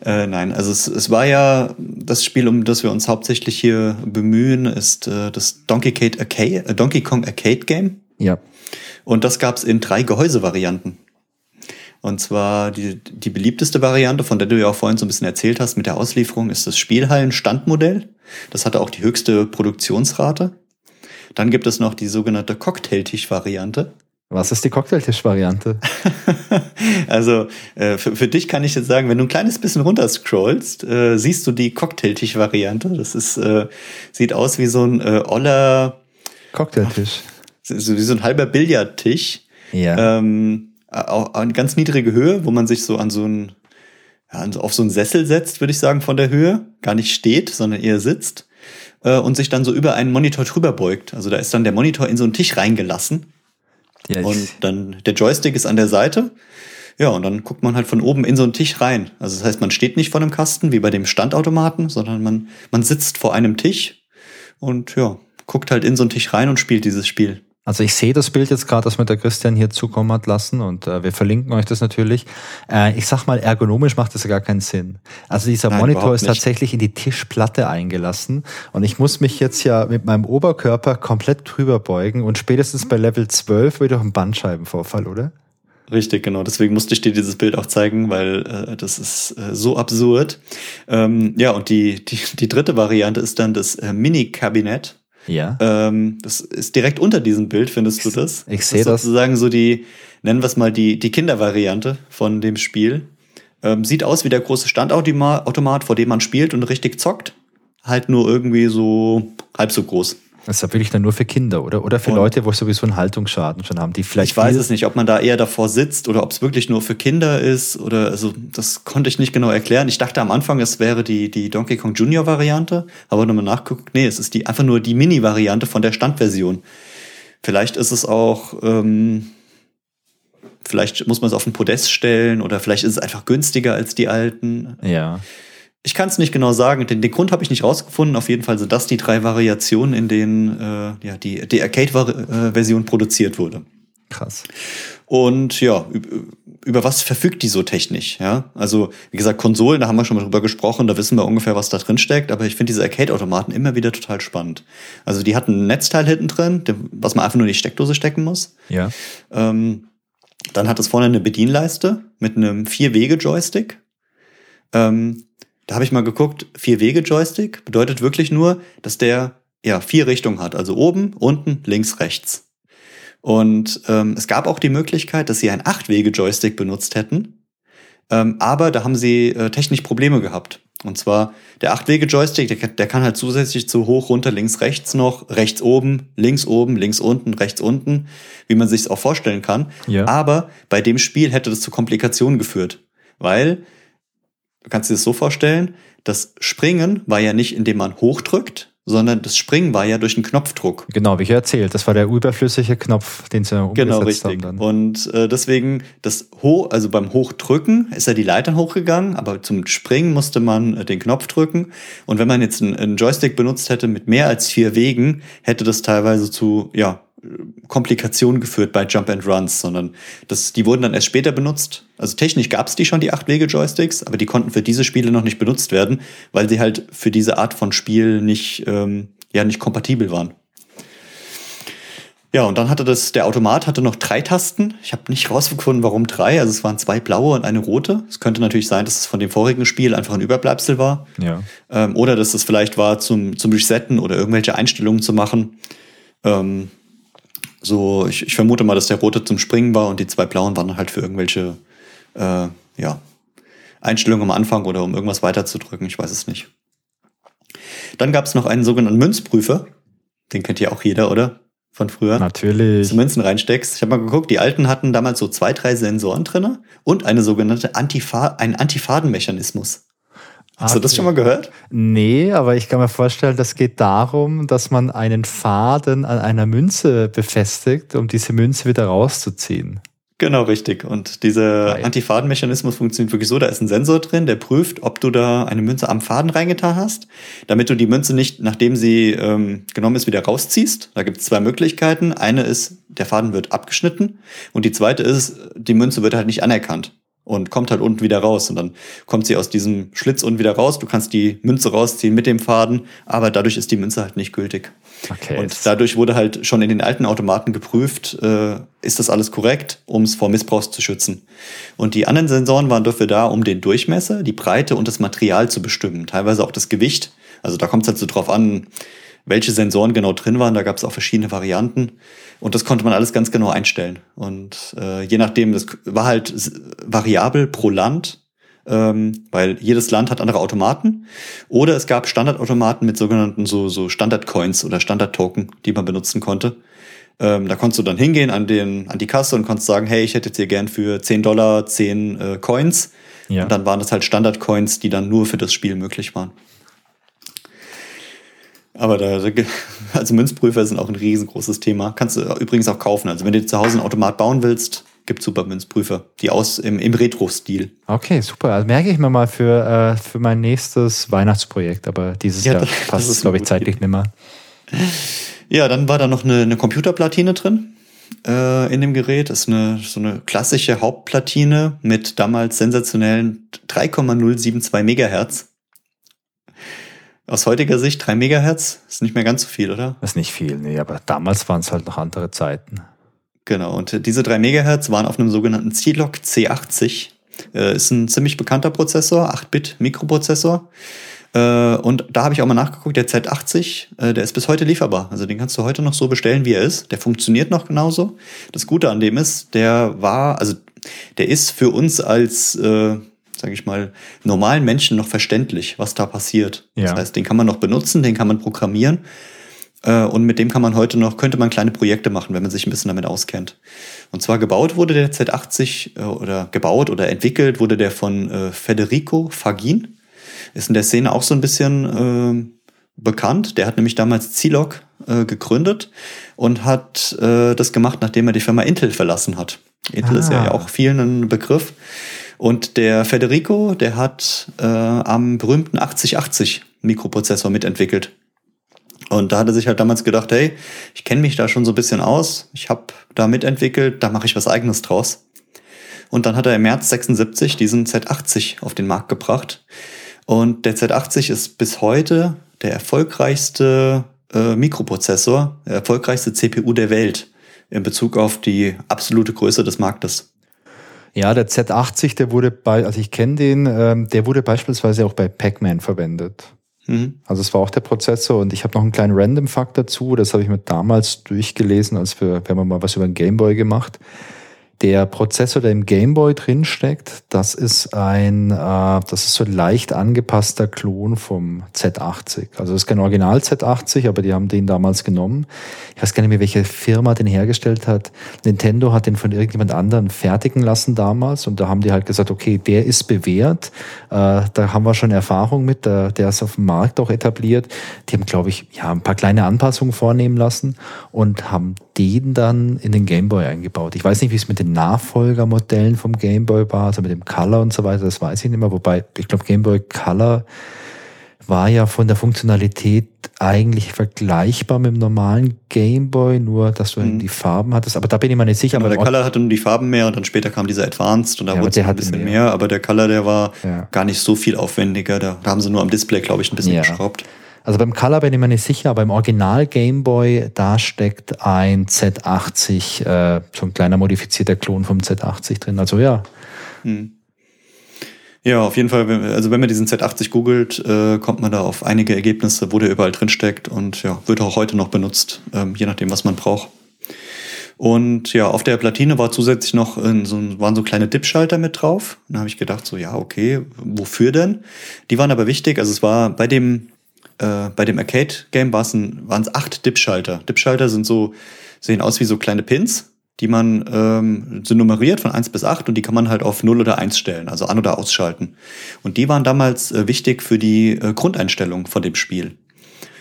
Äh, nein, also es, es war ja das Spiel, um das wir uns hauptsächlich hier bemühen, ist äh, das Donkey, Kate Arcade, äh, Donkey Kong Arcade Game. Ja. Und das gab es in drei Gehäusevarianten. Und zwar die, die beliebteste Variante, von der du ja auch vorhin so ein bisschen erzählt hast, mit der Auslieferung, ist das Spielhallen-Standmodell. Das hatte auch die höchste Produktionsrate. Dann gibt es noch die sogenannte Cocktailtisch-Variante. Was ist die Cocktailtisch-Variante? also äh, für, für, dich kann ich jetzt sagen, wenn du ein kleines bisschen runterscrollst, äh, siehst du die Cocktailtisch-Variante. Das ist äh, sieht aus wie so ein äh, oller Cocktailtisch. So wie so ein halber Billardtisch. Ja. Ähm, auch eine ganz niedrige Höhe, wo man sich so an so ein ja, auf so einen Sessel setzt, würde ich sagen, von der Höhe. Gar nicht steht, sondern eher sitzt. Äh, und sich dann so über einen Monitor drüber beugt. Also da ist dann der Monitor in so einen Tisch reingelassen ja, und dann der Joystick ist an der Seite. Ja, und dann guckt man halt von oben in so einen Tisch rein. Also das heißt, man steht nicht vor einem Kasten wie bei dem Standautomaten, sondern man, man sitzt vor einem Tisch und ja, guckt halt in so einen Tisch rein und spielt dieses Spiel. Also ich sehe das Bild jetzt gerade, das mir der Christian hier zukommen hat lassen und äh, wir verlinken euch das natürlich. Äh, ich sag mal, ergonomisch macht das ja gar keinen Sinn. Also dieser Nein, Monitor ist tatsächlich in die Tischplatte eingelassen und ich muss mich jetzt ja mit meinem Oberkörper komplett drüber beugen und spätestens bei Level 12 wieder ein Bandscheibenvorfall, oder? Richtig, genau. Deswegen musste ich dir dieses Bild auch zeigen, weil äh, das ist äh, so absurd. Ähm, ja, und die, die, die dritte Variante ist dann das äh, Mini-Kabinett. Ja. Ähm, das ist direkt unter diesem Bild, findest du das? Ich sehe das. Sozusagen so die, nennen wir es mal die, die Kindervariante von dem Spiel. Ähm, sieht aus wie der große Standautomat, vor dem man spielt und richtig zockt. Halt nur irgendwie so halb so groß. Das ist ja wirklich dann nur für Kinder, oder? Oder für und Leute, wo sowieso einen Haltungsschaden schon haben, die vielleicht. Ich weiß es nicht, ob man da eher davor sitzt oder ob es wirklich nur für Kinder ist oder also das konnte ich nicht genau erklären. Ich dachte am Anfang, es wäre die, die Donkey Kong Junior Variante, aber nochmal nachguckt, nee, es ist die einfach nur die Mini-Variante von der Standversion. Vielleicht ist es auch, ähm, vielleicht muss man es auf ein Podest stellen oder vielleicht ist es einfach günstiger als die alten. Ja. Ich kann es nicht genau sagen, den, den Grund habe ich nicht rausgefunden. Auf jeden Fall sind das die drei Variationen, in denen äh, ja, die, die Arcade-Version produziert wurde. Krass. Und ja, über was verfügt die so technisch? Ja, also wie gesagt, Konsolen, da haben wir schon mal drüber gesprochen, da wissen wir ungefähr, was da drin steckt. Aber ich finde diese Arcade-Automaten immer wieder total spannend. Also die hatten ein Netzteil hinten drin, was man einfach nur in die Steckdose stecken muss. Ja. Ähm, dann hat es vorne eine Bedienleiste mit einem Vier-Wege-Joystick. Ähm, da habe ich mal geguckt, Vier-Wege-Joystick bedeutet wirklich nur, dass der ja vier Richtungen hat, also oben, unten, links, rechts. Und ähm, es gab auch die Möglichkeit, dass sie ein Acht-Wege-Joystick benutzt hätten, ähm, aber da haben sie äh, technisch Probleme gehabt. Und zwar der Acht-Wege-Joystick, der, der, kann halt zusätzlich zu hoch, runter, links, rechts noch, rechts oben, links oben, links unten, rechts unten, wie man sich es auch vorstellen kann. Ja. Aber bei dem Spiel hätte das zu Komplikationen geführt, weil Du kannst dir das so vorstellen, das Springen war ja nicht, indem man hochdrückt, sondern das Springen war ja durch einen Knopfdruck. Genau, wie ich erzählt, das war der überflüssige Knopf, den sie umgesetzt genau, richtig. haben. Dann. Und äh, deswegen das Ho also beim Hochdrücken ist ja die Leiter hochgegangen, aber zum Springen musste man äh, den Knopf drücken. Und wenn man jetzt einen, einen Joystick benutzt hätte mit mehr als vier Wegen, hätte das teilweise zu ja Komplikationen geführt bei Jump and Runs, sondern das, die wurden dann erst später benutzt. Also technisch gab es die schon, die acht Wege Joysticks, aber die konnten für diese Spiele noch nicht benutzt werden, weil sie halt für diese Art von Spiel nicht, ähm, ja, nicht kompatibel waren. Ja, und dann hatte das, der Automat hatte noch drei Tasten. Ich habe nicht rausgefunden, warum drei. Also es waren zwei blaue und eine rote. Es könnte natürlich sein, dass es von dem vorigen Spiel einfach ein Überbleibsel war. Ja. Ähm, oder dass es vielleicht war zum, zum Resetten oder irgendwelche Einstellungen zu machen. Ähm, so, ich, ich vermute mal, dass der rote zum Springen war und die zwei blauen waren halt für irgendwelche, äh, ja, Einstellung am Anfang oder um irgendwas weiterzudrücken, ich weiß es nicht. Dann gab es noch einen sogenannten Münzprüfer. Den kennt ja auch jeder, oder? Von früher. Natürlich. Dass du Münzen reinsteckst. Ich habe mal geguckt, die alten hatten damals so zwei, drei Sensoren drinne und eine sogenannte Antifa einen Antifadenmechanismus. Hast du das schon mal gehört? Nee, aber ich kann mir vorstellen, das geht darum, dass man einen Faden an einer Münze befestigt, um diese Münze wieder rauszuziehen. Genau, richtig. Und dieser Antifadenmechanismus funktioniert wirklich so, da ist ein Sensor drin, der prüft, ob du da eine Münze am Faden reingetan hast, damit du die Münze nicht, nachdem sie ähm, genommen ist, wieder rausziehst. Da gibt es zwei Möglichkeiten. Eine ist, der Faden wird abgeschnitten und die zweite ist, die Münze wird halt nicht anerkannt und kommt halt unten wieder raus. Und dann kommt sie aus diesem Schlitz unten wieder raus. Du kannst die Münze rausziehen mit dem Faden, aber dadurch ist die Münze halt nicht gültig. Okay, und dadurch wurde halt schon in den alten Automaten geprüft, äh, ist das alles korrekt, um es vor Missbrauchs zu schützen. Und die anderen Sensoren waren dafür da, um den Durchmesser, die Breite und das Material zu bestimmen, teilweise auch das Gewicht. Also da kommt es halt so drauf an, welche Sensoren genau drin waren. Da gab es auch verschiedene Varianten. Und das konnte man alles ganz genau einstellen. Und äh, je nachdem, das war halt variabel pro Land, ähm, weil jedes Land hat andere Automaten. Oder es gab Standardautomaten mit sogenannten so, so Standard-Coins oder Standard-Token, die man benutzen konnte. Ähm, da konntest du dann hingehen an, den, an die Kasse und konntest sagen, hey, ich hätte jetzt hier gern für 10 Dollar 10 äh, Coins. Ja. Und dann waren das halt Standard-Coins, die dann nur für das Spiel möglich waren. Aber da, also Münzprüfer sind auch ein riesengroßes Thema. Kannst du übrigens auch kaufen. Also wenn du zu Hause einen Automat bauen willst, gibt super Münzprüfer, die aus im, im Retro-Stil. Okay, super. Also merke ich mir mal für, äh, für mein nächstes Weihnachtsprojekt, aber dieses ja, Jahr passt es, glaube ich, zeitlich nicht mehr. Ja, dann war da noch eine, eine Computerplatine drin äh, in dem Gerät. Das ist eine, so eine klassische Hauptplatine mit damals sensationellen 3,072 Megahertz. Aus heutiger Sicht 3 Megahertz ist nicht mehr ganz so viel, oder? Das ist nicht viel, nee, aber damals waren es halt noch andere Zeiten. Genau, und diese 3 Megahertz waren auf einem sogenannten C-Log C80. Äh, ist ein ziemlich bekannter Prozessor, 8-Bit-Mikroprozessor. Äh, und da habe ich auch mal nachgeguckt, der Z80, äh, der ist bis heute lieferbar. Also den kannst du heute noch so bestellen, wie er ist. Der funktioniert noch genauso. Das Gute an dem ist, der war, also der ist für uns als äh, sage ich mal, normalen Menschen noch verständlich, was da passiert. Ja. Das heißt, den kann man noch benutzen, den kann man programmieren. Äh, und mit dem kann man heute noch, könnte man kleine Projekte machen, wenn man sich ein bisschen damit auskennt. Und zwar gebaut wurde der Z80 äh, oder gebaut oder entwickelt wurde der von äh, Federico Fagin. Ist in der Szene auch so ein bisschen bekannt. Der hat nämlich damals Zilog gegründet und hat das gemacht, nachdem er die Firma Intel verlassen hat. Intel ah. ist ja, ja auch vielen ein Begriff. Und der Federico, der hat äh, am berühmten 8080 Mikroprozessor mitentwickelt. Und da hat er sich halt damals gedacht, hey, ich kenne mich da schon so ein bisschen aus, ich habe da mitentwickelt, da mache ich was eigenes draus. Und dann hat er im März 76 diesen Z80 auf den Markt gebracht. Und der Z80 ist bis heute der erfolgreichste äh, Mikroprozessor, der erfolgreichste CPU der Welt in Bezug auf die absolute Größe des Marktes. Ja, der Z80, der wurde bei, also ich kenne den, ähm, der wurde beispielsweise auch bei Pac-Man verwendet. Mhm. Also es war auch der Prozessor und ich habe noch einen kleinen Random-Fakt dazu, das habe ich mir damals durchgelesen, als wir, wir haben mal was über den Gameboy gemacht. Der Prozessor, der im Gameboy drinsteckt, das ist ein, äh, das ist so ein leicht angepasster Klon vom Z80. Also das ist kein Original Z80, aber die haben den damals genommen. Ich weiß gar nicht mehr, welche Firma den hergestellt hat. Nintendo hat den von irgendjemand anderen fertigen lassen damals und da haben die halt gesagt, okay, der ist bewährt, äh, da haben wir schon Erfahrung mit, der, der ist auf dem Markt auch etabliert. Die haben, glaube ich, ja, ein paar kleine Anpassungen vornehmen lassen und haben den dann in den Gameboy eingebaut. Ich weiß nicht, wie es mit den Nachfolgermodellen vom Gameboy war, also mit dem Color und so weiter, das weiß ich nicht mehr. Wobei, ich glaube, Gameboy Color war ja von der Funktionalität eigentlich vergleichbar mit dem normalen Gameboy, nur dass du mhm. die Farben hattest. Aber da bin ich mir nicht sicher. Genau, aber der Color hatte nur die Farben mehr und dann später kam dieser Advanced und da ja, wurde es ein bisschen mehr. mehr. Aber der Color, der war ja. gar nicht so viel aufwendiger. Da, da haben sie nur am Display, glaube ich, ein bisschen ja. geschraubt. Also beim Color bin ich mir nicht sicher, aber im Original Game Boy, da steckt ein Z80, äh, so ein kleiner modifizierter Klon vom Z80 drin. Also ja. Hm. Ja, auf jeden Fall, also wenn man diesen Z80 googelt, äh, kommt man da auf einige Ergebnisse, wo der überall drin steckt und ja, wird auch heute noch benutzt, ähm, je nachdem, was man braucht. Und ja, auf der Platine war zusätzlich noch so, waren so kleine Dip-Schalter mit drauf. Und da habe ich gedacht, so ja, okay, wofür denn? Die waren aber wichtig. Also es war bei dem, äh, bei dem Arcade-Game waren es acht Dip-Schalter. Dip-Schalter sind so, sehen aus wie so kleine Pins, die man ähm, sind nummeriert von eins bis acht und die kann man halt auf null oder eins stellen, also an- oder ausschalten. Und die waren damals äh, wichtig für die äh, Grundeinstellung von dem Spiel.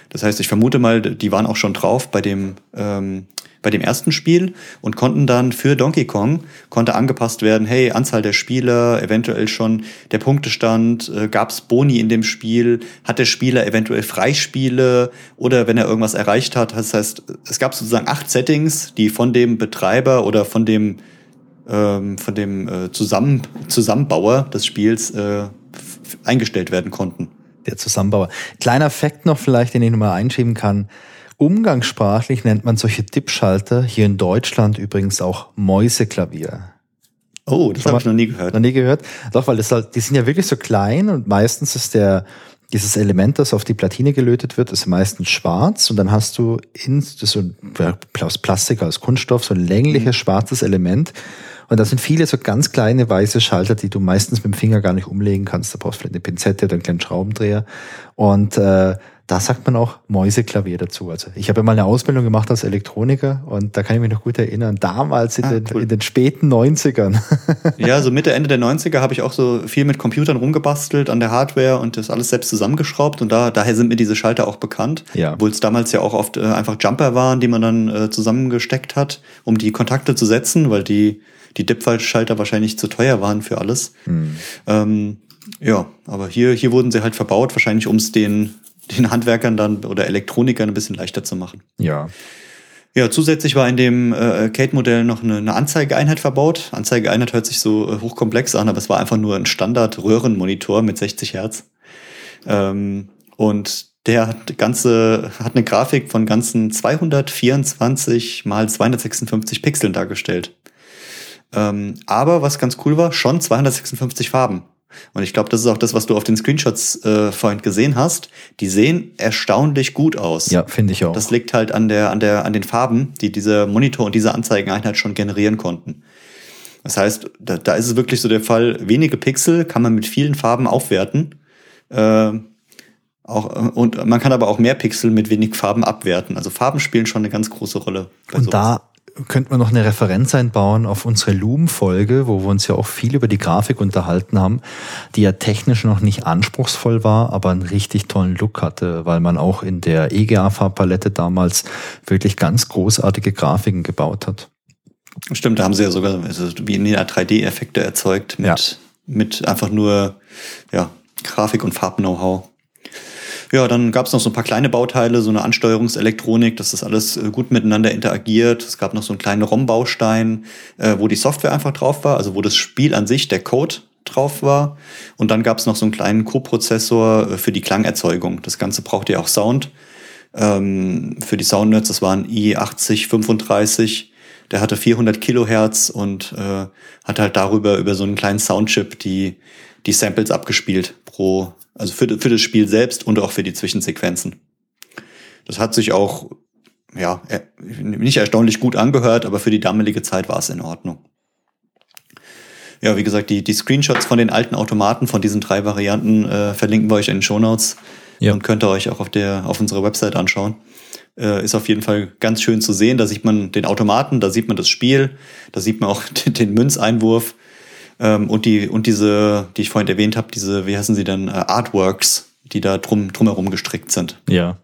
Das heißt, ich vermute mal, die waren auch schon drauf bei dem, ähm, bei dem ersten Spiel und konnten dann für Donkey Kong, konnte angepasst werden, hey, Anzahl der Spieler, eventuell schon der Punktestand, äh, gab es Boni in dem Spiel, hat der Spieler eventuell Freispiele oder wenn er irgendwas erreicht hat. Das heißt, es gab sozusagen acht Settings, die von dem Betreiber oder von dem ähm, von dem äh, Zusammen Zusammenbauer des Spiels äh, eingestellt werden konnten der Zusammenbauer. Kleiner Fakt noch vielleicht, den ich nochmal einschieben kann. Umgangssprachlich nennt man solche Tippschalter hier in Deutschland übrigens auch Mäuseklavier. Oh, das habe ich noch nie gehört. Noch nie gehört. Doch, weil das halt, die sind ja wirklich so klein und meistens ist der, dieses Element, das auf die Platine gelötet wird, ist meistens schwarz und dann hast du in, so aus Plastik, aus Kunststoff, so ein längliches mhm. schwarzes Element und da sind viele so ganz kleine weiße Schalter, die du meistens mit dem Finger gar nicht umlegen kannst. Da brauchst du vielleicht eine Pinzette oder einen kleinen Schraubendreher. Und äh, da sagt man auch Mäuseklavier dazu. Also ich habe ja mal eine Ausbildung gemacht als Elektroniker und da kann ich mich noch gut erinnern, damals in, ah, den, cool. in den späten 90ern. ja, so Mitte, Ende der 90er habe ich auch so viel mit Computern rumgebastelt an der Hardware und das alles selbst zusammengeschraubt und da, daher sind mir diese Schalter auch bekannt, ja. obwohl es damals ja auch oft äh, einfach Jumper waren, die man dann äh, zusammengesteckt hat, um die Kontakte zu setzen, weil die die Dipfallschalter wahrscheinlich zu teuer waren für alles. Mhm. Ähm, ja, aber hier, hier wurden sie halt verbaut, wahrscheinlich um es den, den Handwerkern dann oder Elektronikern ein bisschen leichter zu machen. Ja. Ja, zusätzlich war in dem äh, Kate-Modell noch eine, eine Anzeigeeinheit verbaut. Anzeigeeinheit hört sich so äh, hochkomplex an, aber es war einfach nur ein Standard-Röhrenmonitor mit 60 Hertz. Ähm, und der hat ganze, hat eine Grafik von ganzen 224 mal 256 Pixeln dargestellt. Ähm, aber was ganz cool war, schon 256 Farben. Und ich glaube, das ist auch das, was du auf den Screenshots äh, vorhin gesehen hast. Die sehen erstaunlich gut aus. Ja, finde ich auch. Das liegt halt an der, an der, an den Farben, die dieser Monitor und diese Anzeigeneinheit schon generieren konnten. Das heißt, da, da ist es wirklich so der Fall, wenige Pixel kann man mit vielen Farben aufwerten. Äh, auch, und man kann aber auch mehr Pixel mit wenig Farben abwerten. Also Farben spielen schon eine ganz große Rolle. und sowas. da könnte man noch eine Referenz einbauen auf unsere Loom-Folge, wo wir uns ja auch viel über die Grafik unterhalten haben, die ja technisch noch nicht anspruchsvoll war, aber einen richtig tollen Look hatte, weil man auch in der EGA-Farbpalette damals wirklich ganz großartige Grafiken gebaut hat. Stimmt, da haben sie ja sogar also wie in 3D-Effekte erzeugt mit, ja. mit einfach nur ja, Grafik und Farb-Know-how. Ja, dann gab es noch so ein paar kleine Bauteile, so eine Ansteuerungselektronik, dass das alles äh, gut miteinander interagiert. Es gab noch so einen kleinen ROM-Baustein, äh, wo die Software einfach drauf war, also wo das Spiel an sich, der Code drauf war. Und dann gab es noch so einen kleinen Co-Prozessor äh, für die Klangerzeugung. Das Ganze brauchte ja auch Sound. Ähm, für die Soundnerds, das waren i8035. Der hatte 400 Kilohertz und äh, hat halt darüber über so einen kleinen Soundchip die, die Samples abgespielt pro also für, für das Spiel selbst und auch für die Zwischensequenzen. Das hat sich auch, ja, nicht erstaunlich gut angehört, aber für die damalige Zeit war es in Ordnung. Ja, wie gesagt, die, die Screenshots von den alten Automaten von diesen drei Varianten äh, verlinken wir euch in den Show Notes ja. und könnt ihr euch auch auf der auf unserer Website anschauen. Äh, ist auf jeden Fall ganz schön zu sehen. Da sieht man den Automaten, da sieht man das Spiel, da sieht man auch den, den Münzeinwurf ähm, und die, und diese, die ich vorhin erwähnt habe, diese, wie heißen sie denn, äh, Artworks, die da drum, drumherum gestrickt sind. Ja.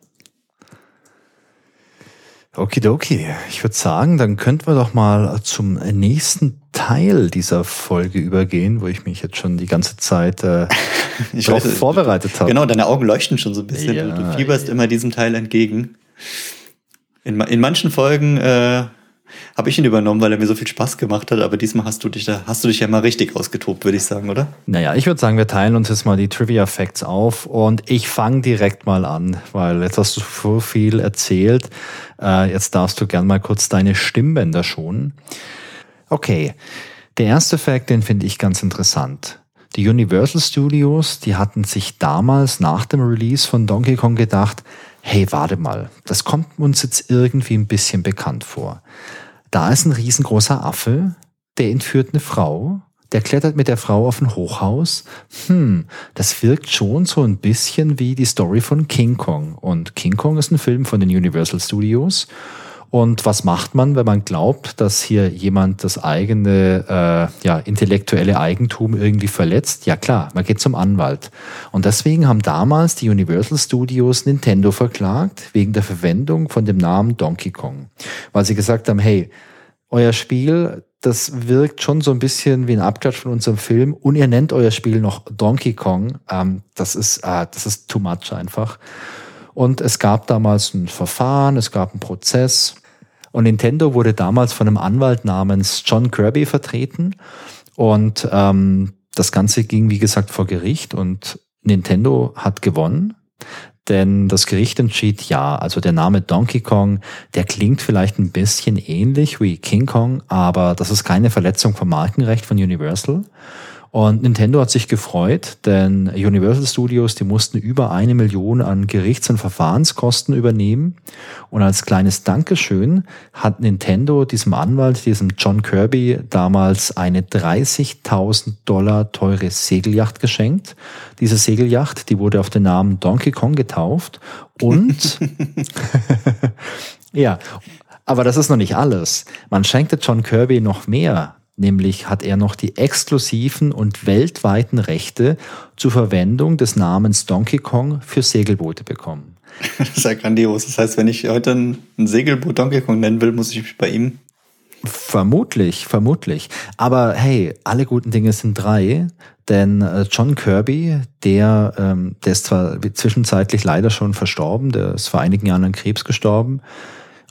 Okidoki. Ich würde sagen, dann könnten wir doch mal zum nächsten Teil dieser Folge übergehen, wo ich mich jetzt schon die ganze Zeit äh, ich weiß, vorbereitet habe. Genau, deine Augen leuchten schon so ein bisschen. Ja, du fieberst ja. immer diesem Teil entgegen. In, in manchen Folgen äh, habe ich ihn übernommen, weil er mir so viel Spaß gemacht hat. Aber diesmal hast du dich da, hast du dich ja mal richtig ausgetobt, würde ich sagen, oder? Naja, ich würde sagen, wir teilen uns jetzt mal die Trivia Facts auf und ich fange direkt mal an, weil jetzt hast du so viel erzählt. Äh, jetzt darfst du gern mal kurz deine Stimmbänder schonen. Okay. Der erste Fact, den finde ich ganz interessant. Die Universal Studios, die hatten sich damals nach dem Release von Donkey Kong gedacht, hey, warte mal, das kommt uns jetzt irgendwie ein bisschen bekannt vor. Da ist ein riesengroßer Affe, der entführt eine Frau, der klettert mit der Frau auf ein Hochhaus. Hm, das wirkt schon so ein bisschen wie die Story von King Kong. Und King Kong ist ein Film von den Universal Studios. Und was macht man, wenn man glaubt, dass hier jemand das eigene äh, ja, intellektuelle Eigentum irgendwie verletzt? Ja klar, man geht zum Anwalt. Und deswegen haben damals die Universal Studios Nintendo verklagt wegen der Verwendung von dem Namen Donkey Kong. Weil sie gesagt haben, hey, euer Spiel, das wirkt schon so ein bisschen wie ein Abklatsch von unserem Film und ihr nennt euer Spiel noch Donkey Kong. Ähm, das ist, äh, das ist too much einfach. Und es gab damals ein Verfahren, es gab einen Prozess und Nintendo wurde damals von einem Anwalt namens John Kirby vertreten. Und ähm, das Ganze ging, wie gesagt, vor Gericht und Nintendo hat gewonnen. Denn das Gericht entschied, ja, also der Name Donkey Kong, der klingt vielleicht ein bisschen ähnlich wie King Kong, aber das ist keine Verletzung vom Markenrecht von Universal. Und Nintendo hat sich gefreut, denn Universal Studios, die mussten über eine Million an Gerichts- und Verfahrenskosten übernehmen. Und als kleines Dankeschön hat Nintendo diesem Anwalt, diesem John Kirby, damals eine 30.000 Dollar teure Segelyacht geschenkt. Diese Segelyacht, die wurde auf den Namen Donkey Kong getauft. Und ja, aber das ist noch nicht alles. Man schenkte John Kirby noch mehr. Nämlich hat er noch die exklusiven und weltweiten Rechte zur Verwendung des Namens Donkey Kong für Segelboote bekommen. Das ist ja grandios. Das heißt, wenn ich heute ein, Segelboot Donkey Kong nennen will, muss ich mich bei ihm. Vermutlich, vermutlich. Aber hey, alle guten Dinge sind drei. Denn äh, John Kirby, der, ähm, der ist zwar zwischenzeitlich leider schon verstorben, der ist vor einigen Jahren an Krebs gestorben,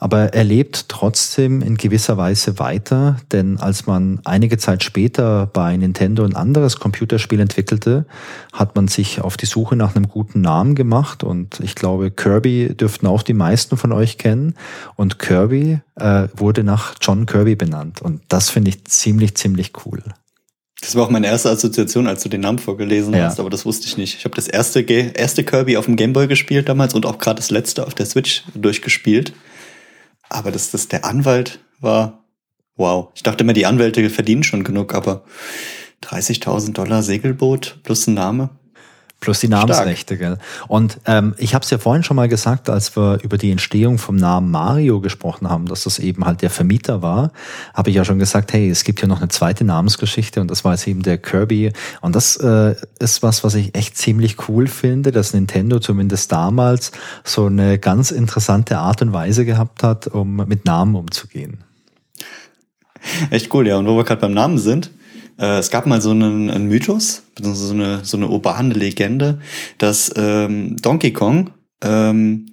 aber er lebt trotzdem in gewisser Weise weiter, denn als man einige Zeit später bei Nintendo ein anderes Computerspiel entwickelte, hat man sich auf die Suche nach einem guten Namen gemacht und ich glaube, Kirby dürften auch die meisten von euch kennen und Kirby äh, wurde nach John Kirby benannt und das finde ich ziemlich, ziemlich cool. Das war auch meine erste Assoziation, als du den Namen vorgelesen ja. hast, aber das wusste ich nicht. Ich habe das erste, erste Kirby auf dem Gameboy gespielt damals und auch gerade das letzte auf der Switch durchgespielt. Aber dass das der Anwalt war, wow. Ich dachte immer, die Anwälte verdienen schon genug, aber 30.000 Dollar Segelboot plus ein Name. Plus die Namensrechte, gell? Und ähm, ich habe es ja vorhin schon mal gesagt, als wir über die Entstehung vom Namen Mario gesprochen haben, dass das eben halt der Vermieter war, habe ich ja schon gesagt, hey, es gibt ja noch eine zweite Namensgeschichte und das war jetzt eben der Kirby. Und das äh, ist was, was ich echt ziemlich cool finde, dass Nintendo zumindest damals so eine ganz interessante Art und Weise gehabt hat, um mit Namen umzugehen. Echt cool, ja. Und wo wir gerade beim Namen sind, äh, es gab mal so einen, einen Mythos, so eine, so eine urbane Legende, dass ähm, Donkey Kong ähm,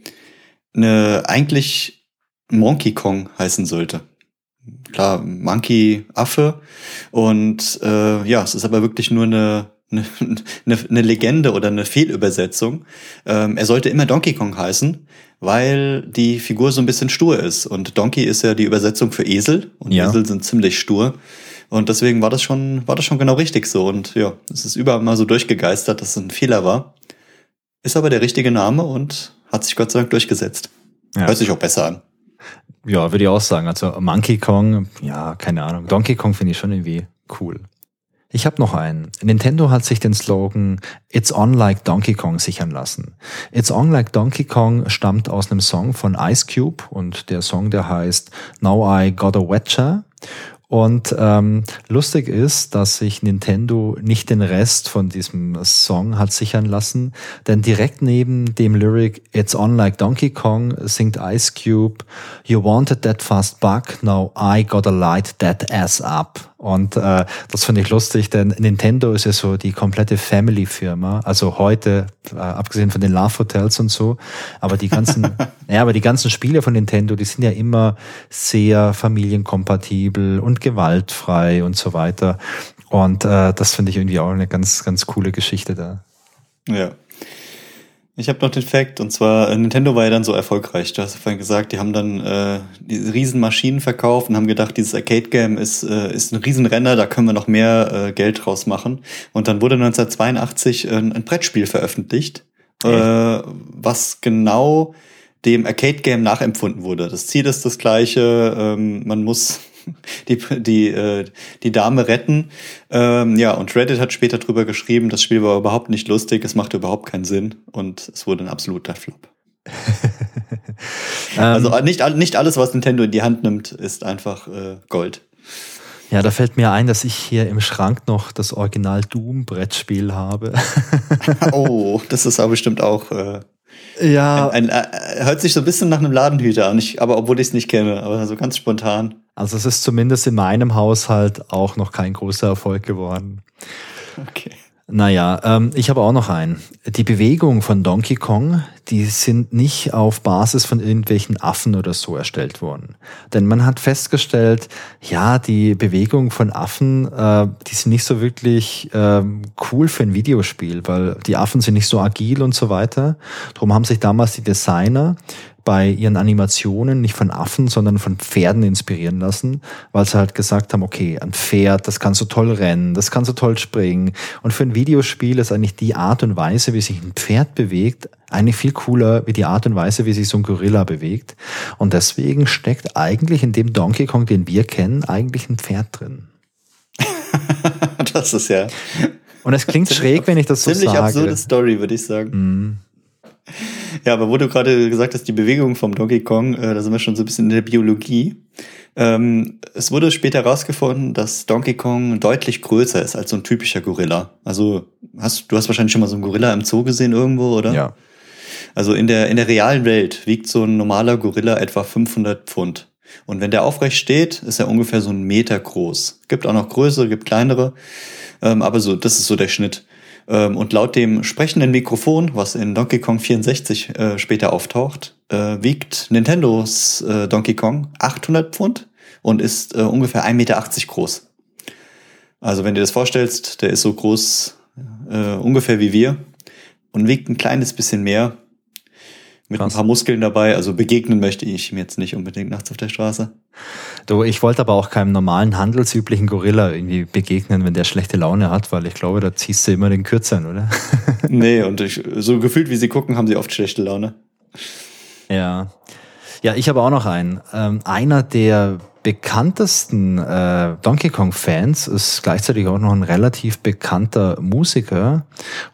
eine, eigentlich Monkey Kong heißen sollte. Klar, Monkey, Affe. Und äh, ja, es ist aber wirklich nur eine, eine, eine Legende oder eine Fehlübersetzung. Ähm, er sollte immer Donkey Kong heißen, weil die Figur so ein bisschen stur ist. Und Donkey ist ja die Übersetzung für Esel und ja. Esel sind ziemlich stur. Und deswegen war das schon, war das schon genau richtig so. Und ja, es ist überall mal so durchgegeistert, dass es ein Fehler war. Ist aber der richtige Name und hat sich Gott sei Dank durchgesetzt. Ja. Hört sich auch besser an. Ja, würde ich auch sagen. Also Monkey Kong, ja, keine Ahnung. Donkey Kong finde ich schon irgendwie cool. Ich habe noch einen. Nintendo hat sich den Slogan It's on like Donkey Kong sichern lassen. It's on like Donkey Kong stammt aus einem Song von Ice Cube und der Song, der heißt Now I Got a Wetcher. Und ähm, lustig ist, dass sich Nintendo nicht den Rest von diesem Song hat sichern lassen, denn direkt neben dem Lyric It's on like Donkey Kong singt Ice Cube You wanted that fast buck, now I gotta light that ass up. Und äh, das finde ich lustig, denn Nintendo ist ja so die komplette Family-Firma. Also heute, äh, abgesehen von den Love Hotels und so, aber die ganzen, ja, aber die ganzen Spiele von Nintendo, die sind ja immer sehr familienkompatibel und gewaltfrei und so weiter. Und äh, das finde ich irgendwie auch eine ganz, ganz coole Geschichte da. Ja. Ich habe noch den Fact, und zwar äh, Nintendo war ja dann so erfolgreich. Du hast ja vorhin gesagt, die haben dann äh, diese riesen Maschinen verkauft und haben gedacht, dieses Arcade-Game ist, äh, ist ein Riesenrenner, da können wir noch mehr äh, Geld draus machen. Und dann wurde 1982 ein, ein Brettspiel veröffentlicht, äh, was genau dem Arcade-Game nachempfunden wurde. Das Ziel ist das gleiche, ähm, man muss die, die, äh, die Dame retten. Ähm, ja, und Reddit hat später drüber geschrieben, das Spiel war überhaupt nicht lustig, es machte überhaupt keinen Sinn und es wurde ein absoluter Flop. also ähm. nicht, nicht alles, was Nintendo in die Hand nimmt, ist einfach äh, Gold. Ja, da fällt mir ein, dass ich hier im Schrank noch das Original Doom-Brettspiel habe. oh, das ist aber bestimmt auch. Äh, ja. Ein, ein, äh, hört sich so ein bisschen nach einem Ladenhüter an, ich, aber obwohl ich es nicht kenne, aber so ganz spontan. Also es ist zumindest in meinem Haushalt auch noch kein großer Erfolg geworden. Okay. Naja, ähm, ich habe auch noch einen. Die Bewegung von Donkey Kong, die sind nicht auf Basis von irgendwelchen Affen oder so erstellt worden. Denn man hat festgestellt, ja, die Bewegung von Affen, äh, die sind nicht so wirklich äh, cool für ein Videospiel, weil die Affen sind nicht so agil und so weiter. Darum haben sich damals die Designer bei ihren Animationen nicht von Affen, sondern von Pferden inspirieren lassen, weil sie halt gesagt haben, okay, ein Pferd, das kann so toll rennen, das kann so toll springen. Und für ein Videospiel ist eigentlich die Art und Weise, wie sich ein Pferd bewegt, eigentlich viel cooler wie die Art und Weise, wie sich so ein Gorilla bewegt. Und deswegen steckt eigentlich in dem Donkey Kong, den wir kennen, eigentlich ein Pferd drin. das ist ja. Und es klingt schräg, wenn ich das so ziemlich sage. Ziemlich absurde Story, würde ich sagen. Mm. Ja, aber wo du gerade gesagt hast, die Bewegung vom Donkey Kong, äh, da sind wir schon so ein bisschen in der Biologie. Ähm, es wurde später herausgefunden, dass Donkey Kong deutlich größer ist als so ein typischer Gorilla. Also hast du hast wahrscheinlich schon mal so einen Gorilla im Zoo gesehen irgendwo, oder? Ja. Also in der in der realen Welt wiegt so ein normaler Gorilla etwa 500 Pfund. Und wenn der aufrecht steht, ist er ungefähr so ein Meter groß. Gibt auch noch größere, gibt kleinere, ähm, aber so das ist so der Schnitt. Ähm, und laut dem sprechenden Mikrofon, was in Donkey Kong 64 äh, später auftaucht, äh, wiegt Nintendos äh, Donkey Kong 800 Pfund und ist äh, ungefähr 1,80 Meter groß. Also wenn du dir das vorstellst, der ist so groß äh, ungefähr wie wir und wiegt ein kleines bisschen mehr mit Krass. ein paar Muskeln dabei. Also begegnen möchte ich ihm jetzt nicht unbedingt nachts auf der Straße. Du, ich wollte aber auch keinem normalen handelsüblichen Gorilla irgendwie begegnen, wenn der schlechte Laune hat, weil ich glaube, da ziehst du immer den Kürzern, oder? nee, und ich, so gefühlt, wie sie gucken, haben sie oft schlechte Laune. Ja. Ja, ich habe auch noch einen. Ähm, einer der bekanntesten äh, Donkey Kong-Fans ist gleichzeitig auch noch ein relativ bekannter Musiker.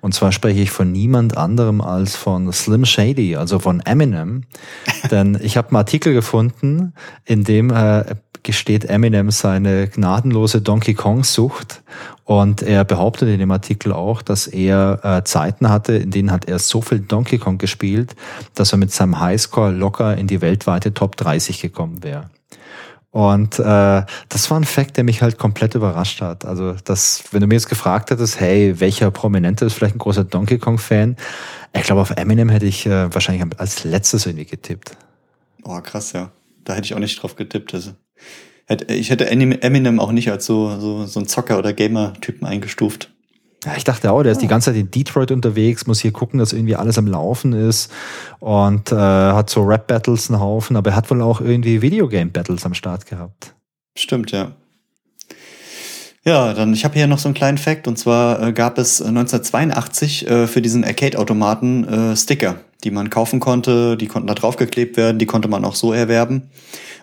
Und zwar spreche ich von niemand anderem als von Slim Shady, also von Eminem. Denn ich habe einen Artikel gefunden, in dem äh, gesteht Eminem seine gnadenlose Donkey Kong-Sucht. Und er behauptet in dem Artikel auch, dass er äh, Zeiten hatte, in denen hat er so viel Donkey Kong gespielt, dass er mit seinem Highscore locker in die weltweite Top 30 gekommen wäre. Und äh, das war ein Fakt, der mich halt komplett überrascht hat. Also, das, wenn du mir jetzt gefragt hättest, hey, welcher Prominente ist vielleicht ein großer Donkey Kong-Fan? Ich glaube, auf Eminem hätte ich äh, wahrscheinlich als letztes irgendwie getippt. Oh, krass, ja. Da hätte ich auch nicht drauf getippt. Also, ich hätte Eminem auch nicht als so, so, so ein Zocker- oder Gamer-Typen eingestuft. Ja, ich dachte auch, der ist die ganze Zeit in Detroit unterwegs, muss hier gucken, dass irgendwie alles am Laufen ist und äh, hat so Rap-Battles einen Haufen, aber er hat wohl auch irgendwie Videogame-Battles am Start gehabt. Stimmt, ja. Ja, dann ich habe hier noch so einen kleinen Fact und zwar äh, gab es 1982 äh, für diesen Arcade-Automaten äh, Sticker, die man kaufen konnte, die konnten da draufgeklebt werden, die konnte man auch so erwerben.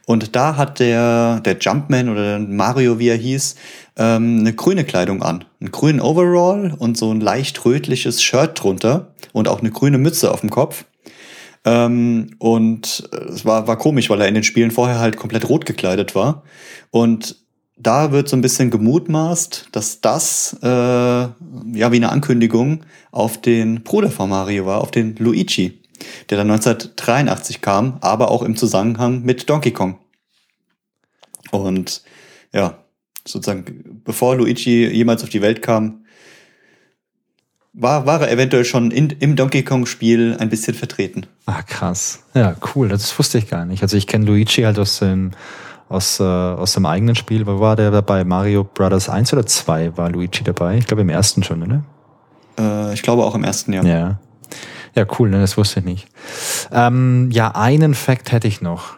Und da hat der, der Jumpman oder Mario, wie er hieß, ähm, eine grüne Kleidung an. Einen grünen Overall und so ein leicht rötliches Shirt drunter und auch eine grüne Mütze auf dem Kopf. Ähm, und es war, war komisch, weil er in den Spielen vorher halt komplett rot gekleidet war. Und da wird so ein bisschen gemutmaßt, dass das äh, ja wie eine Ankündigung auf den Bruder von Mario war, auf den Luigi, der dann 1983 kam, aber auch im Zusammenhang mit Donkey Kong. Und ja, sozusagen, bevor Luigi jemals auf die Welt kam, war, war er eventuell schon in, im Donkey Kong-Spiel ein bisschen vertreten. Ah, krass. Ja, cool. Das wusste ich gar nicht. Also ich kenne Luigi halt aus dem, aus, äh, aus dem eigenen Spiel. Wo war der bei Mario Brothers 1 oder 2 war Luigi dabei? Ich glaube im ersten schon, oder? Äh, ich glaube auch im ersten, ja. Ja. Ja, cool, ne? das wusste ich nicht. Ähm, ja, einen Fakt hätte ich noch.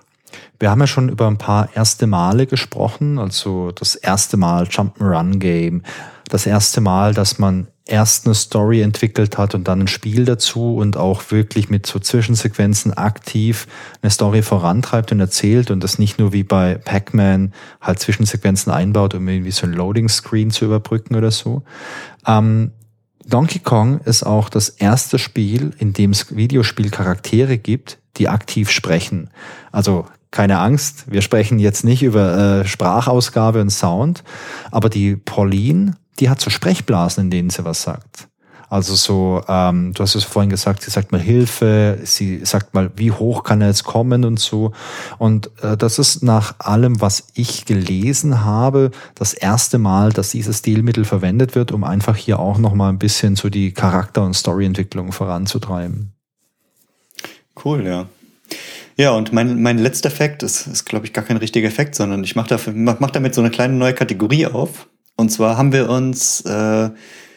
Wir haben ja schon über ein paar erste Male gesprochen, also das erste Mal Jump'n'Run Game, das erste Mal, dass man erst eine Story entwickelt hat und dann ein Spiel dazu und auch wirklich mit so Zwischensequenzen aktiv eine Story vorantreibt und erzählt und das nicht nur wie bei Pac-Man halt Zwischensequenzen einbaut, um irgendwie so ein Loading-Screen zu überbrücken oder so. Ähm, Donkey Kong ist auch das erste Spiel, in dem es Videospielcharaktere gibt, die aktiv sprechen. Also keine Angst, wir sprechen jetzt nicht über äh, Sprachausgabe und Sound, aber die Pauline, die hat so Sprechblasen, in denen sie was sagt. Also so, ähm, du hast es vorhin gesagt, sie sagt mal Hilfe, sie sagt mal, wie hoch kann er jetzt kommen und so. Und äh, das ist nach allem, was ich gelesen habe, das erste Mal, dass dieses Stilmittel verwendet wird, um einfach hier auch nochmal ein bisschen so die Charakter- und Storyentwicklung voranzutreiben. Cool, ja. Ja, und mein, mein letzter Effekt ist, ist glaube ich, gar kein richtiger Effekt, sondern ich mache mach, damit so eine kleine neue Kategorie auf. Und zwar haben wir uns äh,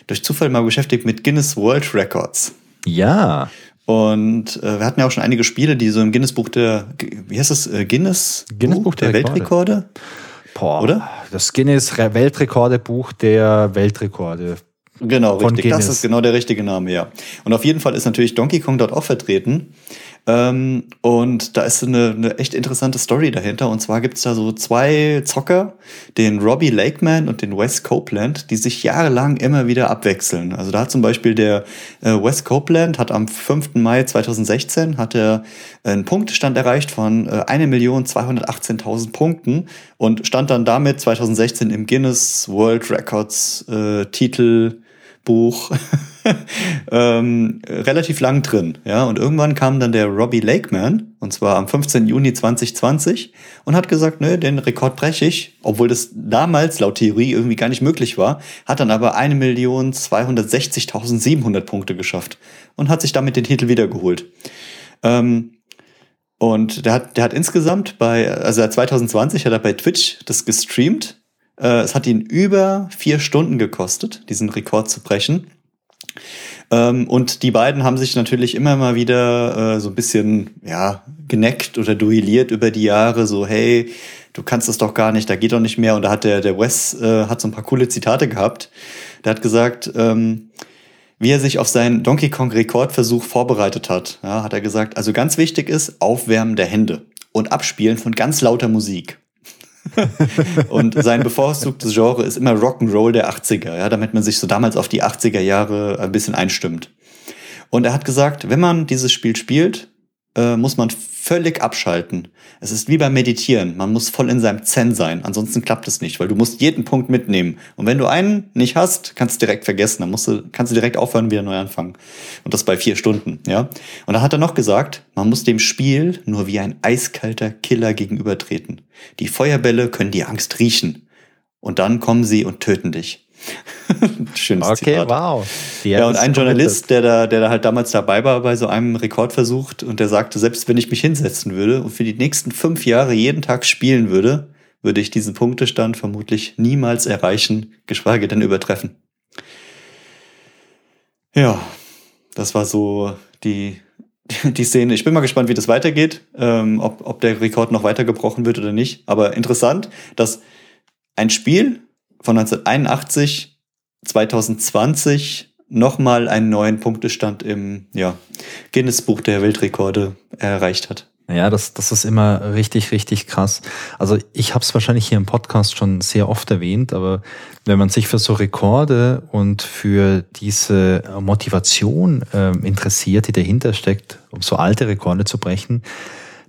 durch Zufall mal beschäftigt mit Guinness World Records. Ja. Und äh, wir hatten ja auch schon einige Spiele, die so im Guinness Buch der, wie heißt das, äh, Guinness, Guinness Buch der, der Weltrekorde? Boah, oder? Das Guinness Weltrekordebuch der Weltrekorde. Genau, richtig. Guinness. Das ist genau der richtige Name, ja. Und auf jeden Fall ist natürlich Donkey Kong dort auch vertreten. Ähm, und da ist eine, eine echt interessante Story dahinter. Und zwar gibt's da so zwei Zocker, den Robbie Lakeman und den Wes Copeland, die sich jahrelang immer wieder abwechseln. Also da hat zum Beispiel der äh, Wes Copeland hat am 5. Mai 2016 hat er einen Punktestand erreicht von äh, 1.218.000 Punkten und stand dann damit 2016 im Guinness World Records äh, Titel Buch ähm, relativ lang drin. Ja, und irgendwann kam dann der Robbie Lakeman, und zwar am 15. Juni 2020, und hat gesagt, nö, den Rekord breche ich, obwohl das damals laut Theorie irgendwie gar nicht möglich war, hat dann aber 1.260.700 Punkte geschafft und hat sich damit den Titel wiedergeholt. Ähm, und der hat, der hat insgesamt bei, also 2020 hat er bei Twitch das gestreamt äh, es hat ihn über vier Stunden gekostet, diesen Rekord zu brechen. Ähm, und die beiden haben sich natürlich immer mal wieder äh, so ein bisschen, ja, geneckt oder duelliert über die Jahre, so, hey, du kannst das doch gar nicht, da geht doch nicht mehr. Und da hat der, der Wes äh, hat so ein paar coole Zitate gehabt. Der hat gesagt, ähm, wie er sich auf seinen Donkey Kong Rekordversuch vorbereitet hat, ja, hat er gesagt, also ganz wichtig ist Aufwärmen der Hände und Abspielen von ganz lauter Musik. und sein bevorzugtes Genre ist immer Rock'n'Roll der 80er, ja, damit man sich so damals auf die 80er Jahre ein bisschen einstimmt. Und er hat gesagt, wenn man dieses Spiel spielt, äh, muss man völlig abschalten. Es ist wie beim Meditieren. Man muss voll in seinem Zen sein. Ansonsten klappt es nicht, weil du musst jeden Punkt mitnehmen. Und wenn du einen nicht hast, kannst du direkt vergessen. Dann musst du, kannst du direkt aufhören wieder neu anfangen. Und das bei vier Stunden, ja. Und da hat er noch gesagt, man muss dem Spiel nur wie ein eiskalter Killer gegenübertreten. Die Feuerbälle können die Angst riechen. Und dann kommen sie und töten dich. Schönes okay, Zitat. wow. Die ja, und ein Journalist, der da, der da halt damals dabei war bei so einem Rekordversuch und der sagte, selbst wenn ich mich hinsetzen würde und für die nächsten fünf Jahre jeden Tag spielen würde, würde ich diesen Punktestand vermutlich niemals erreichen, geschweige denn übertreffen. Ja, das war so die, die Szene. Ich bin mal gespannt, wie das weitergeht, ähm, ob, ob der Rekord noch weiter gebrochen wird oder nicht. Aber interessant, dass ein Spiel von 1981 2020 nochmal einen neuen Punktestand im ja, Guinness-Buch der Weltrekorde erreicht hat. Ja, das, das ist immer richtig, richtig krass. Also ich habe es wahrscheinlich hier im Podcast schon sehr oft erwähnt, aber wenn man sich für so Rekorde und für diese Motivation äh, interessiert, die dahinter steckt, um so alte Rekorde zu brechen,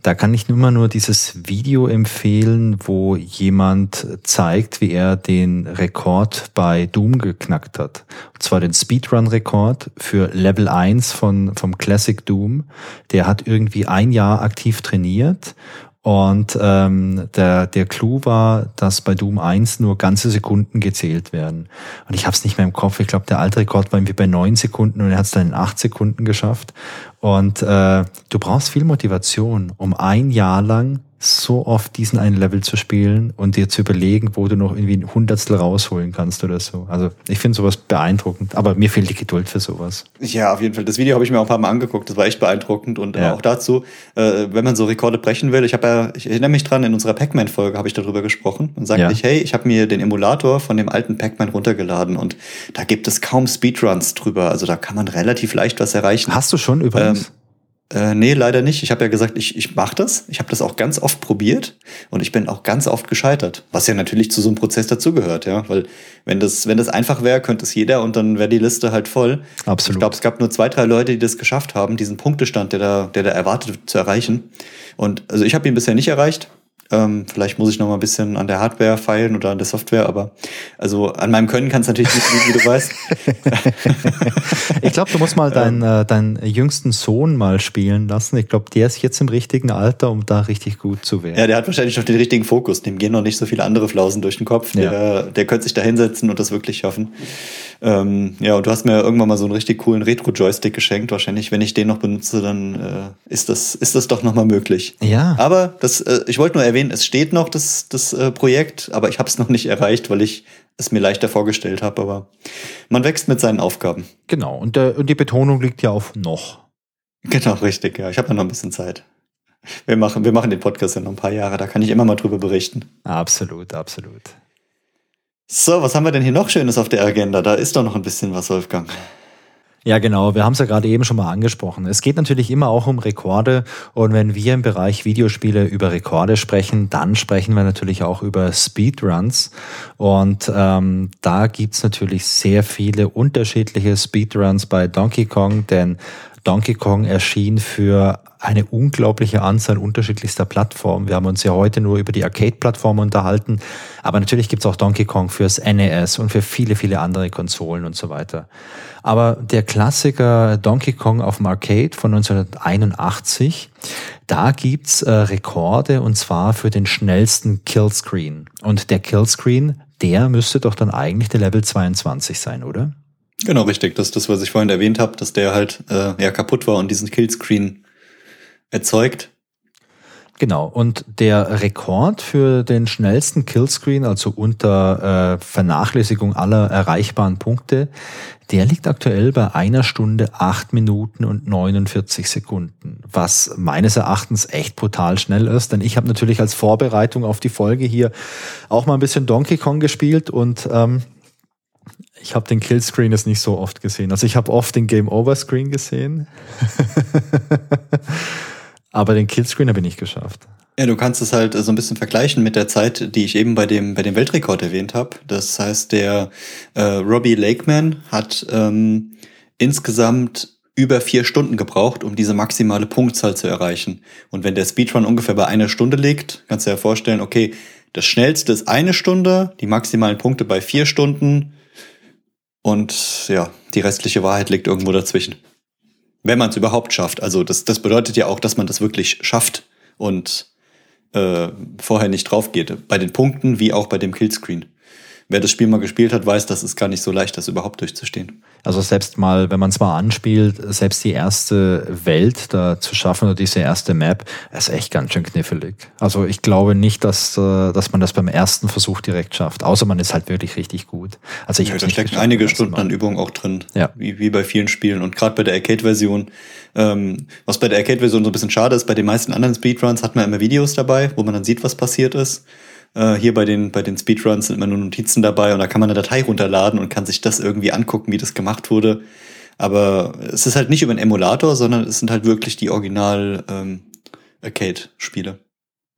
da kann ich nur mal nur dieses Video empfehlen, wo jemand zeigt, wie er den Rekord bei Doom geknackt hat. Und zwar den Speedrun-Rekord für Level 1 von, vom Classic Doom. Der hat irgendwie ein Jahr aktiv trainiert und ähm, der, der Clou war, dass bei Doom 1 nur ganze Sekunden gezählt werden. Und ich habe es nicht mehr im Kopf. Ich glaube, der alte Rekord war irgendwie bei neun Sekunden und er hat es dann in acht Sekunden geschafft. Und äh, du brauchst viel Motivation, um ein Jahr lang so oft diesen einen Level zu spielen und dir zu überlegen, wo du noch irgendwie ein Hundertstel rausholen kannst oder so. Also ich finde sowas beeindruckend, aber mir fehlt die Geduld für sowas. Ja, auf jeden Fall. Das Video habe ich mir auch ein paar Mal angeguckt, das war echt beeindruckend und ja. auch dazu, äh, wenn man so Rekorde brechen will, ich habe ja, ich erinnere mich dran, in unserer Pac-Man-Folge habe ich darüber gesprochen und sagte ja. ich, hey, ich habe mir den Emulator von dem alten Pac-Man runtergeladen und da gibt es kaum Speedruns drüber, also da kann man relativ leicht was erreichen. Hast du schon übrigens? Ähm, äh, nee, leider nicht. Ich habe ja gesagt, ich, ich mache das. Ich habe das auch ganz oft probiert und ich bin auch ganz oft gescheitert. Was ja natürlich zu so einem Prozess dazugehört, ja. Weil wenn das, wenn das einfach wäre, könnte es jeder und dann wäre die Liste halt voll. Absolut. Ich glaube, es gab nur zwei, drei Leute, die das geschafft haben, diesen Punktestand, der da, der da erwartet zu erreichen. Und also ich habe ihn bisher nicht erreicht. Ähm, vielleicht muss ich noch mal ein bisschen an der Hardware feilen oder an der Software, aber also an meinem Können kann es natürlich nicht liegen, wie du weißt. ich glaube, du musst mal deinen, ähm, äh, deinen jüngsten Sohn mal spielen lassen. Ich glaube, der ist jetzt im richtigen Alter, um da richtig gut zu werden. Ja, der hat wahrscheinlich noch den richtigen Fokus. Dem gehen noch nicht so viele andere Flausen durch den Kopf. Ja. Der, der könnte sich da hinsetzen und das wirklich schaffen. Ähm, ja, und du hast mir irgendwann mal so einen richtig coolen Retro-Joystick geschenkt. Wahrscheinlich, wenn ich den noch benutze, dann äh, ist, das, ist das doch nochmal möglich. Ja. Aber das, äh, ich wollte nur erwähnen, es steht noch das, das äh, Projekt, aber ich habe es noch nicht erreicht, weil ich es mir leichter vorgestellt habe. Aber man wächst mit seinen Aufgaben. Genau, und, äh, und die Betonung liegt ja auf noch. Genau, richtig, ja. Ich habe ja noch ein bisschen Zeit. Wir machen, wir machen den Podcast noch ein paar Jahre, da kann ich immer mal drüber berichten. Absolut, absolut. So, was haben wir denn hier noch Schönes auf der Agenda? Da ist doch noch ein bisschen was, Wolfgang. Ja, genau. Wir haben es ja gerade eben schon mal angesprochen. Es geht natürlich immer auch um Rekorde. Und wenn wir im Bereich Videospiele über Rekorde sprechen, dann sprechen wir natürlich auch über Speedruns. Und ähm, da gibt's natürlich sehr viele unterschiedliche Speedruns bei Donkey Kong, denn Donkey Kong erschien für eine unglaubliche Anzahl unterschiedlichster Plattformen. Wir haben uns ja heute nur über die Arcade-Plattform unterhalten, aber natürlich gibt's auch Donkey Kong fürs NES und für viele, viele andere Konsolen und so weiter. Aber der Klassiker Donkey Kong auf dem Arcade von 1981, da gibt's äh, Rekorde und zwar für den schnellsten Killscreen. Und der Killscreen, der müsste doch dann eigentlich der Level 22 sein, oder? Genau, richtig. Das ist das, was ich vorhin erwähnt habe, dass der halt äh, ja kaputt war und diesen Killscreen erzeugt. Genau, und der Rekord für den schnellsten Killscreen, also unter äh, Vernachlässigung aller erreichbaren Punkte, der liegt aktuell bei einer Stunde, acht Minuten und 49 Sekunden, was meines Erachtens echt brutal schnell ist, denn ich habe natürlich als Vorbereitung auf die Folge hier auch mal ein bisschen Donkey Kong gespielt und ähm, ich habe den Killscreen jetzt nicht so oft gesehen. Also ich habe oft den Game Over Screen gesehen. Aber den Killscreen habe ich nicht geschafft. Ja, du kannst es halt so ein bisschen vergleichen mit der Zeit, die ich eben bei dem, bei dem Weltrekord erwähnt habe. Das heißt, der äh, Robbie Lakeman hat ähm, insgesamt über vier Stunden gebraucht, um diese maximale Punktzahl zu erreichen. Und wenn der Speedrun ungefähr bei einer Stunde liegt, kannst du dir vorstellen, okay, das schnellste ist eine Stunde, die maximalen Punkte bei vier Stunden und ja, die restliche Wahrheit liegt irgendwo dazwischen. Wenn man es überhaupt schafft. Also das, das bedeutet ja auch, dass man das wirklich schafft und äh, vorher nicht drauf geht. Bei den Punkten wie auch bei dem Killscreen wer das Spiel mal gespielt hat, weiß, dass es gar nicht so leicht ist, überhaupt durchzustehen. Also selbst mal, wenn man es mal anspielt, selbst die erste Welt da zu schaffen oder diese erste Map, ist echt ganz schön knifflig. Also ich glaube nicht, dass, äh, dass man das beim ersten Versuch direkt schafft, außer man ist halt wirklich richtig gut. Also ich ja, da stecken einige Stunden an Übung auch drin, ja. wie, wie bei vielen Spielen und gerade bei der Arcade-Version. Ähm, was bei der Arcade-Version so ein bisschen schade ist, bei den meisten anderen Speedruns hat man immer Videos dabei, wo man dann sieht, was passiert ist. Äh, hier bei den, bei den Speedruns sind immer nur Notizen dabei und da kann man eine Datei runterladen und kann sich das irgendwie angucken, wie das gemacht wurde. Aber es ist halt nicht über einen Emulator, sondern es sind halt wirklich die Original ähm, Arcade-Spiele.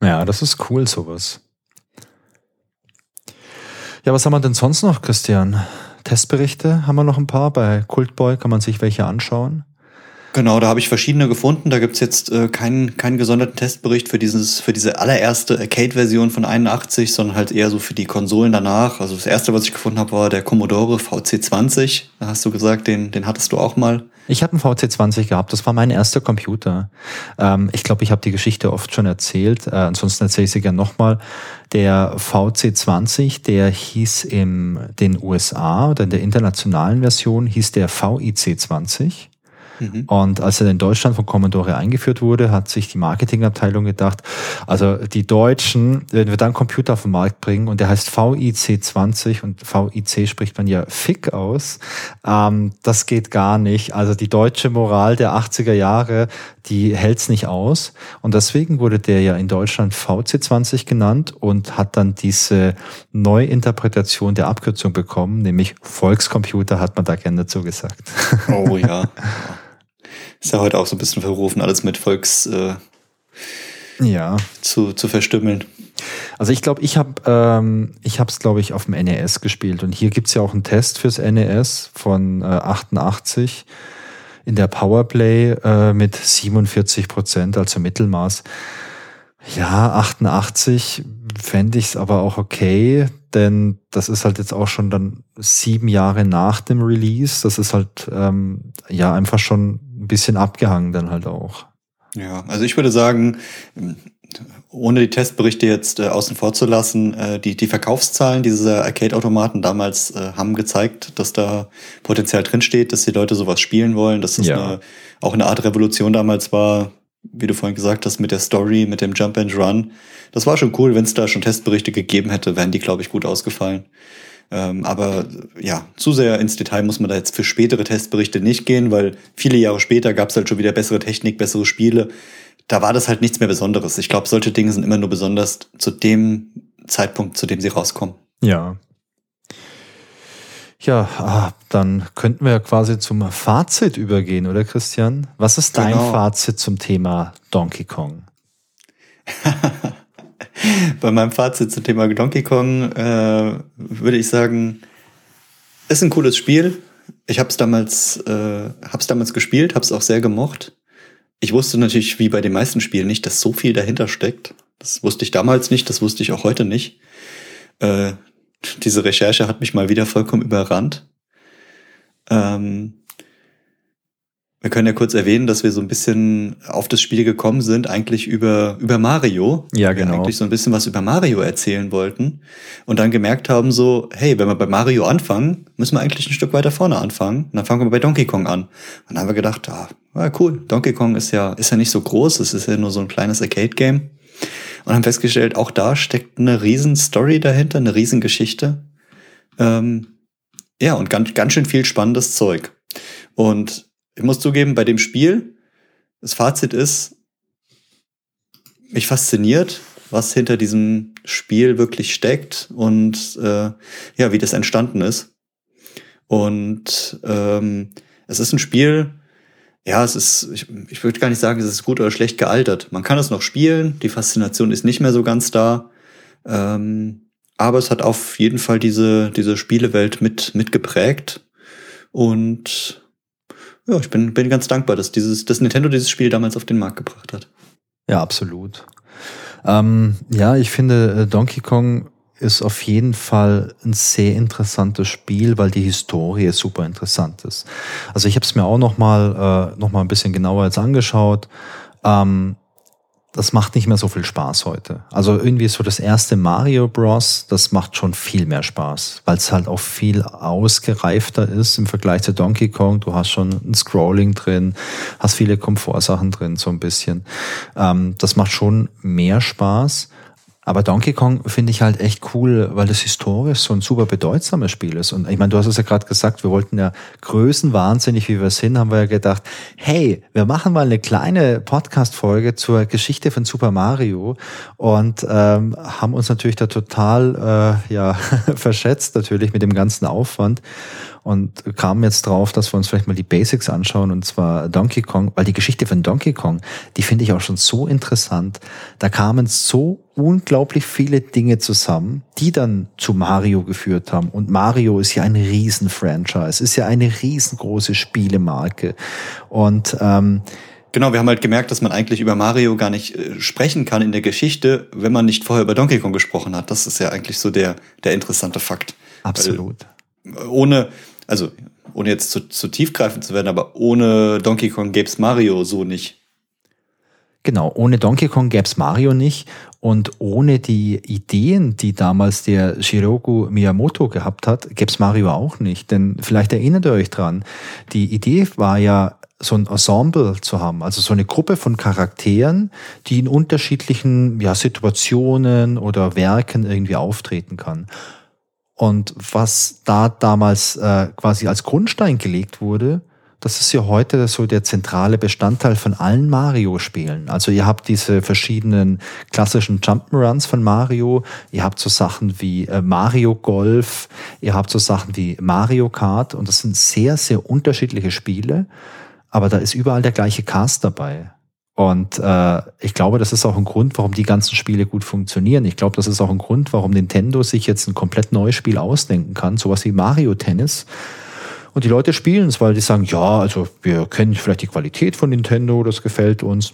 Ja, das ist cool, sowas. Ja, was haben wir denn sonst noch, Christian? Testberichte haben wir noch ein paar. Bei Cultboy kann man sich welche anschauen. Genau, da habe ich verschiedene gefunden. Da gibt's jetzt äh, keinen, keinen gesonderten Testbericht für dieses, für diese allererste Arcade-Version von 81, sondern halt eher so für die Konsolen danach. Also das erste, was ich gefunden habe, war der Commodore VC20. Da hast du gesagt, den, den hattest du auch mal. Ich habe einen VC20 gehabt, das war mein erster Computer. Ähm, ich glaube, ich habe die Geschichte oft schon erzählt, äh, ansonsten erzähle ich sie gerne nochmal. Der VC20, der hieß in den USA oder in der internationalen Version hieß der VIC20. Mhm. Und als er in Deutschland von Commodore eingeführt wurde, hat sich die Marketingabteilung gedacht, also die Deutschen, wenn wir dann Computer auf den Markt bringen und der heißt VIC 20 und VIC spricht man ja Fick aus, ähm, das geht gar nicht. Also die deutsche Moral der 80er Jahre, die hält's nicht aus. Und deswegen wurde der ja in Deutschland VC20 genannt und hat dann diese Neuinterpretation der Abkürzung bekommen, nämlich Volkscomputer hat man da gerne dazu gesagt. Oh ja. Ist ja heute auch so ein bisschen verrufen, alles mit Volks äh, ja. zu, zu verstümmeln. Also ich glaube, ich habe ähm, ich habe es glaube ich auf dem NES gespielt und hier gibt's ja auch einen Test fürs NES von äh, 88 in der Powerplay äh, mit 47 Prozent, also Mittelmaß. Ja, 88 fände ich es aber auch okay, denn das ist halt jetzt auch schon dann sieben Jahre nach dem Release. Das ist halt ähm, ja einfach schon ein bisschen abgehangen dann halt auch. Ja, also ich würde sagen, ohne die Testberichte jetzt äh, außen vor zu lassen, äh, die, die Verkaufszahlen dieser Arcade-Automaten damals äh, haben gezeigt, dass da Potenzial drinsteht, dass die Leute sowas spielen wollen, dass das ja. eine, auch eine Art Revolution damals war, wie du vorhin gesagt hast, mit der Story, mit dem Jump and Run. Das war schon cool, wenn es da schon Testberichte gegeben hätte, wären die, glaube ich, gut ausgefallen. Ähm, aber ja, zu sehr ins Detail muss man da jetzt für spätere Testberichte nicht gehen, weil viele Jahre später gab es halt schon wieder bessere Technik, bessere Spiele da war das halt nichts mehr Besonderes. Ich glaube, solche Dinge sind immer nur besonders zu dem Zeitpunkt, zu dem sie rauskommen. Ja. Ja, ah, dann könnten wir quasi zum Fazit übergehen, oder Christian? Was ist dein genau. Fazit zum Thema Donkey Kong? Bei meinem Fazit zum Thema Donkey Kong äh, würde ich sagen, ist ein cooles Spiel. Ich habe es damals, äh, hab's damals gespielt, habe es auch sehr gemocht. Ich wusste natürlich, wie bei den meisten Spielen nicht, dass so viel dahinter steckt. Das wusste ich damals nicht, das wusste ich auch heute nicht. Äh, diese Recherche hat mich mal wieder vollkommen überrannt. Ähm, wir können ja kurz erwähnen, dass wir so ein bisschen auf das Spiel gekommen sind, eigentlich über, über Mario. Ja, genau. Wir eigentlich so ein bisschen was über Mario erzählen wollten. Und dann gemerkt haben so, hey, wenn wir bei Mario anfangen, müssen wir eigentlich ein Stück weiter vorne anfangen. Und dann fangen wir bei Donkey Kong an. Und dann haben wir gedacht, ah, ja, cool. Donkey Kong ist ja, ist ja nicht so groß. Es ist ja nur so ein kleines Arcade-Game. Und haben festgestellt, auch da steckt eine riesen Story dahinter, eine riesen Geschichte. Ähm, ja, und ganz, ganz schön viel spannendes Zeug. Und ich muss zugeben, bei dem Spiel, das Fazit ist, mich fasziniert, was hinter diesem Spiel wirklich steckt und äh, ja, wie das entstanden ist. Und ähm, es ist ein Spiel, ja, es ist, ich, ich würde gar nicht sagen, es ist gut oder schlecht gealtert. Man kann es noch spielen, die Faszination ist nicht mehr so ganz da. Ähm, aber es hat auf jeden Fall diese, diese Spielewelt mit, mit geprägt. Und ja, ich bin, bin ganz dankbar, dass dieses, dass Nintendo dieses Spiel damals auf den Markt gebracht hat. Ja, absolut. Ähm, ja, ich finde, äh, Donkey Kong ist auf jeden Fall ein sehr interessantes Spiel, weil die Historie super interessant ist. Also ich habe es mir auch noch mal, äh, noch mal ein bisschen genauer jetzt angeschaut. Ähm, das macht nicht mehr so viel Spaß heute. Also irgendwie so das erste Mario Bros, das macht schon viel mehr Spaß, weil es halt auch viel ausgereifter ist im Vergleich zu Donkey Kong. Du hast schon ein Scrolling drin, hast viele Komfortsachen drin, so ein bisschen. Ähm, das macht schon mehr Spaß. Aber Donkey Kong finde ich halt echt cool, weil das historisch so ein super bedeutsames Spiel ist. Und ich meine, du hast es ja gerade gesagt, wir wollten ja größenwahnsinnig, wie wir sind, haben wir ja gedacht, hey, wir machen mal eine kleine Podcast-Folge zur Geschichte von Super Mario und ähm, haben uns natürlich da total äh, ja, verschätzt, natürlich mit dem ganzen Aufwand und kamen jetzt drauf, dass wir uns vielleicht mal die Basics anschauen und zwar Donkey Kong, weil die Geschichte von Donkey Kong, die finde ich auch schon so interessant. Da kamen so unglaublich viele Dinge zusammen, die dann zu Mario geführt haben. Und Mario ist ja ein Riesen-Franchise, ist ja eine riesengroße Spielemarke. Und ähm, Genau, wir haben halt gemerkt, dass man eigentlich über Mario gar nicht äh, sprechen kann in der Geschichte, wenn man nicht vorher über Donkey Kong gesprochen hat. Das ist ja eigentlich so der, der interessante Fakt. Absolut. Weil ohne, also ohne jetzt zu, zu tiefgreifend zu werden, aber ohne Donkey Kong gäbe es Mario so nicht. Genau, ohne Donkey Kong gäbe es Mario nicht und ohne die Ideen, die damals der Shiroku Miyamoto gehabt hat, gäbe es Mario auch nicht. Denn vielleicht erinnert ihr euch dran, die Idee war ja so ein Ensemble zu haben, also so eine Gruppe von Charakteren, die in unterschiedlichen ja, Situationen oder Werken irgendwie auftreten kann. Und was da damals äh, quasi als Grundstein gelegt wurde, das ist ja heute so der zentrale Bestandteil von allen Mario-Spielen. Also ihr habt diese verschiedenen klassischen Jump'n'Runs von Mario, ihr habt so Sachen wie äh, Mario Golf, ihr habt so Sachen wie Mario Kart und das sind sehr, sehr unterschiedliche Spiele, aber da ist überall der gleiche Cast dabei. Und äh, ich glaube, das ist auch ein Grund, warum die ganzen Spiele gut funktionieren. Ich glaube, das ist auch ein Grund, warum Nintendo sich jetzt ein komplett neues Spiel ausdenken kann, sowas wie Mario Tennis und die Leute spielen es, weil die sagen, ja, also wir kennen vielleicht die Qualität von Nintendo, das gefällt uns.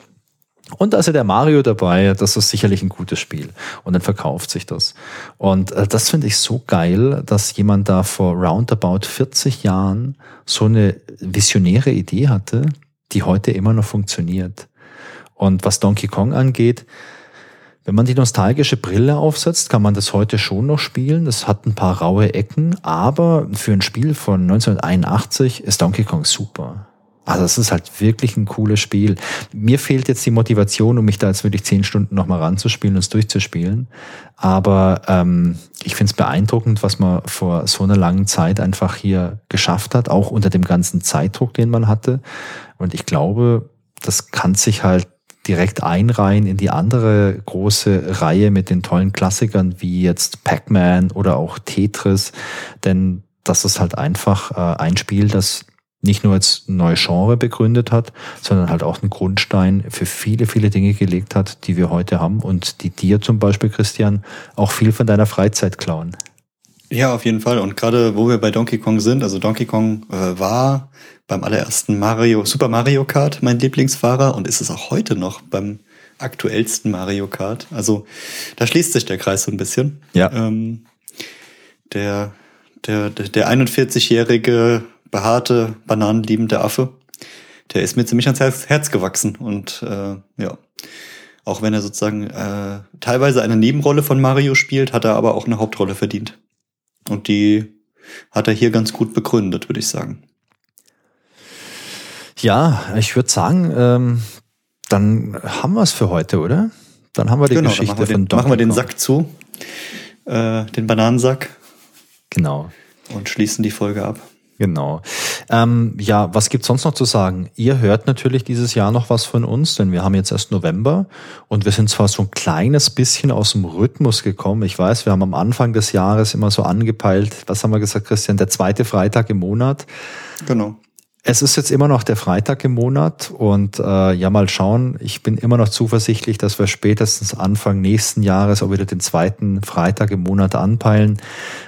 Und da ist ja der Mario dabei, das ist sicherlich ein gutes Spiel. Und dann verkauft sich das. Und äh, das finde ich so geil, dass jemand da vor roundabout 40 Jahren so eine visionäre Idee hatte, die heute immer noch funktioniert. Und was Donkey Kong angeht, wenn man die nostalgische Brille aufsetzt, kann man das heute schon noch spielen. Es hat ein paar raue Ecken, aber für ein Spiel von 1981 ist Donkey Kong super. Also es ist halt wirklich ein cooles Spiel. Mir fehlt jetzt die Motivation, um mich da jetzt wirklich zehn Stunden nochmal ranzuspielen und es durchzuspielen. Aber ähm, ich finde es beeindruckend, was man vor so einer langen Zeit einfach hier geschafft hat, auch unter dem ganzen Zeitdruck, den man hatte. Und ich glaube, das kann sich halt direkt einreihen in die andere große Reihe mit den tollen Klassikern wie jetzt Pac-Man oder auch Tetris. Denn das ist halt einfach äh, ein Spiel, das nicht nur ein neues Genre begründet hat, sondern halt auch einen Grundstein für viele, viele Dinge gelegt hat, die wir heute haben und die dir zum Beispiel, Christian, auch viel von deiner Freizeit klauen. Ja, auf jeden Fall. Und gerade wo wir bei Donkey Kong sind, also Donkey Kong äh, war beim allerersten Mario, Super Mario Kart mein Lieblingsfahrer und ist es auch heute noch beim aktuellsten Mario Kart. Also da schließt sich der Kreis so ein bisschen. Ja. Ähm, der, der, der 41-jährige behaarte, bananenliebende Affe, der ist mir ziemlich ans Herz, Herz gewachsen. Und äh, ja, auch wenn er sozusagen äh, teilweise eine Nebenrolle von Mario spielt, hat er aber auch eine Hauptrolle verdient. Und die hat er hier ganz gut begründet, würde ich sagen. Ja, ich würde sagen, ähm, dann haben wir es für heute, oder? Dann haben wir die genau, Geschichte machen wir den, von Machen wir den Sack zu, äh, den Bananensack. Genau. Und schließen die Folge ab. Genau. Ähm, ja, was gibt's sonst noch zu sagen? Ihr hört natürlich dieses Jahr noch was von uns, denn wir haben jetzt erst November und wir sind zwar so ein kleines bisschen aus dem Rhythmus gekommen. Ich weiß, wir haben am Anfang des Jahres immer so angepeilt, was haben wir gesagt, Christian, der zweite Freitag im Monat. Genau. Es ist jetzt immer noch der Freitag im Monat und äh, ja, mal schauen. Ich bin immer noch zuversichtlich, dass wir spätestens Anfang nächsten Jahres auch wieder den zweiten Freitag im Monat anpeilen.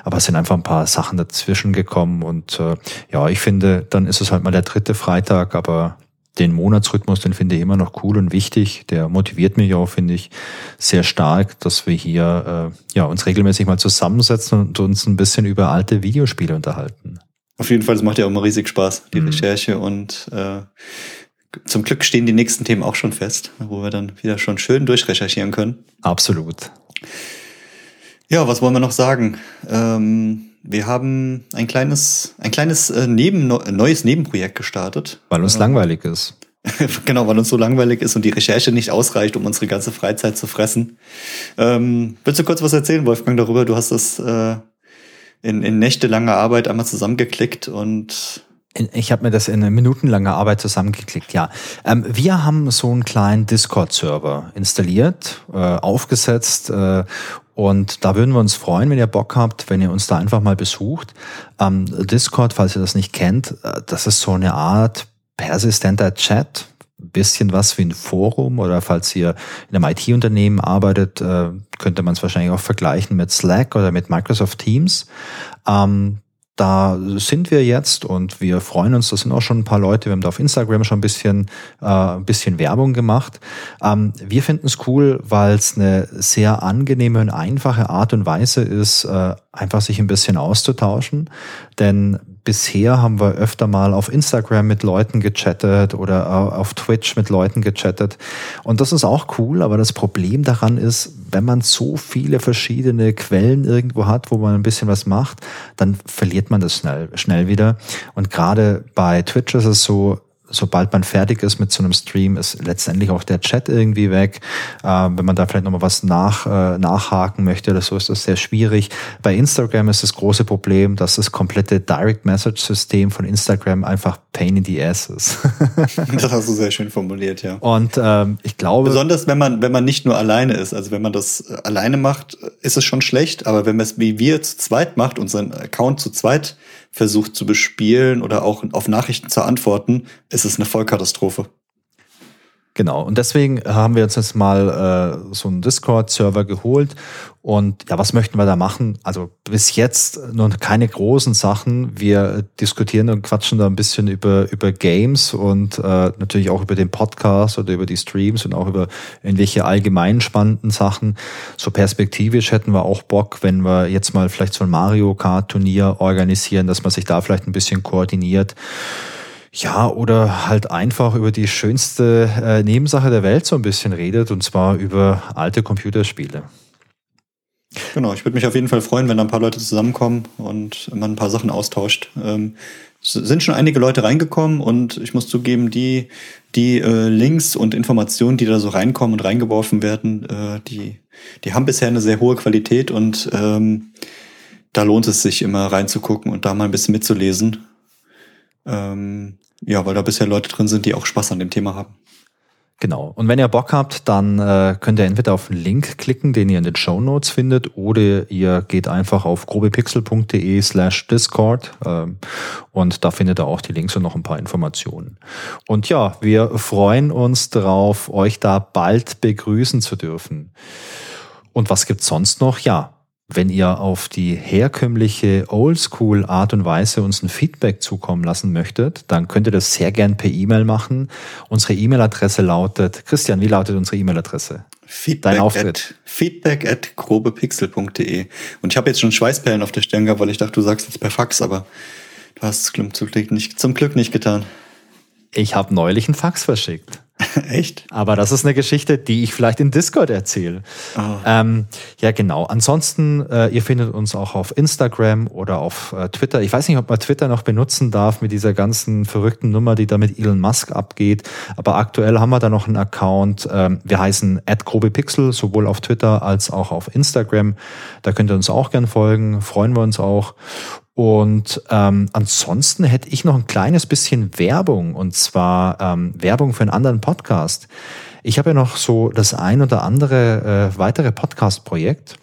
Aber es sind einfach ein paar Sachen dazwischen gekommen und äh, ja, ich finde, dann ist es halt mal der dritte Freitag, aber den Monatsrhythmus, den finde ich immer noch cool und wichtig. Der motiviert mich auch, finde ich, sehr stark, dass wir hier äh, ja, uns regelmäßig mal zusammensetzen und uns ein bisschen über alte Videospiele unterhalten. Auf jeden Fall, das macht ja auch immer riesig Spaß, die mhm. Recherche. Und äh, zum Glück stehen die nächsten Themen auch schon fest, wo wir dann wieder schon schön durchrecherchieren können. Absolut. Ja, was wollen wir noch sagen? Ähm, wir haben ein kleines, ein kleines äh, Neben, neues Nebenprojekt gestartet. Weil uns äh, langweilig ist. genau, weil uns so langweilig ist und die Recherche nicht ausreicht, um unsere ganze Freizeit zu fressen. Ähm, willst du kurz was erzählen, Wolfgang, darüber? Du hast das äh, in, in nächtelanger Arbeit einmal zusammengeklickt und ich habe mir das in eine minutenlange Arbeit zusammengeklickt, ja. Ähm, wir haben so einen kleinen Discord-Server installiert, äh, aufgesetzt äh, und da würden wir uns freuen, wenn ihr Bock habt, wenn ihr uns da einfach mal besucht. Ähm, Discord, falls ihr das nicht kennt, äh, das ist so eine Art persistenter Chat, bisschen was wie ein Forum oder falls ihr in einem IT-Unternehmen arbeitet, äh, könnte man es wahrscheinlich auch vergleichen mit Slack oder mit Microsoft Teams. Ähm, da sind wir jetzt und wir freuen uns, das sind auch schon ein paar Leute, wir haben da auf Instagram schon ein bisschen, äh, ein bisschen Werbung gemacht. Ähm, wir finden es cool, weil es eine sehr angenehme und einfache Art und Weise ist, äh, einfach sich ein bisschen auszutauschen. Denn bisher haben wir öfter mal auf Instagram mit Leuten gechattet oder auf Twitch mit Leuten gechattet. Und das ist auch cool, aber das Problem daran ist, wenn man so viele verschiedene Quellen irgendwo hat, wo man ein bisschen was macht, dann verliert man das schnell, schnell wieder. Und gerade bei Twitch ist es so, sobald man fertig ist mit so einem Stream, ist letztendlich auch der Chat irgendwie weg. Äh, wenn man da vielleicht nochmal was nach, äh, nachhaken möchte oder so, ist das sehr schwierig. Bei Instagram ist das große Problem, dass das komplette Direct Message System von Instagram einfach Pain in the Ass ist. das hast du sehr schön formuliert, ja. Und ähm, ich glaube. Besonders wenn man, wenn man nicht nur alleine ist. Also wenn man das äh, alleine macht, ist es schon schlecht, aber wenn man es wie wir zu zweit macht, unseren Account zu zweit versucht zu bespielen oder auch auf Nachrichten zu antworten, ist es eine Vollkatastrophe. Genau, und deswegen haben wir uns jetzt mal äh, so einen Discord-Server geholt. Und ja, was möchten wir da machen? Also bis jetzt noch keine großen Sachen. Wir diskutieren und quatschen da ein bisschen über, über Games und äh, natürlich auch über den Podcast oder über die Streams und auch über irgendwelche allgemein spannenden Sachen. So perspektivisch hätten wir auch Bock, wenn wir jetzt mal vielleicht so ein Mario Kart-Turnier organisieren, dass man sich da vielleicht ein bisschen koordiniert. Ja, oder halt einfach über die schönste äh, Nebensache der Welt so ein bisschen redet, und zwar über alte Computerspiele. Genau, ich würde mich auf jeden Fall freuen, wenn da ein paar Leute zusammenkommen und man ein paar Sachen austauscht. Ähm, es sind schon einige Leute reingekommen und ich muss zugeben, die, die äh, Links und Informationen, die da so reinkommen und reingeworfen werden, äh, die, die haben bisher eine sehr hohe Qualität und ähm, da lohnt es sich immer reinzugucken und da mal ein bisschen mitzulesen. Ähm, ja, weil da bisher Leute drin sind, die auch Spaß an dem Thema haben. Genau. Und wenn ihr Bock habt, dann äh, könnt ihr entweder auf den Link klicken, den ihr in den Show Notes findet, oder ihr geht einfach auf grobepixel.de slash Discord ähm, und da findet ihr auch die Links und noch ein paar Informationen. Und ja, wir freuen uns darauf, euch da bald begrüßen zu dürfen. Und was gibt's sonst noch? Ja, wenn ihr auf die herkömmliche Oldschool Art und Weise uns ein Feedback zukommen lassen möchtet, dann könnt ihr das sehr gern per E-Mail machen. Unsere E-Mail-Adresse lautet, Christian, wie lautet unsere E-Mail-Adresse? Feedback Dein Auftritt. At, feedback at grobepixel.de. Und ich habe jetzt schon Schweißperlen auf der Stirn gehabt, weil ich dachte, du sagst jetzt per Fax, aber du hast es zum Glück nicht, zum Glück nicht getan. Ich habe neulich einen Fax verschickt. Echt? Aber das ist eine Geschichte, die ich vielleicht in Discord erzähle. Oh. Ähm, ja, genau. Ansonsten, äh, ihr findet uns auch auf Instagram oder auf äh, Twitter. Ich weiß nicht, ob man Twitter noch benutzen darf mit dieser ganzen verrückten Nummer, die da mit Elon Musk abgeht. Aber aktuell haben wir da noch einen Account. Ähm, wir heißen @grobepixel sowohl auf Twitter als auch auf Instagram. Da könnt ihr uns auch gern folgen. Freuen wir uns auch. Und ähm, ansonsten hätte ich noch ein kleines bisschen Werbung und zwar ähm, Werbung für einen anderen Podcast. Ich habe ja noch so das ein oder andere äh, weitere Podcast-Projekt.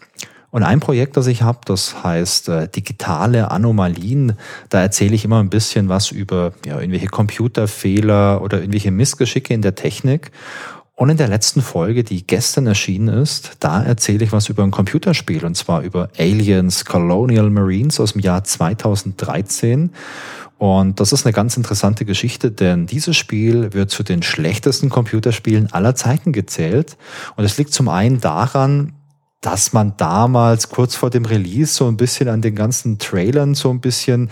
Und ein Projekt, das ich habe, das heißt äh, digitale Anomalien. Da erzähle ich immer ein bisschen was über ja, irgendwelche Computerfehler oder irgendwelche Missgeschicke in der Technik. Und in der letzten Folge, die gestern erschienen ist, da erzähle ich was über ein Computerspiel und zwar über Aliens Colonial Marines aus dem Jahr 2013. Und das ist eine ganz interessante Geschichte, denn dieses Spiel wird zu den schlechtesten Computerspielen aller Zeiten gezählt. Und es liegt zum einen daran, dass man damals kurz vor dem Release so ein bisschen an den ganzen Trailern so ein bisschen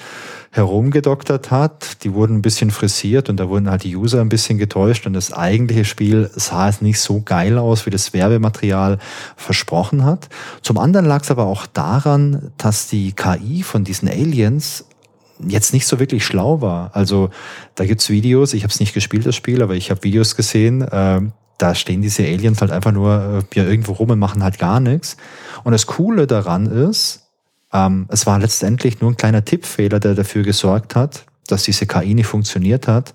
herumgedoktert hat. Die wurden ein bisschen frisiert und da wurden halt die User ein bisschen getäuscht und das eigentliche Spiel sah es nicht so geil aus, wie das Werbematerial versprochen hat. Zum anderen lag es aber auch daran, dass die KI von diesen Aliens jetzt nicht so wirklich schlau war. Also da gibt's Videos, ich habe es nicht gespielt, das Spiel, aber ich habe Videos gesehen, äh, da stehen diese Aliens halt einfach nur äh, ja, irgendwo rum und machen halt gar nichts. Und das Coole daran ist, ähm, es war letztendlich nur ein kleiner Tippfehler, der dafür gesorgt hat, dass diese KI nicht funktioniert hat.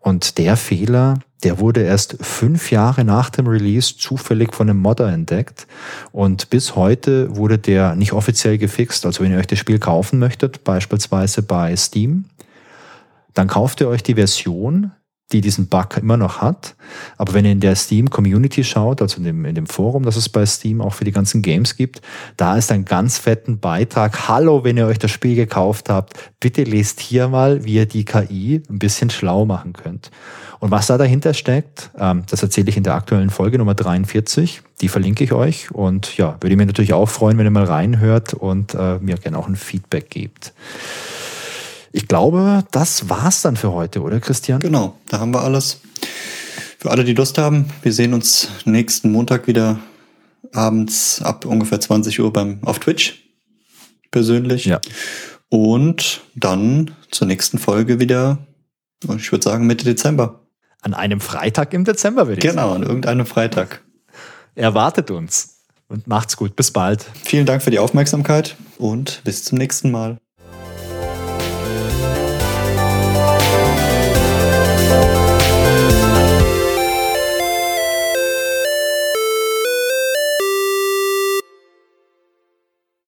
Und der Fehler, der wurde erst fünf Jahre nach dem Release zufällig von einem Modder entdeckt. Und bis heute wurde der nicht offiziell gefixt. Also wenn ihr euch das Spiel kaufen möchtet, beispielsweise bei Steam, dann kauft ihr euch die Version, die diesen Bug immer noch hat. Aber wenn ihr in der Steam Community schaut, also in dem, in dem Forum, das es bei Steam auch für die ganzen Games gibt, da ist ein ganz fetten Beitrag. Hallo, wenn ihr euch das Spiel gekauft habt, bitte lest hier mal, wie ihr die KI ein bisschen schlau machen könnt. Und was da dahinter steckt, ähm, das erzähle ich in der aktuellen Folge Nummer 43. Die verlinke ich euch. Und ja, würde mich natürlich auch freuen, wenn ihr mal reinhört und äh, mir gerne auch ein Feedback gebt. Ich glaube, das war's dann für heute, oder Christian? Genau, da haben wir alles. Für alle, die Lust haben, wir sehen uns nächsten Montag wieder abends ab ungefähr 20 Uhr beim, auf Twitch persönlich. Ja. Und dann zur nächsten Folge wieder Ich würde sagen Mitte Dezember. An einem Freitag im Dezember, würde ich genau, sagen. Genau, an irgendeinem Freitag. Erwartet uns. Und macht's gut. Bis bald. Vielen Dank für die Aufmerksamkeit und bis zum nächsten Mal.